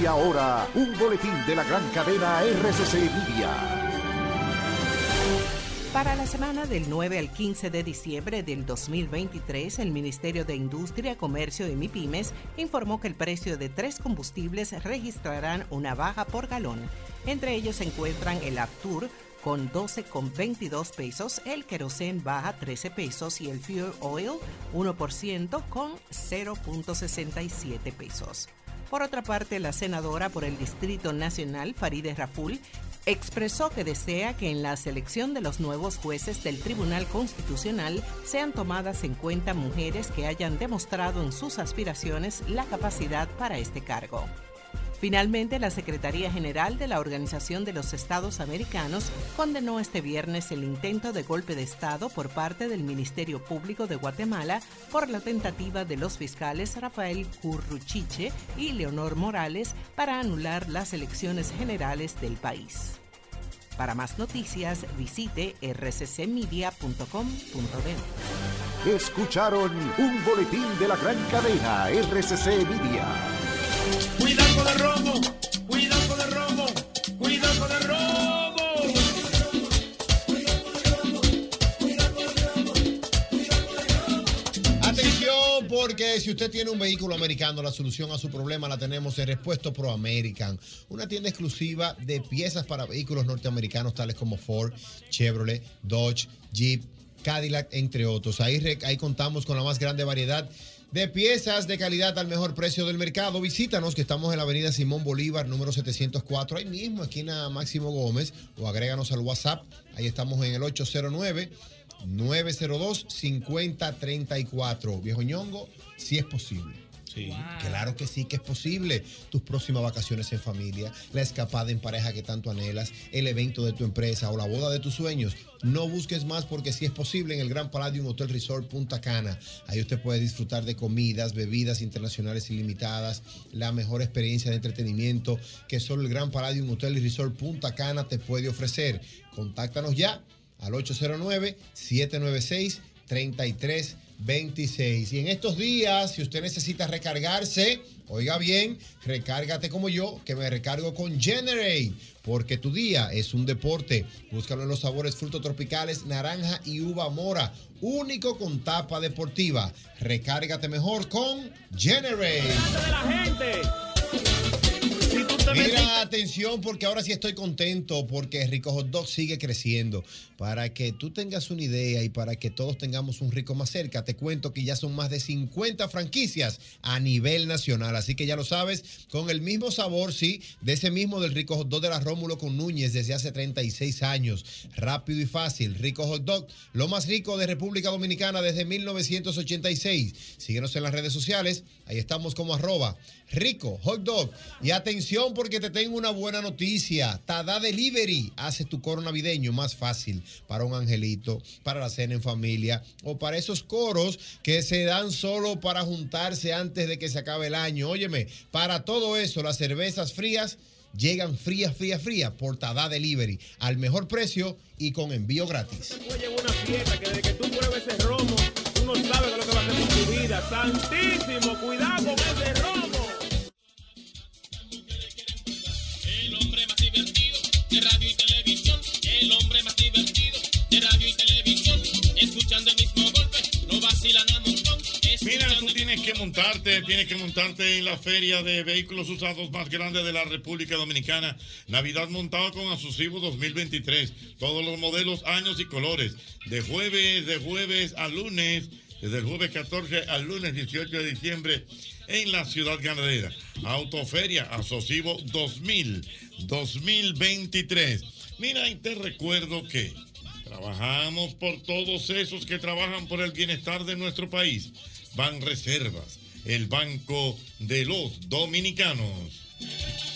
[SPEAKER 42] Y ahora, un boletín de la gran cadena RCC Media.
[SPEAKER 43] Para la semana del 9 al 15 de diciembre del 2023, el Ministerio de Industria, Comercio y MIPIMES informó que el precio de tres combustibles registrarán una baja por galón. Entre ellos se encuentran el Aptur con 12,22 pesos, el Kerosene baja 13 pesos y el Fuel Oil 1% con 0.67 pesos. Por otra parte, la senadora por el Distrito Nacional, Farideh Raful, expresó que desea que en la selección de los nuevos jueces del Tribunal Constitucional sean tomadas en cuenta mujeres que hayan demostrado en sus aspiraciones la capacidad para este cargo. Finalmente, la Secretaría General de la Organización de los Estados Americanos condenó este viernes el intento de golpe de Estado por parte del Ministerio Público de Guatemala por la tentativa de los fiscales Rafael Curruchiche y Leonor Morales para anular las elecciones generales del país. Para más noticias, visite rccmedia.com.de.
[SPEAKER 42] Escucharon un boletín de la gran cadena RCC Media.
[SPEAKER 30] Atención, porque si usted tiene un vehículo americano, la solución a su problema la tenemos en Respuesto Pro American, una tienda exclusiva de piezas para vehículos norteamericanos tales como Ford, Chevrolet, Dodge, Jeep, Cadillac, entre otros. Ahí, ahí contamos con la más grande variedad de piezas de calidad al mejor precio del mercado. Visítanos, que estamos en la avenida Simón Bolívar, número 704, ahí mismo, esquina Máximo Gómez, o agréganos al WhatsApp. Ahí estamos en el 809. 902-5034. Viejo ñongo, si es posible. Sí. Claro que sí que es posible. Tus próximas vacaciones en familia, la escapada en pareja que tanto anhelas, el evento de tu empresa o la boda de tus sueños. No busques más porque sí es posible en el Gran Palladium Hotel Resort Punta Cana. Ahí usted puede disfrutar de comidas, bebidas internacionales ilimitadas, la mejor experiencia de entretenimiento que solo el Gran Palladium Hotel Resort Punta Cana te puede ofrecer. Contáctanos ya al 809-796-3326. Y en estos días, si usted necesita recargarse, oiga bien, recárgate como yo, que me recargo con Generate, porque tu día es un deporte. Búscalo en los sabores frutos tropicales, naranja y uva mora, único con tapa deportiva. Recárgate mejor con Generate. Mira, atención, porque ahora sí estoy contento porque Rico Hot Dog sigue creciendo. Para que tú tengas una idea y para que todos tengamos un rico más cerca, te cuento que ya son más de 50 franquicias a nivel nacional. Así que ya lo sabes, con el mismo sabor, sí, de ese mismo del Rico Hot Dog de la Rómulo con Núñez desde hace 36 años. Rápido y fácil. Rico Hot Dog, lo más rico de República Dominicana desde 1986. Síguenos en las redes sociales. Ahí estamos como arroba rico hot dog. Y atención porque te tengo una buena noticia. Tada Delivery hace tu coro navideño más fácil para un angelito, para la cena en familia o para esos coros que se dan solo para juntarse antes de que se acabe el año. Óyeme, para todo eso las cervezas frías llegan frías, frías, frías por Tada Delivery al mejor precio y con envío gratis.
[SPEAKER 44] Santísimo, cuidado con
[SPEAKER 45] montarte, tienes que montarte en la feria de vehículos usados más grande de la República Dominicana. Navidad montada con Asusivo 2023. Todos los modelos, años y colores. De jueves, de jueves a lunes, desde el jueves 14 al lunes 18 de diciembre en la ciudad ganadera. Autoferia Asocivo 2000, 2023. Mira, y te recuerdo que trabajamos por todos esos que trabajan por el bienestar de nuestro país. Ban Reservas, el banco de los dominicanos.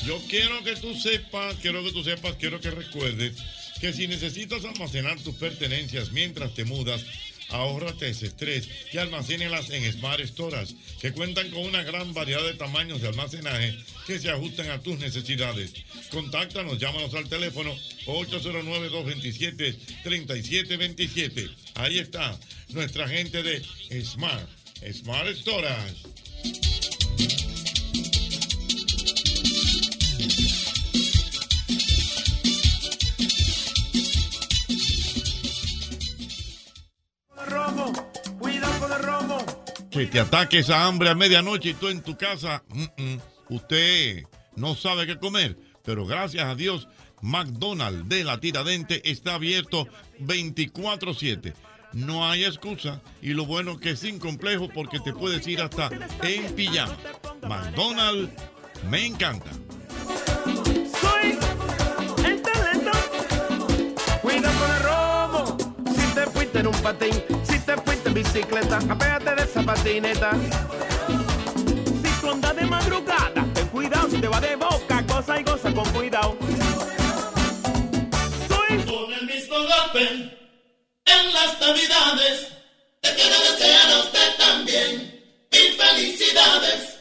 [SPEAKER 45] Yo quiero que tú sepas, quiero que tú sepas, quiero que recuerdes que si necesitas almacenar tus pertenencias mientras te mudas,
[SPEAKER 39] Ahórrate ese estrés y almacénelas en Smart Storage, que cuentan con una gran variedad de tamaños de almacenaje que se ajustan a tus necesidades. Contáctanos, llámanos al teléfono 809-227-3727. Ahí está nuestra gente de Smart, Smart Storage.
[SPEAKER 46] romo, cuidado con el romo.
[SPEAKER 39] Que te ataque esa hambre a medianoche y tú en tu casa, usted no sabe qué comer. Pero gracias a Dios, McDonald's de la Tiradente está abierto 24-7. No hay excusa y lo bueno que es sin complejo porque te puedes ir hasta en pijama. McDonald's me encanta.
[SPEAKER 46] Soy el talento. Cuidado con el romo. Si te fuiste en un patín, si te fuiste en bicicleta, apégate de esa patineta. Si tú andas de madrugada, ten cuidado si te va de boca, cosa y goza con cuidado. Soy
[SPEAKER 38] Con el mismo golpe en las navidades. Te quiero desear a usted también. Mil felicidades.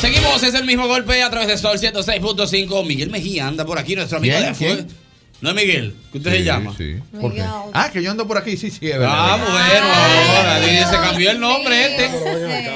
[SPEAKER 1] Seguimos, es el mismo golpe a través de Sol 106.5. Miguel Mejía anda por aquí, nuestro amigo
[SPEAKER 47] ¿Quién?
[SPEAKER 1] de Fuego. No es Miguel, que usted se
[SPEAKER 47] Sí,
[SPEAKER 1] llama.
[SPEAKER 47] sí. ¿Por qué? Ah, que yo ando por aquí, sí, sí, es verdad.
[SPEAKER 1] Ah, bueno, ahora dice, se cambió el nombre este.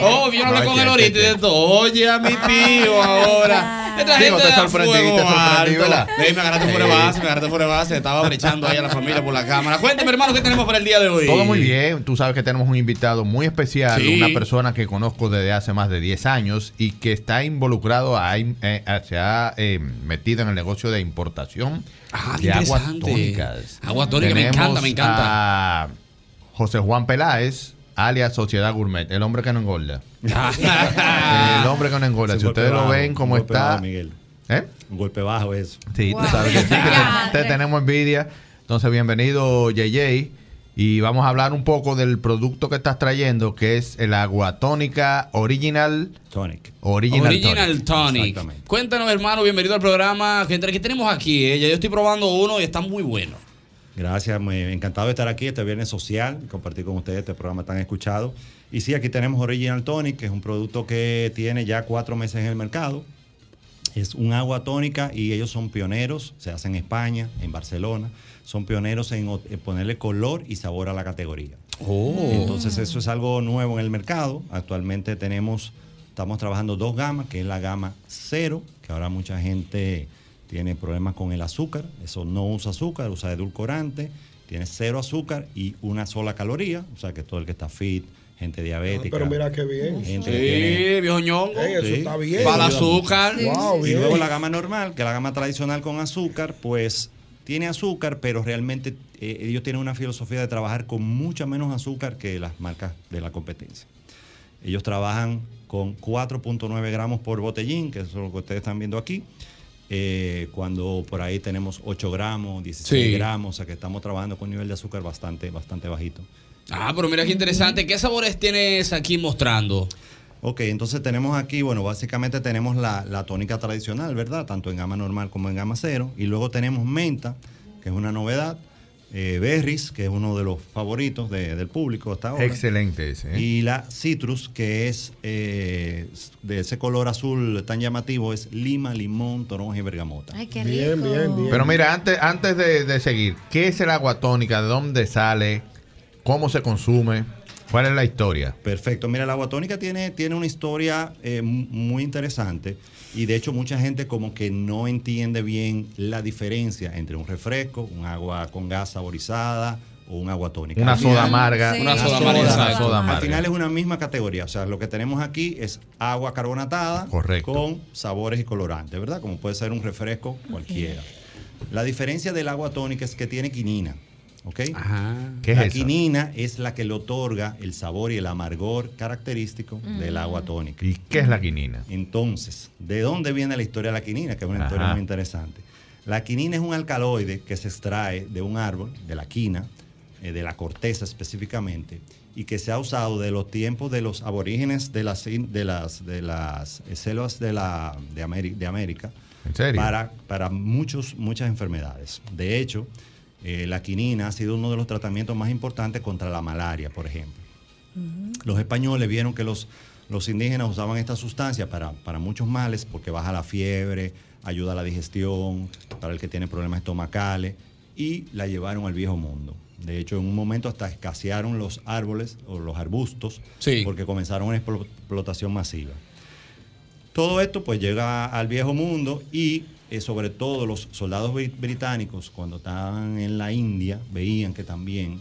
[SPEAKER 1] Oh, a hablar
[SPEAKER 47] Ay,
[SPEAKER 1] con él ahorita y de todo. Oye, a mi tío ahora.
[SPEAKER 47] Digo, te sorprendí, te sorprendí. ¿verdad?
[SPEAKER 1] Ey, me agarraste fuera de
[SPEAKER 47] Sí.
[SPEAKER 1] base, me agarraste fuera de base. Estaba brechando ahí a la familia por la cámara. Cuénteme, hermano, ¿qué tenemos para el día de hoy?
[SPEAKER 47] Todo muy bien. Tú sabes que tenemos un invitado muy especial,
[SPEAKER 1] Sí.
[SPEAKER 47] una persona que conozco desde hace más de 10 años y que está involucrado, a- eh, se ha eh, metido en el negocio de importación
[SPEAKER 1] Ah,
[SPEAKER 47] de aguas tónicas.
[SPEAKER 1] Agua tónica, me encanta, me encanta.
[SPEAKER 47] A José Juan Peláez, alias Sociedad Gourmet, el hombre que no engorda. el hombre que no engorda.
[SPEAKER 48] Es
[SPEAKER 47] Si ustedes lo ven
[SPEAKER 48] un
[SPEAKER 47] como
[SPEAKER 48] golpe
[SPEAKER 47] está.
[SPEAKER 48] bajo, Miguel.
[SPEAKER 47] ¿Eh?
[SPEAKER 48] Un golpe bajo eso.
[SPEAKER 47] Sí, tú sabes que sí, que te, te tenemos envidia. Entonces, bienvenido, JJ. Y vamos a hablar un poco del producto que estás trayendo, que es el agua tónica Original
[SPEAKER 48] Tonic.
[SPEAKER 47] Original,
[SPEAKER 1] Original
[SPEAKER 47] Tonic.
[SPEAKER 1] Tonic. Cuéntanos, hermano, bienvenido al programa. ¿Qué qué tenemos aquí? eh? Ya yo estoy probando uno y está muy bueno.
[SPEAKER 48] Gracias, muy encantado de estar aquí este viernes social, compartir con ustedes este programa tan escuchado. Y sí, aquí tenemos Original Tonic, que es un producto que tiene ya cuatro meses en el mercado. Es un agua tónica y ellos son pioneros, se hace en España, en Barcelona, son pioneros en, ponerle color y sabor a la categoría. Entonces eso es algo nuevo en el mercado. Actualmente tenemos, estamos trabajando dos gamas, que es la gama cero, que ahora mucha gente tiene problemas con el azúcar. Eso no usa azúcar, usa edulcorante, tiene cero azúcar y una sola caloría. O sea que todo el que está fit, gente diabética.
[SPEAKER 22] pero mira qué bien.
[SPEAKER 48] Gente
[SPEAKER 1] Sí,
[SPEAKER 48] tiene-
[SPEAKER 1] viejo ñongo.
[SPEAKER 22] Ey, eso está bien.
[SPEAKER 1] Para el azúcar.
[SPEAKER 22] Sí, Wow,
[SPEAKER 48] y luego la gama normal, que la gama tradicional con azúcar, pues tiene azúcar, pero realmente eh, ellos tienen una filosofía de trabajar con mucha menos azúcar que las marcas de la competencia. Ellos trabajan con 4.9 gramos por botellín, que eso es lo que ustedes están viendo aquí. Eh, cuando por ahí tenemos 8 gramos, 16
[SPEAKER 1] Sí.
[SPEAKER 48] gramos, o sea que estamos trabajando con un nivel de azúcar bastante, bastante bajito.
[SPEAKER 1] Ah, pero mira qué interesante. ¿Qué sabores tienes aquí mostrando?
[SPEAKER 48] Ok, entonces tenemos aquí, bueno, básicamente tenemos la, la tónica tradicional, ¿verdad? Tanto en gama normal como en gama cero. Y luego tenemos menta, que es una novedad. Eh, berries, que es uno de los favoritos de- del público hasta ahora.
[SPEAKER 47] Excelente ese. ¿eh?
[SPEAKER 48] Y la citrus, que es eh, de ese color azul tan llamativo, es lima, limón, toronja y bergamota.
[SPEAKER 25] Ay, qué
[SPEAKER 22] Bien,
[SPEAKER 25] rico.
[SPEAKER 22] bien, bien.
[SPEAKER 47] Pero mira, antes, antes de, de seguir, ¿qué es el agua tónica? ¿De dónde sale? ¿Cómo se consume? ¿Cuál es la historia?
[SPEAKER 48] Perfecto. Mira, la agua tónica tiene, tiene una historia eh, mu- muy interesante y de hecho mucha gente como que no entiende bien la diferencia entre un refresco, un agua con gas saborizada o un agua tónica.
[SPEAKER 47] Una soda amarga.
[SPEAKER 1] Una soda amarga,
[SPEAKER 48] Al final es una misma categoría. O sea, lo que tenemos aquí es agua carbonatada
[SPEAKER 47] Correcto.
[SPEAKER 48] con sabores y colorantes, ¿verdad? Como puede ser un refresco cualquiera. La diferencia del agua tónica es que tiene quinina. ¿Ok?
[SPEAKER 47] ¿Qué es
[SPEAKER 48] la
[SPEAKER 47] eso?
[SPEAKER 48] quinina es la que le otorga el sabor y el amargor característico del
[SPEAKER 47] Mm.
[SPEAKER 48] agua tónica.
[SPEAKER 47] ¿Y qué es la quinina?
[SPEAKER 48] Entonces, ¿de dónde viene la historia de la quinina? Que es una
[SPEAKER 47] Ajá.
[SPEAKER 48] historia muy interesante. La quinina es un alcaloide que se extrae de un árbol, de la quina, eh, de la corteza específicamente, y que se ha usado de los tiempos de los aborígenes de las, de las, de las selvas de, la, de América
[SPEAKER 47] ¿En serio?
[SPEAKER 48] para, para muchos, muchas enfermedades. De hecho, eh, la quinina ha sido uno de los tratamientos más importantes contra la malaria, por ejemplo. Los españoles vieron que los, los indígenas usaban esta sustancia para, para muchos males, porque baja la fiebre, ayuda a la digestión, para el que tiene problemas estomacales, y la llevaron al viejo mundo. De hecho, en un momento hasta escasearon los árboles o los arbustos, porque comenzaron una explo- explotación masiva. Todo esto pues llega al viejo mundo y eh, sobre todo los soldados bri- británicos cuando estaban en la India veían que también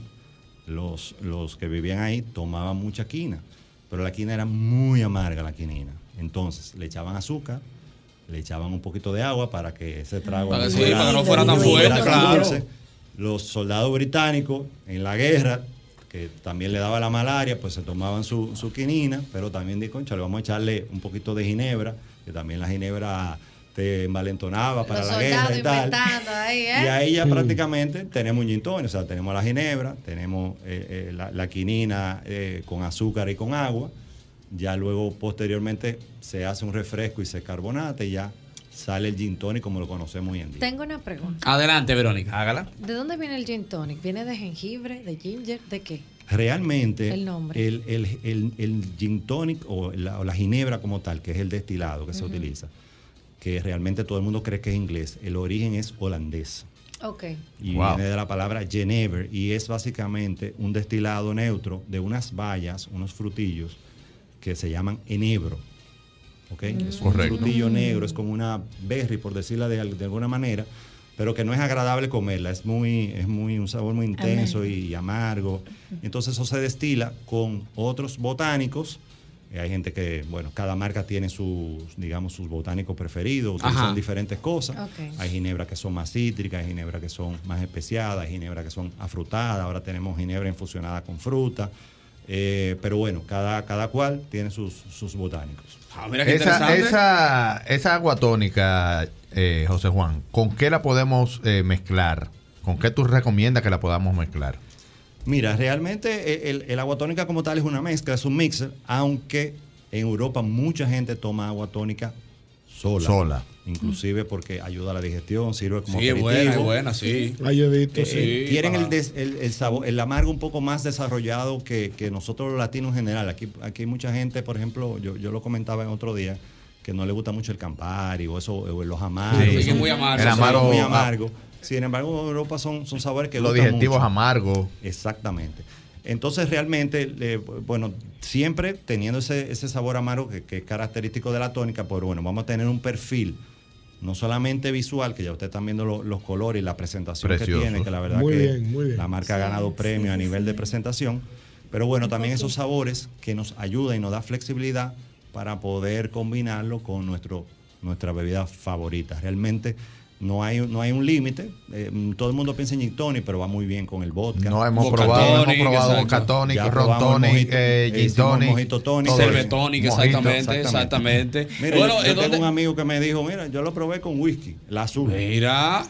[SPEAKER 48] los, los que vivían ahí tomaban mucha quina, pero la quina era muy amarga la quinina. Entonces le echaban azúcar, le echaban un poquito de agua para que ese trago
[SPEAKER 1] Para que sí, para que no fuera tan fuerte, claro.
[SPEAKER 48] Los soldados británicos en la guerra, que también le daba la malaria, pues se tomaban su, su quinina, pero también de concha, le vamos a echarle un poquito de ginebra, que también la ginebra te envalentonaba para
[SPEAKER 25] Los
[SPEAKER 48] la guerra y tal.
[SPEAKER 25] ahí, ¿eh?
[SPEAKER 48] Y ahí ya prácticamente tenemos un gin tonic, o sea, tenemos la ginebra, tenemos eh, eh, la, la quinina eh, con azúcar y con agua. Ya luego, posteriormente, se hace un refresco y se carbonata y ya sale el gin tonic como lo conocemos hoy en día.
[SPEAKER 25] Tengo una pregunta.
[SPEAKER 1] Adelante, Verónica.
[SPEAKER 48] Hágala.
[SPEAKER 25] ¿De dónde viene el gin tonic? ¿Viene de jengibre, de ginger, de qué?
[SPEAKER 48] Realmente,
[SPEAKER 25] El nombre.
[SPEAKER 48] el, el- el- el gin tonic o la, o la ginebra como tal, que es el destilado que se utiliza, que realmente todo el mundo cree que es inglés, el origen es holandés.
[SPEAKER 25] Ok.
[SPEAKER 48] y
[SPEAKER 47] Wow.
[SPEAKER 48] viene de la palabra Genever y es básicamente un destilado neutro de unas bayas, unos frutillos que se llaman enebro. ¿Ok? Es un
[SPEAKER 47] Correcto.
[SPEAKER 48] frutillo negro, es como una berry, por decirla de, al- de alguna manera, pero que no es agradable comerla, es muy, es muy un sabor muy intenso y, amargo. Entonces eso se destila con otros botánicos. Eh, Hay gente que, bueno, cada marca tiene sus, digamos, sus botánicos preferidos, utilizan
[SPEAKER 1] Ajá.
[SPEAKER 48] diferentes cosas. Hay ginebras que son más cítricas, hay ginebras que son más especiadas, hay ginebras que son afrutadas, ahora tenemos ginebra infusionada con fruta. Eh, pero bueno, cada, cada cual tiene sus, sus botánicos.
[SPEAKER 1] Ah, mira qué
[SPEAKER 47] Esa,
[SPEAKER 1] interesante.
[SPEAKER 47] esa, esa agua tónica, eh, José Juan, ¿con qué la podemos eh, mezclar? ¿Con qué tú recomiendas que la podamos mezclar?
[SPEAKER 48] Mira, realmente eh, el, el agua tónica como tal es una mezcla, es un mixer, aunque en Europa mucha gente toma agua tónica sola.
[SPEAKER 47] Sola.
[SPEAKER 48] Inclusive porque ayuda a la digestión, sirve como
[SPEAKER 1] Sí, es
[SPEAKER 48] aperitivo.
[SPEAKER 1] buena, es buena, sí.
[SPEAKER 22] Ahí he visto,
[SPEAKER 48] Eh,
[SPEAKER 22] sí.
[SPEAKER 48] tienen el, des- el, el sabor, el amargo un poco más desarrollado que, que nosotros los latinos en general. Aquí, aquí hay mucha gente, por ejemplo, yo, yo lo comentaba en otro día, que no le gusta mucho el Campari o eso, o los amargos.
[SPEAKER 47] Sí, es muy amargo. El amargo-
[SPEAKER 48] muy amargo. Sin embargo, en Europa son, son sabores que
[SPEAKER 47] Los
[SPEAKER 48] gustan
[SPEAKER 47] digestivos
[SPEAKER 48] mucho.
[SPEAKER 47] amargos.
[SPEAKER 48] Exactamente. Entonces, realmente, eh, bueno, siempre teniendo ese, ese sabor amargo que, que es característico de la tónica, pues bueno, vamos a tener un perfil, no solamente visual, que ya ustedes están viendo lo- los colores y la presentación
[SPEAKER 47] Precioso.
[SPEAKER 48] que tiene, que la verdad
[SPEAKER 22] Muy
[SPEAKER 48] que
[SPEAKER 22] bien, muy bien.
[SPEAKER 48] la marca ha ganado premio a nivel de presentación. Pero bueno, también esos sabores que nos ayudan y nos da flexibilidad para poder combinarlo con nuestro, nuestra bebida favorita. Realmente no hay, no hay un límite. Eh, todo el mundo piensa en gin pero va muy bien con el vodka.
[SPEAKER 47] No, hemos Boca probado- tonic, hemos probado boca tonic, ron tonic,
[SPEAKER 48] mojito,
[SPEAKER 47] eh, gin tonic,
[SPEAKER 48] mojito Mojito,
[SPEAKER 1] exactamente, exactamente.
[SPEAKER 48] Mira,
[SPEAKER 1] Bueno,
[SPEAKER 48] yo, yo
[SPEAKER 1] ¿en
[SPEAKER 48] tengo un amigo que me dijo, mira, yo lo probé con whisky, la azul.
[SPEAKER 1] Mira.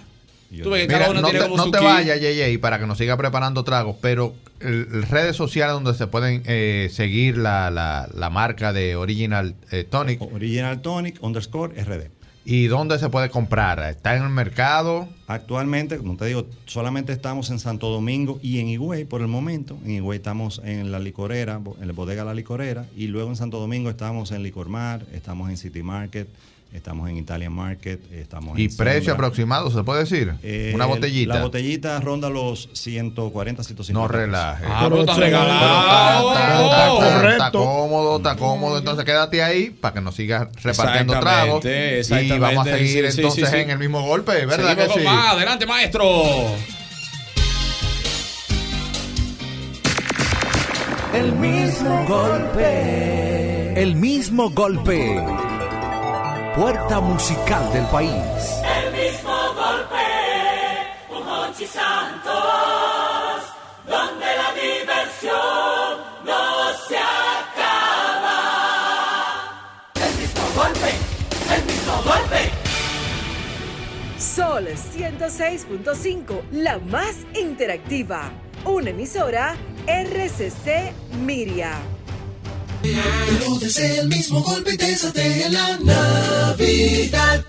[SPEAKER 1] Tú ves que
[SPEAKER 48] digo,
[SPEAKER 1] cada
[SPEAKER 47] Mira,
[SPEAKER 1] uno
[SPEAKER 47] no
[SPEAKER 1] tiene
[SPEAKER 47] te,
[SPEAKER 1] como
[SPEAKER 47] no te vayas, JJ, para que nos siga preparando tragos, pero el- el redes sociales donde se pueden eh, seguir la, la- la marca de Original eh, Tonic.
[SPEAKER 48] Original Tonic underscore RD.
[SPEAKER 47] ¿Y dónde se puede comprar? ¿Está en el mercado?
[SPEAKER 48] Actualmente, como te digo, solamente estamos en Santo Domingo y en Higüey por el momento. En Higüey estamos en la licorera, en la bodega La Licorera. Y luego en Santo Domingo estamos en Licormar, estamos en City Market, estamos en Italian Market, estamos
[SPEAKER 47] ¿Y
[SPEAKER 48] en
[SPEAKER 47] precio aproximado, se puede decir?
[SPEAKER 48] Eh,
[SPEAKER 47] Una botellita.
[SPEAKER 48] La botellita ronda los 140, 150.
[SPEAKER 47] No relaje.
[SPEAKER 48] Ah,
[SPEAKER 47] Pero
[SPEAKER 48] está
[SPEAKER 47] está-
[SPEAKER 48] regalado.
[SPEAKER 47] Está, está- está- está
[SPEAKER 48] Correcto.
[SPEAKER 47] cómodo, está cómodo. Entonces quédate ahí para que nos sigas repartiendo tragos.
[SPEAKER 1] Exactamente,
[SPEAKER 47] Y vamos a seguir
[SPEAKER 1] sí,
[SPEAKER 47] entonces
[SPEAKER 1] sí, sí.
[SPEAKER 47] en el mismo golpe, ¿verdad
[SPEAKER 1] Seguimos
[SPEAKER 47] que
[SPEAKER 1] con
[SPEAKER 47] sí?
[SPEAKER 1] más. Adelante, maestro.
[SPEAKER 49] El mismo golpe. El mismo golpe. Puerta musical del país.
[SPEAKER 38] El mismo golpe, un Hochi Santos, donde la diversión no se acaba. El mismo golpe, el mismo golpe.
[SPEAKER 50] Sol 106.5, la más interactiva. una emisora RCC Miria.
[SPEAKER 51] Todos el mismo golpe y te satea la Navidad.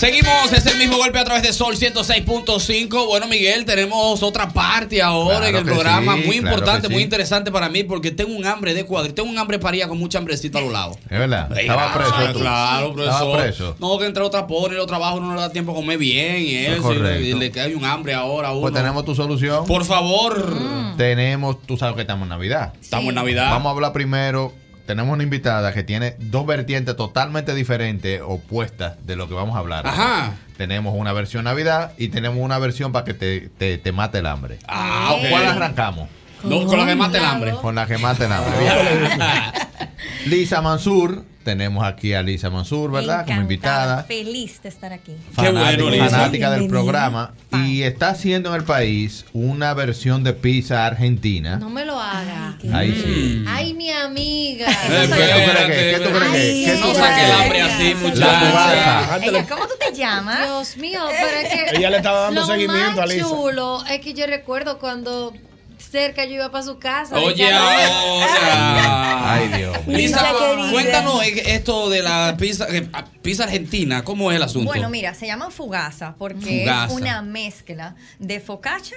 [SPEAKER 1] Seguimos, es el mismo golpe a través de Sol 106.5. Bueno, Miguel, tenemos otra parte ahora
[SPEAKER 47] Claro
[SPEAKER 1] en el programa.
[SPEAKER 47] sí,
[SPEAKER 1] muy
[SPEAKER 47] claro
[SPEAKER 1] importante,
[SPEAKER 47] sí.
[SPEAKER 1] muy interesante para mí porque tengo un hambre de cuadro. Tengo un hambre paría con mucha hambrecita a los lados.
[SPEAKER 47] Es verdad. Estaba preso. tú.
[SPEAKER 1] Claro, profesor.
[SPEAKER 47] Estaba preso.
[SPEAKER 1] No, que entre otra pone, los trabajos no le da tiempo a comer bien y
[SPEAKER 47] Eso es.
[SPEAKER 1] Y le,
[SPEAKER 47] correcto.
[SPEAKER 1] y le cae un hambre ahora a uno.
[SPEAKER 47] Pues tenemos tu solución.
[SPEAKER 1] Por favor.
[SPEAKER 47] Tenemos, tú sabes que estamos en Navidad.
[SPEAKER 1] Estamos en Navidad.
[SPEAKER 47] Vamos a hablar primero. Tenemos una invitada que tiene dos vertientes totalmente diferentes, opuestas de lo que vamos a hablar.
[SPEAKER 1] Ajá.
[SPEAKER 47] Tenemos una versión Navidad y tenemos una versión para que te, te- te mate el hambre.
[SPEAKER 1] Ah,
[SPEAKER 47] ¿Con
[SPEAKER 1] ok.
[SPEAKER 47] cuál arrancamos?
[SPEAKER 1] No, con la que mate el hambre.
[SPEAKER 47] Con la que mate el hambre. Lisa Mansur, tenemos aquí a Lisa Mansur, ¿verdad? Como invitada.
[SPEAKER 52] Feliz de estar aquí.
[SPEAKER 47] Fanática,
[SPEAKER 1] bueno, Lisa.
[SPEAKER 47] fanática del programa y está haciendo en el país una versión de pizza argentina.
[SPEAKER 25] No me lo haga.
[SPEAKER 47] Ahí sí.
[SPEAKER 25] Ay, mi amiga.
[SPEAKER 47] ¿Qué tú crees que? ¿Qué tú crees que? ¿Qué tú
[SPEAKER 1] No
[SPEAKER 47] crees
[SPEAKER 1] saque
[SPEAKER 47] que?
[SPEAKER 1] el hambre así,
[SPEAKER 47] La
[SPEAKER 1] muchacha.
[SPEAKER 47] fugaza.
[SPEAKER 52] Ella, ¿Cómo tú te llamas?
[SPEAKER 25] Dios mío, pero es que
[SPEAKER 22] Ella le estaba dando
[SPEAKER 25] lo
[SPEAKER 22] seguimiento a Lisa.
[SPEAKER 25] chulo es que yo recuerdo cuando cerca yo iba para su casa.
[SPEAKER 1] Oye, ahora.
[SPEAKER 47] Ay, Dios
[SPEAKER 52] querida.
[SPEAKER 1] cuéntanos esto de la pizza, eh, pizza argentina. ¿Cómo es el asunto?
[SPEAKER 52] Bueno, mira, se llaman fugaza porque
[SPEAKER 1] Fugaza.
[SPEAKER 52] es una mezcla de focaccia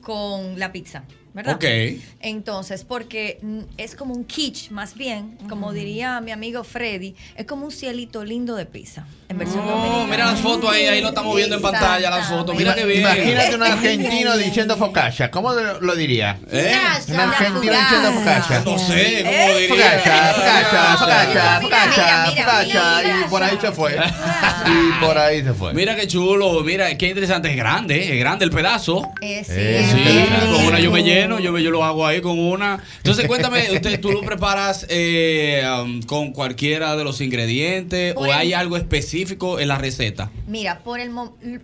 [SPEAKER 52] con la pizza, ¿verdad?
[SPEAKER 1] Ok.
[SPEAKER 52] Entonces, porque es como un kitsch, más bien, como diría mi amigo Freddy, es como un cielito lindo de pizza, en versión
[SPEAKER 1] Oh,
[SPEAKER 52] dominicana.
[SPEAKER 1] mira las fotos ahí, ahí lo estamos viendo en pantalla, las fotos. Mira qué bien.
[SPEAKER 47] Imagínate un argentino diciendo focaccia. ¿Cómo lo, diría?
[SPEAKER 1] ¿Eh?
[SPEAKER 47] Un argentino diciendo focaccia.
[SPEAKER 1] No sé, ¿cómo
[SPEAKER 52] Eh,
[SPEAKER 1] diría?
[SPEAKER 47] Focaccia, focaccia, focaccia, focaccia, focaccia.
[SPEAKER 52] mira.
[SPEAKER 47] Y por ahí se fue. Y por ahí se fue.
[SPEAKER 1] Mira qué chulo, mira qué interesante, es grande, es grande el pedazo.
[SPEAKER 52] Eh, sí,
[SPEAKER 47] Eh,
[SPEAKER 52] es
[SPEAKER 1] Sí, con una yo me lleno, yo, me- yo lo hago ahí con una. Entonces cuéntame, usted, ¿tú lo preparas eh, um, con cualquiera de los ingredientes o hay algo específico en la receta?
[SPEAKER 52] Mira, por el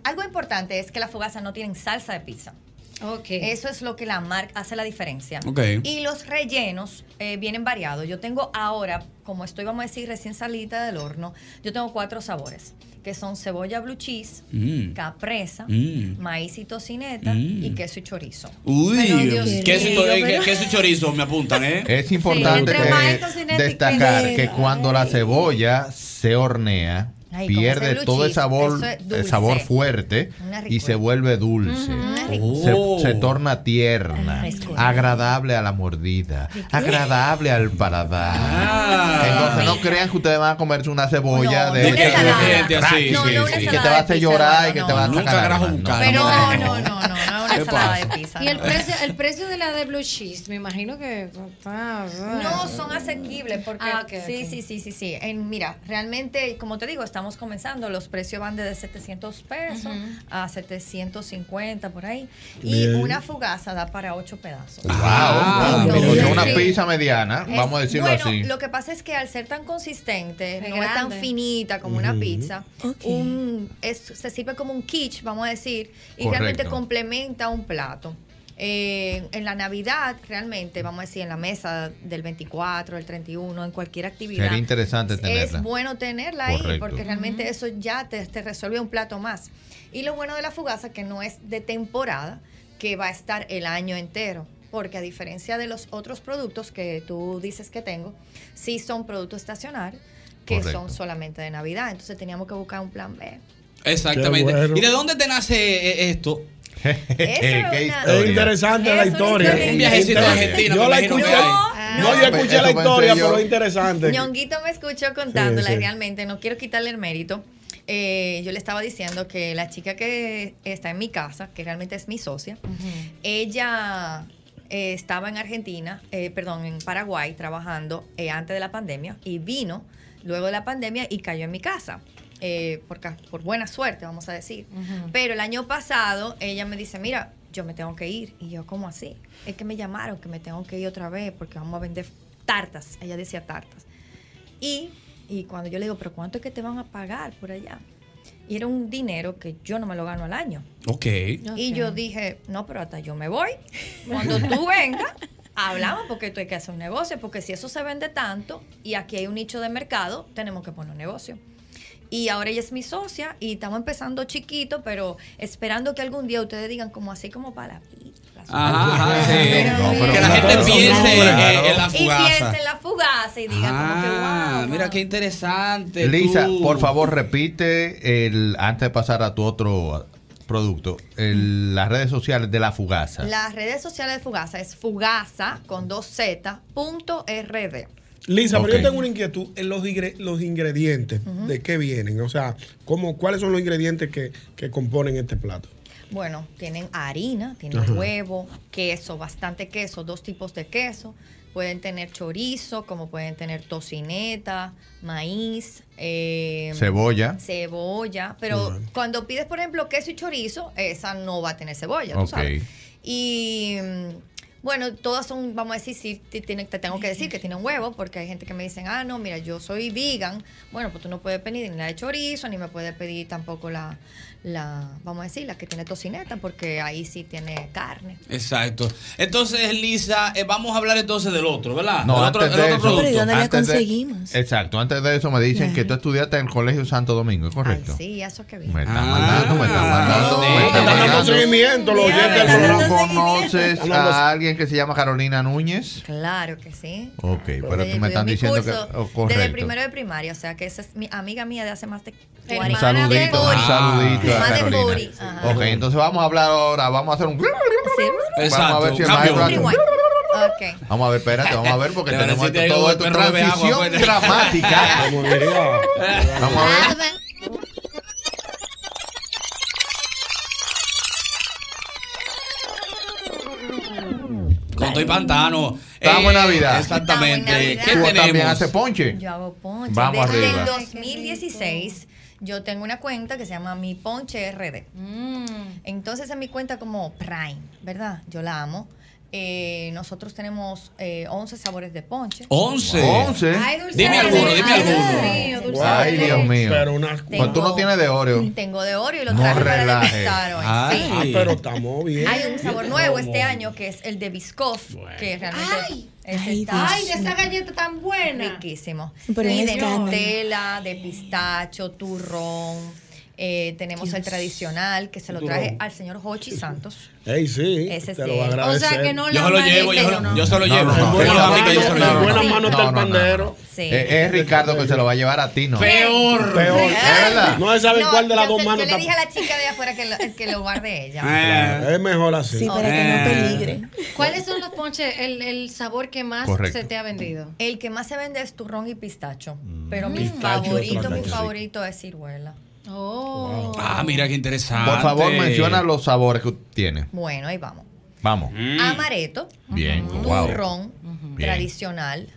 [SPEAKER 52] algo importante es que las fogazas no tienen salsa de pizza.
[SPEAKER 25] Ok.
[SPEAKER 52] Eso es lo que la marca hace la diferencia.
[SPEAKER 1] Ok.
[SPEAKER 52] Y los rellenos eh, vienen variados. Yo tengo ahora, como estoy, vamos a decir, recién salida del horno, yo tengo cuatro sabores, que son cebolla blue cheese,
[SPEAKER 1] Mm.
[SPEAKER 52] capresa,
[SPEAKER 1] Mm.
[SPEAKER 52] maíz y tocineta
[SPEAKER 1] Mm.
[SPEAKER 52] y queso y chorizo.
[SPEAKER 1] Uy,
[SPEAKER 52] Pero, Dios
[SPEAKER 1] queso y, eh,
[SPEAKER 52] pero-
[SPEAKER 1] queso y chorizo me apuntan, ¿eh?
[SPEAKER 47] Es importante que destacar que cuando la cebolla se hornea,
[SPEAKER 52] Ay,
[SPEAKER 47] pierde todo el sabor,
[SPEAKER 52] es
[SPEAKER 47] el sabor fuerte y se vuelve dulce.
[SPEAKER 1] Oh.
[SPEAKER 47] Se, se torna tierna, agradable a la mordida, agradable al paladar.
[SPEAKER 1] Ah.
[SPEAKER 47] Entonces no crean que ustedes van a comerse una cebolla
[SPEAKER 52] No,
[SPEAKER 47] de
[SPEAKER 52] no
[SPEAKER 47] que-
[SPEAKER 1] sí, sí.
[SPEAKER 47] te va a hacer llorar y que te va a sacar
[SPEAKER 1] un
[SPEAKER 47] No, no,
[SPEAKER 52] no,
[SPEAKER 47] no.
[SPEAKER 52] no, no, no, no una
[SPEAKER 1] ¿Qué
[SPEAKER 52] ensalada de pizza.
[SPEAKER 25] Y el precio, el precio de la de blue cheese, me imagino que está.
[SPEAKER 52] No, son asequibles porque
[SPEAKER 25] Ah, ok,
[SPEAKER 52] sí, sí, sí, sí, sí. En, mira, realmente, como te digo, estamos comenzando. Los precios van desde 700 pesos a 750 por ahí. Y
[SPEAKER 47] Bien.
[SPEAKER 52] una fugaza da para 8 pedazos.
[SPEAKER 47] Wow,
[SPEAKER 1] Ah,
[SPEAKER 52] Entonces,
[SPEAKER 47] porque una pizza mediana,
[SPEAKER 52] Es-
[SPEAKER 47] vamos a decirlo
[SPEAKER 52] bueno,
[SPEAKER 47] así.
[SPEAKER 52] Lo que pasa es que al ser tan consistente,
[SPEAKER 25] Es
[SPEAKER 52] no es tan finita como una pizza, un, es- se sirve como un quiche, vamos a decir, y
[SPEAKER 47] Correcto.
[SPEAKER 52] realmente complementa un plato. Eh, en la Navidad, realmente, vamos a decir, en la mesa del 24, del 31, en cualquier actividad.
[SPEAKER 47] Sería interesante tenerla.
[SPEAKER 52] Es bueno tenerla ahí porque realmente eso ya te, te resuelve un plato más. Y lo bueno de la fugaza que no es de temporada, que va a estar el año entero. Porque a diferencia de los otros productos que tú dices que tengo, sí son productos estacionarios que
[SPEAKER 1] Correcto.
[SPEAKER 52] son solamente de Navidad. Entonces teníamos que buscar un plan B.
[SPEAKER 1] Exactamente.
[SPEAKER 22] Bueno.
[SPEAKER 1] ¿Y de dónde te nace eh, esto?
[SPEAKER 52] Eso es una-
[SPEAKER 22] Es interesante la historia.
[SPEAKER 1] Un viajecito a. Argentina,
[SPEAKER 22] Yo la escuché.
[SPEAKER 1] hay.
[SPEAKER 22] No, yo escuché la historia, pero es interesante.
[SPEAKER 52] Ñonguito me escuchó contándola
[SPEAKER 22] Sí, sí.
[SPEAKER 52] realmente, no quiero quitarle el mérito. Eh, yo le estaba diciendo que la chica que está en mi casa, que realmente es mi socia, ella eh, estaba en Argentina, eh, perdón, en Paraguay trabajando eh, antes de la pandemia y vino luego de la pandemia y cayó en mi casa. Eh, por, buena suerte, vamos a decir. Pero el año pasado ella me dice, mira, yo me tengo que ir. Y yo, ¿cómo así? Es que me llamaron que me tengo que ir otra vez porque vamos a vender tartas. Ella decía tartas. Y, y cuando yo le digo, ¿pero cuánto es que te van a pagar por allá? Y era un dinero que yo no me lo gano al año.
[SPEAKER 1] Ok.
[SPEAKER 52] Y yo dije, no, pero hasta yo me voy. Cuando tú vengas, hablamos porque esto hay que hacer un negocio, porque si eso se vende tanto y aquí hay un nicho de mercado, tenemos que poner un negocio. Y ahora ella es mi socia y estamos empezando chiquito, pero esperando que algún día ustedes digan como así como para la pizza.
[SPEAKER 1] Ajá, ajá, sí.
[SPEAKER 52] Pero-
[SPEAKER 1] que la gente piense eh, en la
[SPEAKER 52] Y
[SPEAKER 1] fugaza.
[SPEAKER 52] piensen en la fugaza y digan como que
[SPEAKER 1] Ah, mira qué interesante.
[SPEAKER 47] Lisa,
[SPEAKER 1] tú.
[SPEAKER 47] por favor, repite el antes de pasar a tu otro producto, el- las redes sociales de la fugaza.
[SPEAKER 52] Las redes sociales de Fugaza es fugaza con dos z punto rd.
[SPEAKER 22] Lisa, pero yo tengo una inquietud en los, ingre- los ingredientes. ¿De qué vienen? O sea, ¿cómo, ¿cuáles son los ingredientes que, que componen este plato?
[SPEAKER 52] Bueno, tienen harina, tienen
[SPEAKER 22] Ajá.
[SPEAKER 52] huevo, queso, bastante queso, dos tipos de queso. Pueden tener chorizo, como pueden tener tocineta, maíz, eh,
[SPEAKER 47] Cebolla.
[SPEAKER 52] Cebolla. Pero cuando pides, por ejemplo, queso y chorizo, esa no va a tener cebolla, tú
[SPEAKER 47] Ok.
[SPEAKER 52] sabes. Y mm, bueno, todas son, vamos a decir, sí, te, tiene- te tengo que decir que tienen huevo, porque hay gente que me dicen, ah, no, mira, yo soy vegan. Bueno, pues tú no puedes pedir ni la de chorizo, ni me puedes pedir tampoco la, la vamos a decir, la que tiene tocineta, porque ahí sí tiene carne.
[SPEAKER 1] Exacto. Entonces, Lisa, eh, vamos a hablar entonces del otro, ¿verdad?
[SPEAKER 47] No,
[SPEAKER 1] del otro,
[SPEAKER 47] antes
[SPEAKER 1] el
[SPEAKER 47] de
[SPEAKER 1] otro
[SPEAKER 47] eso,
[SPEAKER 1] producto.
[SPEAKER 47] antes de- exacto, antes de eso me dicen que tú estudiaste en el Colegio Santo Domingo, ¿es correcto?
[SPEAKER 52] Sí, eso que vi.
[SPEAKER 47] Me están mandando, me están mandando, me están
[SPEAKER 22] están dando
[SPEAKER 47] mandando.
[SPEAKER 22] seguimiento, los oyentes del
[SPEAKER 47] ¿Tú
[SPEAKER 22] programa.
[SPEAKER 47] conoces a alguien que se llama Carolina Núñez?
[SPEAKER 52] Claro que sí.
[SPEAKER 47] Ok, pero tú me están diciendo que... oh,
[SPEAKER 52] Desde
[SPEAKER 47] correcto.
[SPEAKER 52] primero de primaria, o sea que esa es mi amiga mía de hace más de
[SPEAKER 47] Un
[SPEAKER 52] 40
[SPEAKER 47] saludito, un saludito a
[SPEAKER 52] Más de
[SPEAKER 47] Carolina.
[SPEAKER 52] 40, ajá.
[SPEAKER 47] Ok, entonces vamos a hablar ahora, vamos a hacer un... Vamos a ver si el maestro hace-
[SPEAKER 52] Ok.
[SPEAKER 47] Vamos a ver, espérate, vamos a ver porque tenemos esto, todo esto en
[SPEAKER 1] de agua,
[SPEAKER 47] transición
[SPEAKER 1] pues.
[SPEAKER 47] dramática.
[SPEAKER 22] Como diría-
[SPEAKER 47] Vamos a ver.
[SPEAKER 1] Con todo y pantano.
[SPEAKER 47] Estamos en
[SPEAKER 1] Eh,
[SPEAKER 47] Navidad.
[SPEAKER 1] Exactamente. ¿Qué
[SPEAKER 47] ¿Tú también
[SPEAKER 1] tenemos?
[SPEAKER 47] haces ponche?
[SPEAKER 52] Yo hago ponche.
[SPEAKER 47] Vamos
[SPEAKER 52] Desde
[SPEAKER 47] arriba.
[SPEAKER 52] el 2016 yo tengo una cuenta que se llama Mi Ponche RD. Entonces en mi cuenta como Prime, ¿verdad? Yo la amo. Eh, nosotros tenemos eh, 11 sabores de ponche.
[SPEAKER 1] 11.
[SPEAKER 47] 11.
[SPEAKER 52] Ay, dulce.
[SPEAKER 1] Dime alguno, dime
[SPEAKER 52] Ay,
[SPEAKER 1] alguno.
[SPEAKER 52] Dios mío, dulce.
[SPEAKER 47] Ay, Dios mío.
[SPEAKER 22] Pero una-
[SPEAKER 47] Pues tú no tienes de Oreo.
[SPEAKER 52] Tengo de Oreo y lo
[SPEAKER 47] No
[SPEAKER 52] traje para
[SPEAKER 47] relaje.
[SPEAKER 52] degustar hoy.
[SPEAKER 47] Ay.
[SPEAKER 52] Sí.
[SPEAKER 22] Ah, pero estamos bien.
[SPEAKER 52] Hay un sabor nuevo este año que es el de Biscoff, que realmente ese
[SPEAKER 33] Ay,
[SPEAKER 52] está
[SPEAKER 25] Ay, de esa galleta tan buena.
[SPEAKER 52] riquísimo.
[SPEAKER 33] Pero
[SPEAKER 52] y de. Nutella, de pistacho, turrón. Eh, tenemos el tradicional que se lo traje al señor Hochi Santos.
[SPEAKER 22] Ey, sí.
[SPEAKER 52] Ese
[SPEAKER 22] te
[SPEAKER 52] sí
[SPEAKER 22] lo va a
[SPEAKER 52] es.
[SPEAKER 22] agradecer.
[SPEAKER 52] O sea, que no
[SPEAKER 1] Yo se lo llevo, yo, se lo- yo se lo llevo.
[SPEAKER 47] no,
[SPEAKER 1] Buena yo se lo
[SPEAKER 22] En
[SPEAKER 1] llevo.
[SPEAKER 22] buenas manos está el pandero.
[SPEAKER 52] Sí.
[SPEAKER 47] Eh, es Ricardo que se lo va a llevar a ti, ¿no?
[SPEAKER 1] Peor.
[SPEAKER 22] Peor.
[SPEAKER 47] ¿Es verdad?
[SPEAKER 22] No se sabe
[SPEAKER 52] No,
[SPEAKER 22] cuál de las dos manos
[SPEAKER 52] Yo le dije a la chica de afuera que lo, que lo guarde ella.
[SPEAKER 22] Es mejor así.
[SPEAKER 33] Sí, para que no peligre.
[SPEAKER 25] ¿Cuáles son los ponches, el, el sabor que más
[SPEAKER 47] Correcto.
[SPEAKER 25] se te ha vendido?
[SPEAKER 52] El que más se vende es turrón y pistacho. Pero mi
[SPEAKER 22] Pistacho,
[SPEAKER 52] favorito, mi favorito es ciruela.
[SPEAKER 25] Oh.
[SPEAKER 1] Ah, mira qué interesante.
[SPEAKER 47] Por favor, menciona los sabores que tiene.
[SPEAKER 52] Bueno, ahí vamos.
[SPEAKER 47] Vamos.
[SPEAKER 1] Mm.
[SPEAKER 52] Amaretto,
[SPEAKER 47] Bien.
[SPEAKER 52] Turrón,
[SPEAKER 47] Bien.
[SPEAKER 52] tradicional,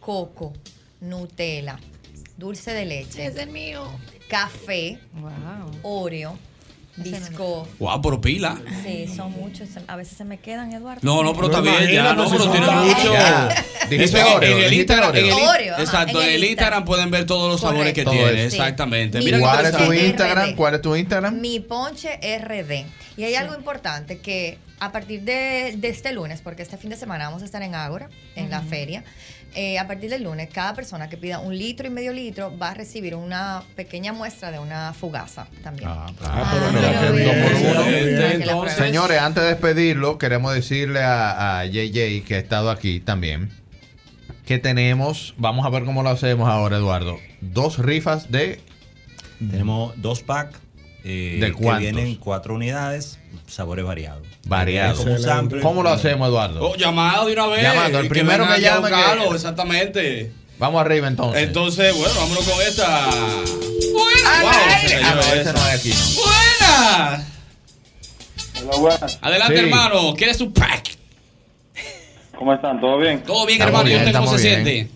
[SPEAKER 52] coco, Nutella, dulce de leche,
[SPEAKER 25] Ese es mío.
[SPEAKER 52] café,
[SPEAKER 25] Wow.
[SPEAKER 52] Oreo, disco.
[SPEAKER 1] Guau, pero pila.
[SPEAKER 52] Sí, son muchos. A veces se me quedan, Eduardo.
[SPEAKER 1] No, no, pero está bien, ya, no,
[SPEAKER 22] si
[SPEAKER 1] pero tiene mucho.
[SPEAKER 47] Dijiste
[SPEAKER 1] en-
[SPEAKER 47] Oreo,
[SPEAKER 1] en el Instagram, en el,
[SPEAKER 52] Oreo. Oreo, ajá,
[SPEAKER 1] exacto,
[SPEAKER 52] en
[SPEAKER 1] en
[SPEAKER 52] el
[SPEAKER 1] Instagram pueden ver todos los sabores que tiene, exactamente. Mira
[SPEAKER 47] ¿Cuál es tu. Instagram?
[SPEAKER 52] RD.
[SPEAKER 47] ¿Cuál es tu Instagram?
[SPEAKER 52] Mi ponche RD. Y hay algo importante que a partir de, de este lunes, porque este fin de semana vamos a estar en Ágora, en la feria, eh, a partir del lunes, cada persona que pida un litro y medio litro va a recibir una pequeña muestra de una fugaza también.
[SPEAKER 22] Ah.
[SPEAKER 47] Señores, antes de despedirlo, queremos decirle a, a JJ, que ha estado aquí también, que tenemos, vamos a ver cómo lo hacemos ahora, Eduardo, dos rifas de...
[SPEAKER 48] Tenemos dos packs eh,
[SPEAKER 47] ¿De
[SPEAKER 48] que vienen cuatro unidades, sabores variados.
[SPEAKER 47] Variados.
[SPEAKER 48] Como un sample.
[SPEAKER 47] ¿Cómo lo hacemos, Eduardo?
[SPEAKER 1] Oh, llamado de una vez.
[SPEAKER 47] Llamando, el
[SPEAKER 1] que
[SPEAKER 47] primero que
[SPEAKER 1] a
[SPEAKER 47] llame que-
[SPEAKER 1] exactamente.
[SPEAKER 47] Vamos arriba entonces.
[SPEAKER 1] Entonces, bueno, vámonos con esta. Buena. Wow, se
[SPEAKER 47] Ah, no, ese es aquí, no.
[SPEAKER 1] Buena.
[SPEAKER 39] Hola, buenas.
[SPEAKER 1] Adelante,
[SPEAKER 47] Sí.
[SPEAKER 1] hermano. ¿Quieres su pack?
[SPEAKER 39] ¿Cómo están? ¿Todo bien?
[SPEAKER 1] Todo bien,
[SPEAKER 47] Estamos
[SPEAKER 1] hermano. ¿Y usted cómo se
[SPEAKER 47] bien.
[SPEAKER 1] siente?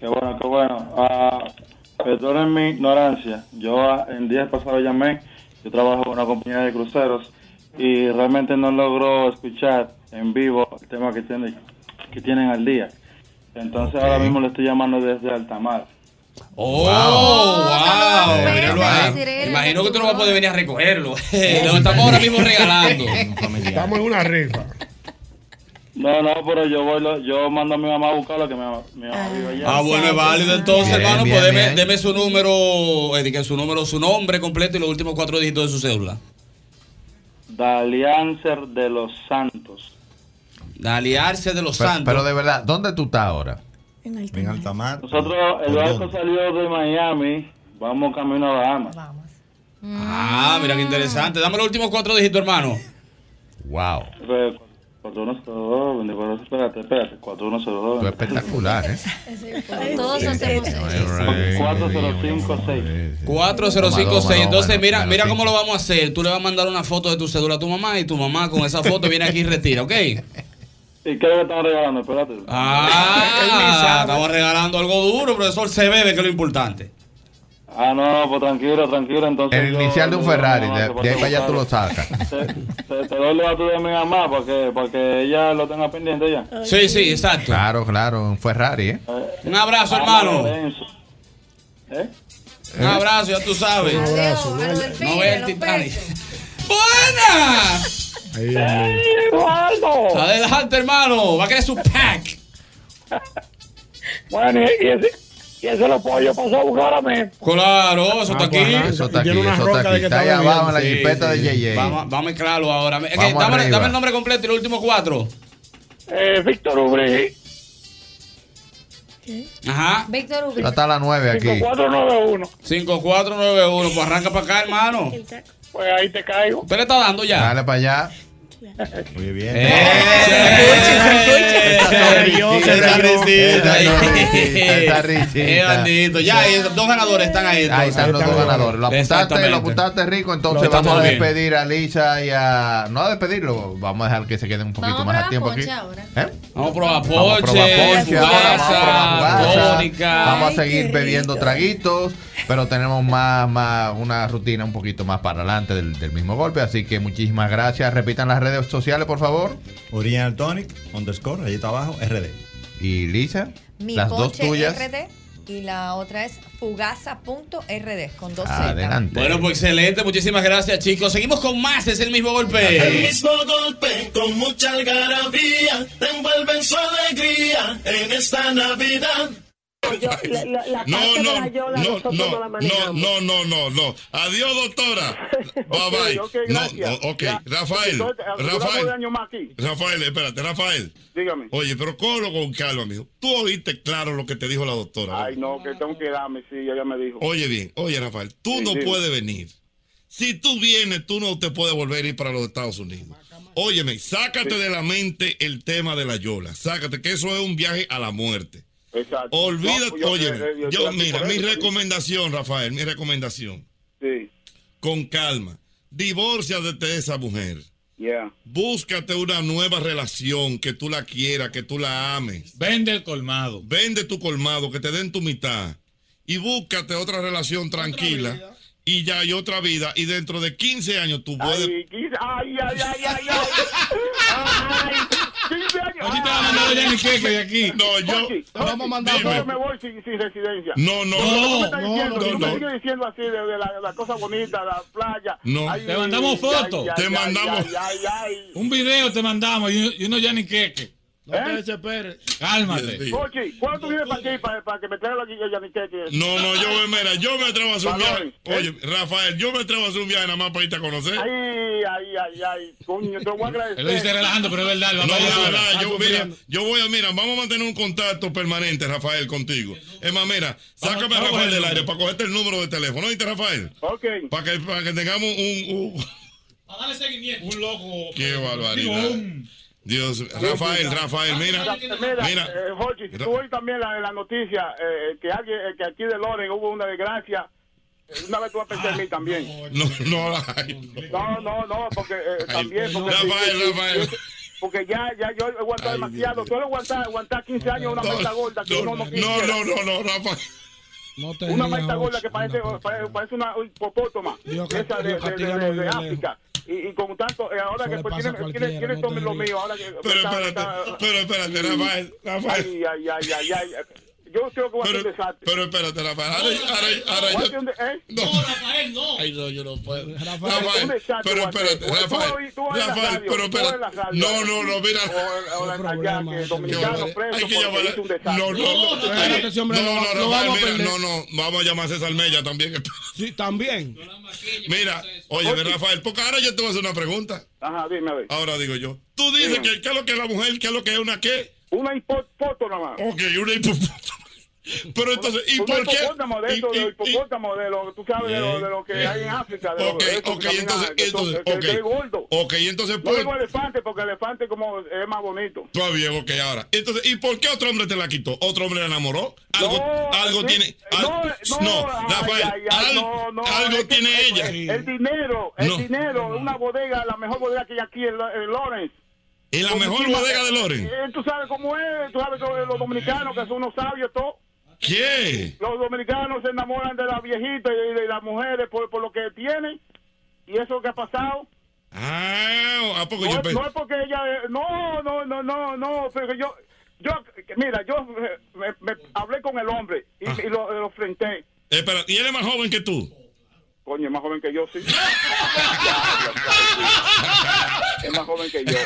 [SPEAKER 39] Qué bueno, qué bueno. Ah, perdonen mi ignorancia. Yo ah, el día pasado llamé, yo trabajo en una compañía de cruceros y realmente no logro escuchar en vivo el tema que tienen, que tienen al día. Entonces ahora mismo le estoy llamando desde Altamar.
[SPEAKER 1] Oh, wow. Míralo ahí. Imagino que tú no vas a poder venir a recogerlo. Lo estamos ahora mismo regalando.
[SPEAKER 22] Estamos en una rifa.
[SPEAKER 53] No, no, pero yo voy, lo- yo mando a mi mamá a buscarlo, que mi mamá, mi mamá vive allá.
[SPEAKER 1] Ah, bueno, es válido entonces,
[SPEAKER 53] Bien,
[SPEAKER 1] hermano.
[SPEAKER 53] bien,
[SPEAKER 1] pues deme,
[SPEAKER 53] bien.
[SPEAKER 1] deme su número, eh, su número, su nombre completo y los últimos cuatro dígitos de su cédula.
[SPEAKER 53] Daliancer de los Santos.
[SPEAKER 1] Aliarse de los
[SPEAKER 47] Pero,
[SPEAKER 1] Santos.
[SPEAKER 47] pero de verdad, ¿dónde tú estás ahora?
[SPEAKER 48] En alta mar.
[SPEAKER 53] Nosotros, el
[SPEAKER 47] ¿Por
[SPEAKER 53] barco
[SPEAKER 47] dónde?
[SPEAKER 53] salió de Miami, vamos camino a Bahamas.
[SPEAKER 1] Ah, mira qué interesante. Dame los últimos cuatro dígitos, hermano.
[SPEAKER 47] Wow.
[SPEAKER 53] 4102, 24, espérate, espérate, 4102.
[SPEAKER 47] Tú espectacular, ¿eh?
[SPEAKER 25] Todos hacemos eso.
[SPEAKER 53] 4056.
[SPEAKER 1] 4056. Entonces, mira, mira cómo lo vamos a hacer. Tú le vas a mandar una foto de tu cédula a tu mamá y tu mamá con esa foto viene aquí y retira, ¿ok?
[SPEAKER 53] ¿Y qué es lo que están regalando? Espérate.
[SPEAKER 1] Ah, estamos regalando algo duro, profesor. Se bebe, que es lo importante.
[SPEAKER 53] Ah, no, no, pues tranquilo, tranquilo. Entonces
[SPEAKER 47] El
[SPEAKER 53] yo-
[SPEAKER 47] inicial de un Ferrari,
[SPEAKER 53] no,
[SPEAKER 47] de, ahí para allá tú lo sacas.
[SPEAKER 53] Te, doy los datos de mi mamá para que, para que ella lo tenga pendiente ya.
[SPEAKER 1] Sí, sí, exacto.
[SPEAKER 47] Claro, claro, un Ferrari, ¿eh?
[SPEAKER 1] Un abrazo,
[SPEAKER 53] Ah,
[SPEAKER 1] hermano.
[SPEAKER 53] Lorenzo. ¿Eh?
[SPEAKER 1] Un abrazo, ya tú sabes.
[SPEAKER 53] Un abrazo,
[SPEAKER 1] No ve el Titanic. ¡Buena! Adelante, hermano. Va a querer su pack.
[SPEAKER 54] Bueno, y y ese, y ese lo puedo yo pasar a buscar a mí.
[SPEAKER 1] Claro, eso está aquí.
[SPEAKER 47] Eso está aquí, eso está aquí. Está ahí abajo en la
[SPEAKER 1] Sí,
[SPEAKER 47] jipeta de
[SPEAKER 1] sí.
[SPEAKER 47] JJ.
[SPEAKER 1] Vamos, vamos a mezclarlo ahora. Es que
[SPEAKER 47] Vamos
[SPEAKER 1] dame, dame el nombre completo y los últimos cuatro.
[SPEAKER 54] Eh, Víctor Ubri,
[SPEAKER 1] Ajá.
[SPEAKER 25] Víctor Ubri.
[SPEAKER 47] Ya está la 9 aquí.
[SPEAKER 54] 5491.
[SPEAKER 1] 5491. Pues arranca para acá, hermano.
[SPEAKER 54] Pues ahí te caigo.
[SPEAKER 1] ¿Usted le está dando ya?
[SPEAKER 47] Dale para allá.
[SPEAKER 48] Muy bien.
[SPEAKER 1] Eh. Eh. Ya, y esos dos ganadores están ahí.
[SPEAKER 47] Ahí están los dos ganadores. Lo apuntaste, lo apuntaste rico, entonces
[SPEAKER 1] Lo
[SPEAKER 47] vamos a despedir a Lisa y a... No a despedirlo, vamos a dejar que se queden un poquito más a tiempo aquí. ¿Eh?
[SPEAKER 1] Vamos a probar
[SPEAKER 47] Vamos a
[SPEAKER 1] Porsche,
[SPEAKER 47] probar ponche ahora, vamos a probar
[SPEAKER 1] Fugasa,
[SPEAKER 47] Fugasa,
[SPEAKER 1] tónica.
[SPEAKER 47] Vamos a seguir bebiendo traguitos, pero tenemos más, más una rutina un poquito más para adelante del, del mismo golpe. Así que muchísimas gracias. Repitan las redes sociales, por favor.
[SPEAKER 48] Original Tonic, underscore, ahí está abajo, RD.
[SPEAKER 47] Y Lisa,
[SPEAKER 52] Mi
[SPEAKER 47] las dos tuyas.
[SPEAKER 52] RD y la otra es fugasa.rd con dos Z.
[SPEAKER 47] Adelante.
[SPEAKER 1] Bueno, pues excelente. Muchísimas gracias, chicos. Seguimos con más. Es el mismo golpe.
[SPEAKER 38] El mismo golpe con mucha algarabía te envuelve en su alegría en esta Navidad.
[SPEAKER 45] Yo, la, la, la no, no, la no, no, no, no, no, no, no. Adiós, doctora. Bye bye.
[SPEAKER 54] Okay,
[SPEAKER 45] no, ok,
[SPEAKER 54] ya.
[SPEAKER 45] Rafael. Rafael, Rafael, espérate, Rafael.
[SPEAKER 54] Dígame.
[SPEAKER 45] Oye, pero cógelo con calma, amigo. Tú oíste claro lo que te dijo la doctora.
[SPEAKER 54] Ay, no, que tengo que darme, sí, ella me dijo.
[SPEAKER 45] Oye, bien, oye, Rafael, tú
[SPEAKER 54] sí,
[SPEAKER 45] no puedes venir. Si tú vienes, tú no te puedes volver a ir para los Estados Unidos. Óyeme, sácate sí. de la mente el tema de la Yola. Sácate, que eso es un viaje a la muerte.
[SPEAKER 54] Exacto.
[SPEAKER 45] Olvídate,
[SPEAKER 54] No, yo-
[SPEAKER 45] oye,
[SPEAKER 54] yo
[SPEAKER 45] mira, mi
[SPEAKER 54] sí.
[SPEAKER 45] recomendación, Rafael, mi recomendación.
[SPEAKER 54] Sí,
[SPEAKER 45] Con calma. Divórciate de esa mujer.
[SPEAKER 54] yeah.
[SPEAKER 45] Búscate una nueva relación que tú la quieras, que tú la ames.
[SPEAKER 44] Vende el colmado.
[SPEAKER 45] Vende tu colmado, que te den tu mitad. Y búscate otra relación tranquila. Y ya hay otra vida. Y dentro de 15 años tú puedes.
[SPEAKER 54] Ay, quince- ay, ay, ay, ay, ay. Ay, 15 años.
[SPEAKER 44] Oye, te va a mandar ya ni queque de aquí.
[SPEAKER 45] No, yo. Vamos a mandar
[SPEAKER 54] yo me voy sin, sin residencia.
[SPEAKER 45] No, no, no,
[SPEAKER 54] tú me estás
[SPEAKER 45] no,
[SPEAKER 54] diciendo,
[SPEAKER 45] no,
[SPEAKER 54] tú me
[SPEAKER 45] no.
[SPEAKER 54] sigues diciendo así de, de la, la cosa bonita, la playa.
[SPEAKER 45] No.
[SPEAKER 54] Ay,
[SPEAKER 44] Te mandamos fotos. Te
[SPEAKER 54] ay,
[SPEAKER 44] mandamos-
[SPEAKER 54] Ay, ay, ay.
[SPEAKER 44] Un video te mandamos y, y uno ya ni queque.
[SPEAKER 54] No te
[SPEAKER 44] desesperes. Cálmate.
[SPEAKER 54] Ochi, ¿cuándo tú vienes para aquí para, para que me traiga aquí ya ni qué que
[SPEAKER 45] No, no, yo, mira, yo me atrevo a hacer un viaje.
[SPEAKER 54] ¿eh?
[SPEAKER 45] Oye, Rafael, yo me atrevo a hacer un viaje nada más para irte a conocer.
[SPEAKER 54] Ay, ay, ay, ay, coño, te voy a agradecer.
[SPEAKER 44] Él lo dice relajando, pero es verdad.
[SPEAKER 45] No,
[SPEAKER 44] vamos a
[SPEAKER 45] de
[SPEAKER 44] hablar.
[SPEAKER 45] verdad, yo, mira, yo voy a, mira, vamos a mantener un contacto permanente, Rafael, contigo. Es más, mira, sácame a
[SPEAKER 44] vamos a
[SPEAKER 45] Rafael del aire para cogerte el número de teléfono, ¿oíste, Rafael?
[SPEAKER 54] Ok.
[SPEAKER 45] Para que, para que tengamos un, un-
[SPEAKER 44] Para darle seguimiento. Un loco.
[SPEAKER 45] Qué barbaridad. Dios, Rafael, Rafael, mira,
[SPEAKER 54] Mira,
[SPEAKER 45] mira.
[SPEAKER 54] eh, Jorge, tú oí también la, la noticia eh, que alguien, eh, que aquí de Loren hubo una desgracia. Eh, Una vez tú vas a pensar en mí también.
[SPEAKER 45] No, no.
[SPEAKER 54] No, no, no, porque eh, también. Porque,
[SPEAKER 45] Rafael,
[SPEAKER 54] sí,
[SPEAKER 45] Rafael.
[SPEAKER 54] Porque ya, ya yo he aguantado demasiado. Tú lo aguantar, aguantar 15 años una meta gorda que no
[SPEAKER 45] No,
[SPEAKER 54] quisiera.
[SPEAKER 45] no, no, no.
[SPEAKER 54] Una meta gorda que parece, parece, parece una hipopótama.
[SPEAKER 44] Dios
[SPEAKER 54] Esa de,
[SPEAKER 44] Dios
[SPEAKER 54] de, África. Y, y con tanto, eh, ahora que pues, tiene, tiene,
[SPEAKER 44] no
[SPEAKER 54] lo mío. Ahora que,
[SPEAKER 45] Pero
[SPEAKER 54] está-
[SPEAKER 45] espérate,
[SPEAKER 54] está-
[SPEAKER 45] pero espérate, Rafael, Rafael.
[SPEAKER 54] Ay, ay, ay, ay, ay. Yo creo que voy a hacer un
[SPEAKER 45] Pero,
[SPEAKER 54] desastre.
[SPEAKER 45] pero espérate, Rafael. Ahora, ahora, ahora
[SPEAKER 54] Voy a
[SPEAKER 45] yo-
[SPEAKER 54] hacer un de- ¿eh?
[SPEAKER 45] No,
[SPEAKER 44] Rafael, no.
[SPEAKER 45] Ay, no, yo no puedo. Rafael,
[SPEAKER 54] desastre
[SPEAKER 45] pero espérate, Rafael. Rafael,
[SPEAKER 54] radio,
[SPEAKER 45] pero espérate.
[SPEAKER 54] radio.
[SPEAKER 45] No, no, no, mira.
[SPEAKER 54] O, o la- allá, que dominicano preso
[SPEAKER 45] Hay que llamar. No, no, no.
[SPEAKER 22] Espérate, ese hombre
[SPEAKER 45] No, no, Rafael,
[SPEAKER 22] vamos a
[SPEAKER 45] mira, no, no. Vamos a llamar a César Mella también.
[SPEAKER 22] Sí, también.
[SPEAKER 45] Mira, oye, Rafael, porque ahora yo te voy a hacer una pregunta.
[SPEAKER 54] Ajá, dime a ver.
[SPEAKER 45] Ahora digo yo. Tú dices que qué es lo que es la mujer, qué es lo que es una qué.
[SPEAKER 54] Una más.
[SPEAKER 45] Ok, una hipopótamo. Pero entonces, ¿y por qué?
[SPEAKER 54] hipopótamo de
[SPEAKER 45] Y- y-
[SPEAKER 54] lo, tú sabes, de lo, de lo que hay en África. De lo,
[SPEAKER 45] Ok,
[SPEAKER 54] de eso
[SPEAKER 45] ok, entonces, entonces,
[SPEAKER 54] que-
[SPEAKER 45] ok.
[SPEAKER 54] que es gordo.
[SPEAKER 45] Ok, entonces, por...
[SPEAKER 54] digo elefante porque el elefante como es más bonito.
[SPEAKER 45] Está bien, ok, ahora. Entonces, ¿y por qué otro hombre te la quitó? ¿Otro hombre la enamoró? Algo,
[SPEAKER 54] No,
[SPEAKER 45] algo
[SPEAKER 54] sí,
[SPEAKER 45] tiene. al-
[SPEAKER 54] no,
[SPEAKER 45] Rafael,
[SPEAKER 54] ay, ay,
[SPEAKER 45] al-
[SPEAKER 54] no, no,
[SPEAKER 45] algo
[SPEAKER 54] es que
[SPEAKER 45] tiene
[SPEAKER 54] el-
[SPEAKER 45] ella.
[SPEAKER 54] El, dinero, el
[SPEAKER 45] No.
[SPEAKER 54] dinero, una bodega, la mejor bodega que hay aquí en, Lo- en Lawrence.
[SPEAKER 45] ¿En la mejor bodega de Loren?
[SPEAKER 54] Eh, tú sabes cómo es, tú sabes los dominicanos que son unos sabios todos.
[SPEAKER 45] ¿Qué?
[SPEAKER 54] Los dominicanos se enamoran de las viejitas y de las mujeres por, por lo que tienen. Y eso que ha pasado.
[SPEAKER 45] Ah, ¿a poco
[SPEAKER 54] No,
[SPEAKER 45] yo
[SPEAKER 54] es,
[SPEAKER 45] pensé?
[SPEAKER 54] no es porque ella. eh, No, no, no, no, no. Pero yo. yo mira, yo eh, me, me hablé con el hombre y,
[SPEAKER 45] Ah.
[SPEAKER 54] y lo, lo enfrenté.
[SPEAKER 45] Espera, ¿y él es más joven que tú?
[SPEAKER 54] Coño, es más joven que yo, sí. es más joven que yo.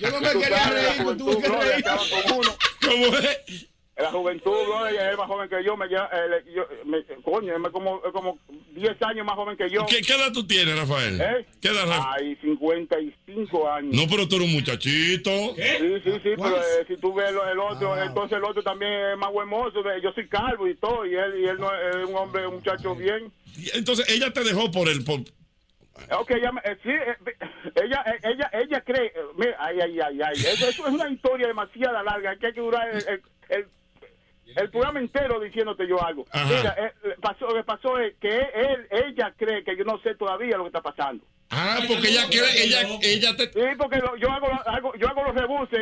[SPEAKER 22] Yo no me
[SPEAKER 54] tú
[SPEAKER 22] quería reír,
[SPEAKER 54] juventud,
[SPEAKER 22] que
[SPEAKER 54] acaba con uno.
[SPEAKER 45] ¿Cómo es?
[SPEAKER 54] La juventud, bro, ella es más joven que yo. Me, lleva- eh, yo me- coño, es como, es como 10 años más joven que yo.
[SPEAKER 45] ¿Qué, qué edad tú tienes, Rafael?
[SPEAKER 54] ¿Eh?
[SPEAKER 45] ¿Qué edad, Rafael?
[SPEAKER 54] Ay, 55 años.
[SPEAKER 45] No, pero tú eres un muchachito.
[SPEAKER 54] Sí, sí, sí, pero eh, si tú ves lo- el otro, entonces el otro también es más buen mozo. Yo soy calvo y todo, y él, y él no es un hombre, un muchacho bien.
[SPEAKER 45] Entonces, ella te dejó por el... Por...
[SPEAKER 54] Ok, ella, me- eh, sí, eh, ella, eh, ella, ella cree, eh, mira, ay, ay, ay, ay, eso, eso es una historia demasiado larga, que hay que durar el, el, el- el programa entero diciéndote yo algo.
[SPEAKER 45] Ajá.
[SPEAKER 54] Mira, eh, pasó, lo que pasó es que él, ella cree que yo no sé todavía lo que está pasando.
[SPEAKER 45] Ah, porque ella quiere, ella, ella te...
[SPEAKER 54] Sí, porque lo- yo hago, hago- yo hago los rebuses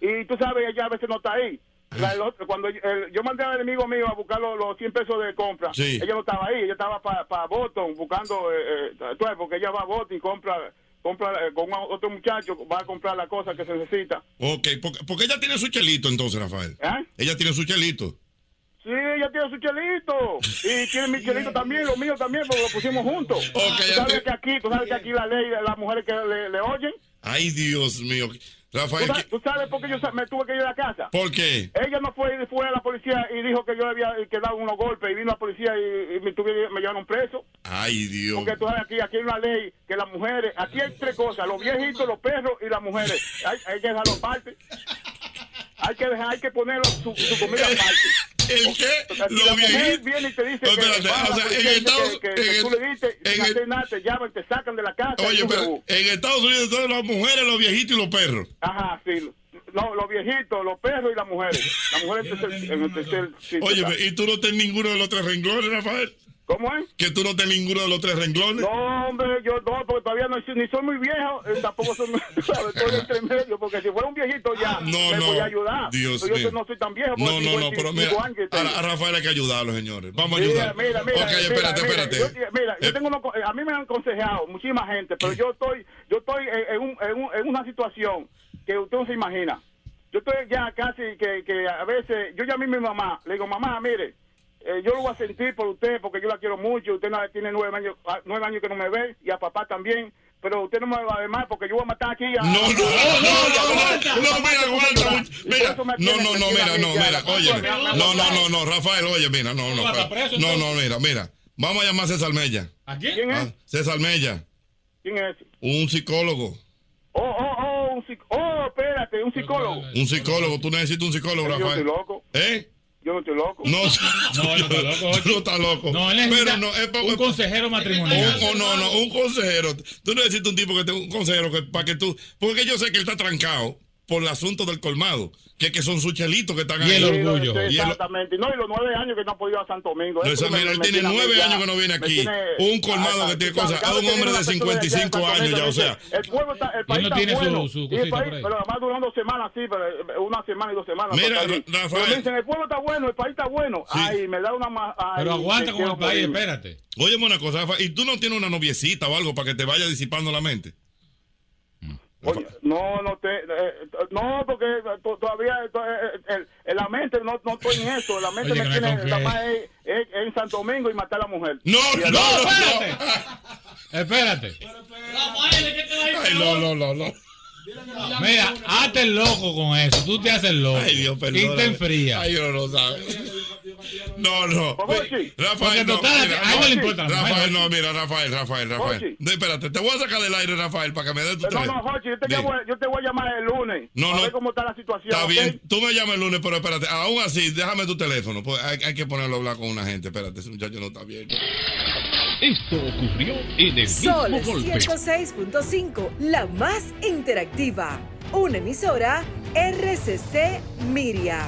[SPEAKER 54] y, y, y tú sabes, ella a veces no está ahí. La- el otro- cuando yo- el- yo mandé al enemigo mío a buscar los, los 100 pesos de compra,
[SPEAKER 45] Sí.
[SPEAKER 54] ella no estaba ahí, ella estaba para pa Boston buscando, eh, eh, porque ella va a Boston y compra, compra eh, con otro muchacho, va a comprar la cosa que se necesita.
[SPEAKER 45] Ok, porque, porque ella tiene su chelito entonces, Rafael.
[SPEAKER 54] ¿Eh?
[SPEAKER 45] Ella tiene su chelito.
[SPEAKER 54] Sí, ella tiene su chelito. Y tiene mi chelito también, lo mío también, porque lo pusimos juntos.
[SPEAKER 45] Ok,
[SPEAKER 54] tú sabes
[SPEAKER 45] te-
[SPEAKER 54] que aquí, tú sabes que aquí la ley, las mujeres que le, le oyen,
[SPEAKER 45] Ay, Dios mío.
[SPEAKER 54] ¿Tú
[SPEAKER 45] Rafael,
[SPEAKER 54] sabes,
[SPEAKER 45] ¿qué-
[SPEAKER 54] tú sabes por qué yo me tuve que ir a la casa?
[SPEAKER 45] ¿por qué?
[SPEAKER 54] Ella no fue, fue a la policía y dijo que yo le había que dado unos golpes y vino la policía y, y me, tuve- me llevaron preso.
[SPEAKER 45] Ay, Dios.
[SPEAKER 54] Porque tú sabes, aquí, aquí hay una ley que las mujeres, aquí hay tres cosas, los viejitos, los perros y las mujeres. Hay, hay que dejarlo aparte. Hay que dejar, hay que poner su, su comida aparte.
[SPEAKER 45] ¿El qué?
[SPEAKER 54] Mujer
[SPEAKER 45] viejitos.
[SPEAKER 54] viene y te dice
[SPEAKER 45] No,
[SPEAKER 54] que,
[SPEAKER 45] espérate, o sea, en Estados-
[SPEAKER 54] que, que- que
[SPEAKER 45] en
[SPEAKER 54] tú
[SPEAKER 45] el-
[SPEAKER 54] le diste
[SPEAKER 45] en
[SPEAKER 54] sin
[SPEAKER 45] el-
[SPEAKER 54] hacer nada, te llaman, te sacan de la casa.
[SPEAKER 45] Oye, pero en Estados Unidos todas las mujeres, los viejitos y los perros.
[SPEAKER 54] Ajá, sí. No, los viejitos, los perros y las mujeres. Las mujeres en el tercer- en el tercer sitio
[SPEAKER 45] Oye. ¿y tú no tienes ninguno de los tres renglones, Rafael?
[SPEAKER 54] ¿Cómo es?
[SPEAKER 45] ¿Que tú no tienes ninguno de los tres renglones?
[SPEAKER 54] No, hombre, yo no, porque todavía no, ni soy muy viejo, eh, tampoco soy, sabes, estoy entre medio, porque si fuera un viejito ya
[SPEAKER 45] No,
[SPEAKER 54] me
[SPEAKER 45] no.
[SPEAKER 54] voy a ayudar.
[SPEAKER 45] Dios
[SPEAKER 54] Pero yo
[SPEAKER 45] mío.
[SPEAKER 54] no soy tan viejo,
[SPEAKER 45] No, no, no, pero mira,
[SPEAKER 54] 55 años que tengo.
[SPEAKER 45] a, a Rafael hay que ayudarlo, señores. Vamos a ayudar.
[SPEAKER 54] mira, mira,
[SPEAKER 45] ok,
[SPEAKER 54] mira,
[SPEAKER 45] espérate,
[SPEAKER 54] mira,
[SPEAKER 45] espérate.
[SPEAKER 54] Yo, mira, yo tengo unos co- a mí me han aconsejado muchísima gente, pero yo estoy, yo estoy en, en un- en un- en una situación que usted no se imagina. Yo estoy ya casi que, que a veces, yo llamé a mi mamá, le digo, mamá, mire, eh, yo lo voy a sentir por usted porque yo la quiero mucho, usted no- tiene nueve años, ah, nueve años que no me ve y a papá también, pero usted no me va a ver más porque yo voy a matar aquí a...
[SPEAKER 45] No, no, no, no, no, no, mira, aguanta. mucho.
[SPEAKER 54] por
[SPEAKER 45] Mira,
[SPEAKER 54] eso me
[SPEAKER 45] no, no, no, mira, no, mira, oye, no, no, no, no, Rafael, oye, mira, no, no,
[SPEAKER 44] ¿Va para preso,
[SPEAKER 45] no, no, mira, mira, vamos a llamar a César Mella.
[SPEAKER 44] ¿A quién?
[SPEAKER 54] ¿Quién
[SPEAKER 45] Ah,
[SPEAKER 54] es?
[SPEAKER 45] César Mella,
[SPEAKER 54] ¿Quién es?
[SPEAKER 45] un psicólogo,
[SPEAKER 54] Oh, oh, oh, un psic- oh, espérate, un psicólogo.
[SPEAKER 45] un psicólogo, tú necesitas un psicólogo,
[SPEAKER 54] Yo no estoy
[SPEAKER 45] Rafael.
[SPEAKER 54] loco.
[SPEAKER 45] ¿Eh?
[SPEAKER 54] Yo no estoy loco.
[SPEAKER 45] No,
[SPEAKER 44] No, no está loco.
[SPEAKER 45] tú no estás loco.
[SPEAKER 44] No, él
[SPEAKER 45] Pero
[SPEAKER 44] necesita
[SPEAKER 45] no, es
[SPEAKER 44] un consejero matrimonial.
[SPEAKER 45] Un- no, no, un consejero. Tú necesitas un tipo que te un consejero que, para que tú. Porque yo sé que él está trancado por el asunto del colmado. Que, que son sus chelitos que están
[SPEAKER 44] Y
[SPEAKER 45] ahí.
[SPEAKER 44] el orgullo.
[SPEAKER 45] Y el-
[SPEAKER 54] Exactamente. No, y los nueve años que no ha podido ir a Santo Domingo.
[SPEAKER 45] No, esa,
[SPEAKER 54] me-
[SPEAKER 45] mira, él
[SPEAKER 54] me
[SPEAKER 45] tiene nueve
[SPEAKER 54] ya-
[SPEAKER 45] años que no viene aquí.
[SPEAKER 54] tiene-
[SPEAKER 45] Un colmado
[SPEAKER 54] Ah,
[SPEAKER 45] que tiene cosas. A un hombre de
[SPEAKER 54] una persona allá en
[SPEAKER 45] 55
[SPEAKER 54] Santo
[SPEAKER 45] años ya, o sea.
[SPEAKER 54] El pueblo está, el país
[SPEAKER 44] no
[SPEAKER 54] está
[SPEAKER 44] tiene
[SPEAKER 54] bueno.
[SPEAKER 44] su
[SPEAKER 54] y el país,
[SPEAKER 44] por ahí.
[SPEAKER 54] pero además durando dos semanas, sí, pero eh, una semana y dos semanas.
[SPEAKER 45] Mira, Rafael.
[SPEAKER 54] Pero dicen, el pueblo está bueno, el país está bueno. Ay, me da una más. ay,
[SPEAKER 44] Pero aguanta con el país, espérate.
[SPEAKER 45] Oye, una cosa, Rafa, ¿y tú no tienes una noviecita o algo para que te vaya disipando la mente?
[SPEAKER 54] Oye, no, no te, eh, no, porque to- todavía eh, eh, el- en la mente no, no estoy en eso. La mente
[SPEAKER 44] Oye,
[SPEAKER 54] me
[SPEAKER 44] no
[SPEAKER 54] tiene
[SPEAKER 44] qué.
[SPEAKER 54] más es, es- es en Santo Domingo y matar a la mujer.
[SPEAKER 45] No,
[SPEAKER 54] el-
[SPEAKER 45] no,
[SPEAKER 44] Espérate. Espérate.
[SPEAKER 45] Ay, no, no, no, no.
[SPEAKER 44] Mira, hazte el loco con eso. Tú te haces loco.
[SPEAKER 45] Ay, Dios,
[SPEAKER 44] Y
[SPEAKER 45] perdóname.
[SPEAKER 44] te enfrías.
[SPEAKER 45] Ay, yo no lo sabe. No, no.
[SPEAKER 44] Porque
[SPEAKER 45] Rafael, no,
[SPEAKER 44] total,
[SPEAKER 45] mira,
[SPEAKER 44] a él no le importa
[SPEAKER 45] Rafael,
[SPEAKER 44] ¿no?
[SPEAKER 45] no, mira, Rafael, Rafael, Rafael. No, espérate, te voy a sacar del aire, Rafael, para que me des tu
[SPEAKER 54] No,
[SPEAKER 45] teléfono.
[SPEAKER 54] no, Jochi, yo te, llamo- yo te voy a llamar el lunes.
[SPEAKER 45] No,
[SPEAKER 54] a
[SPEAKER 45] no.
[SPEAKER 54] ver cómo está la situación.
[SPEAKER 45] Está bien, tú me llamas el lunes, pero espérate, aún así, déjame tu teléfono. Pues hay, hay que ponerlo a hablar con una gente. Espérate, ese muchacho no está bien.
[SPEAKER 55] Esto ocurrió en el
[SPEAKER 50] Sol
[SPEAKER 55] mismo golpe.
[SPEAKER 50] 106.5, la más interactiva. Una emisora RCC Miria.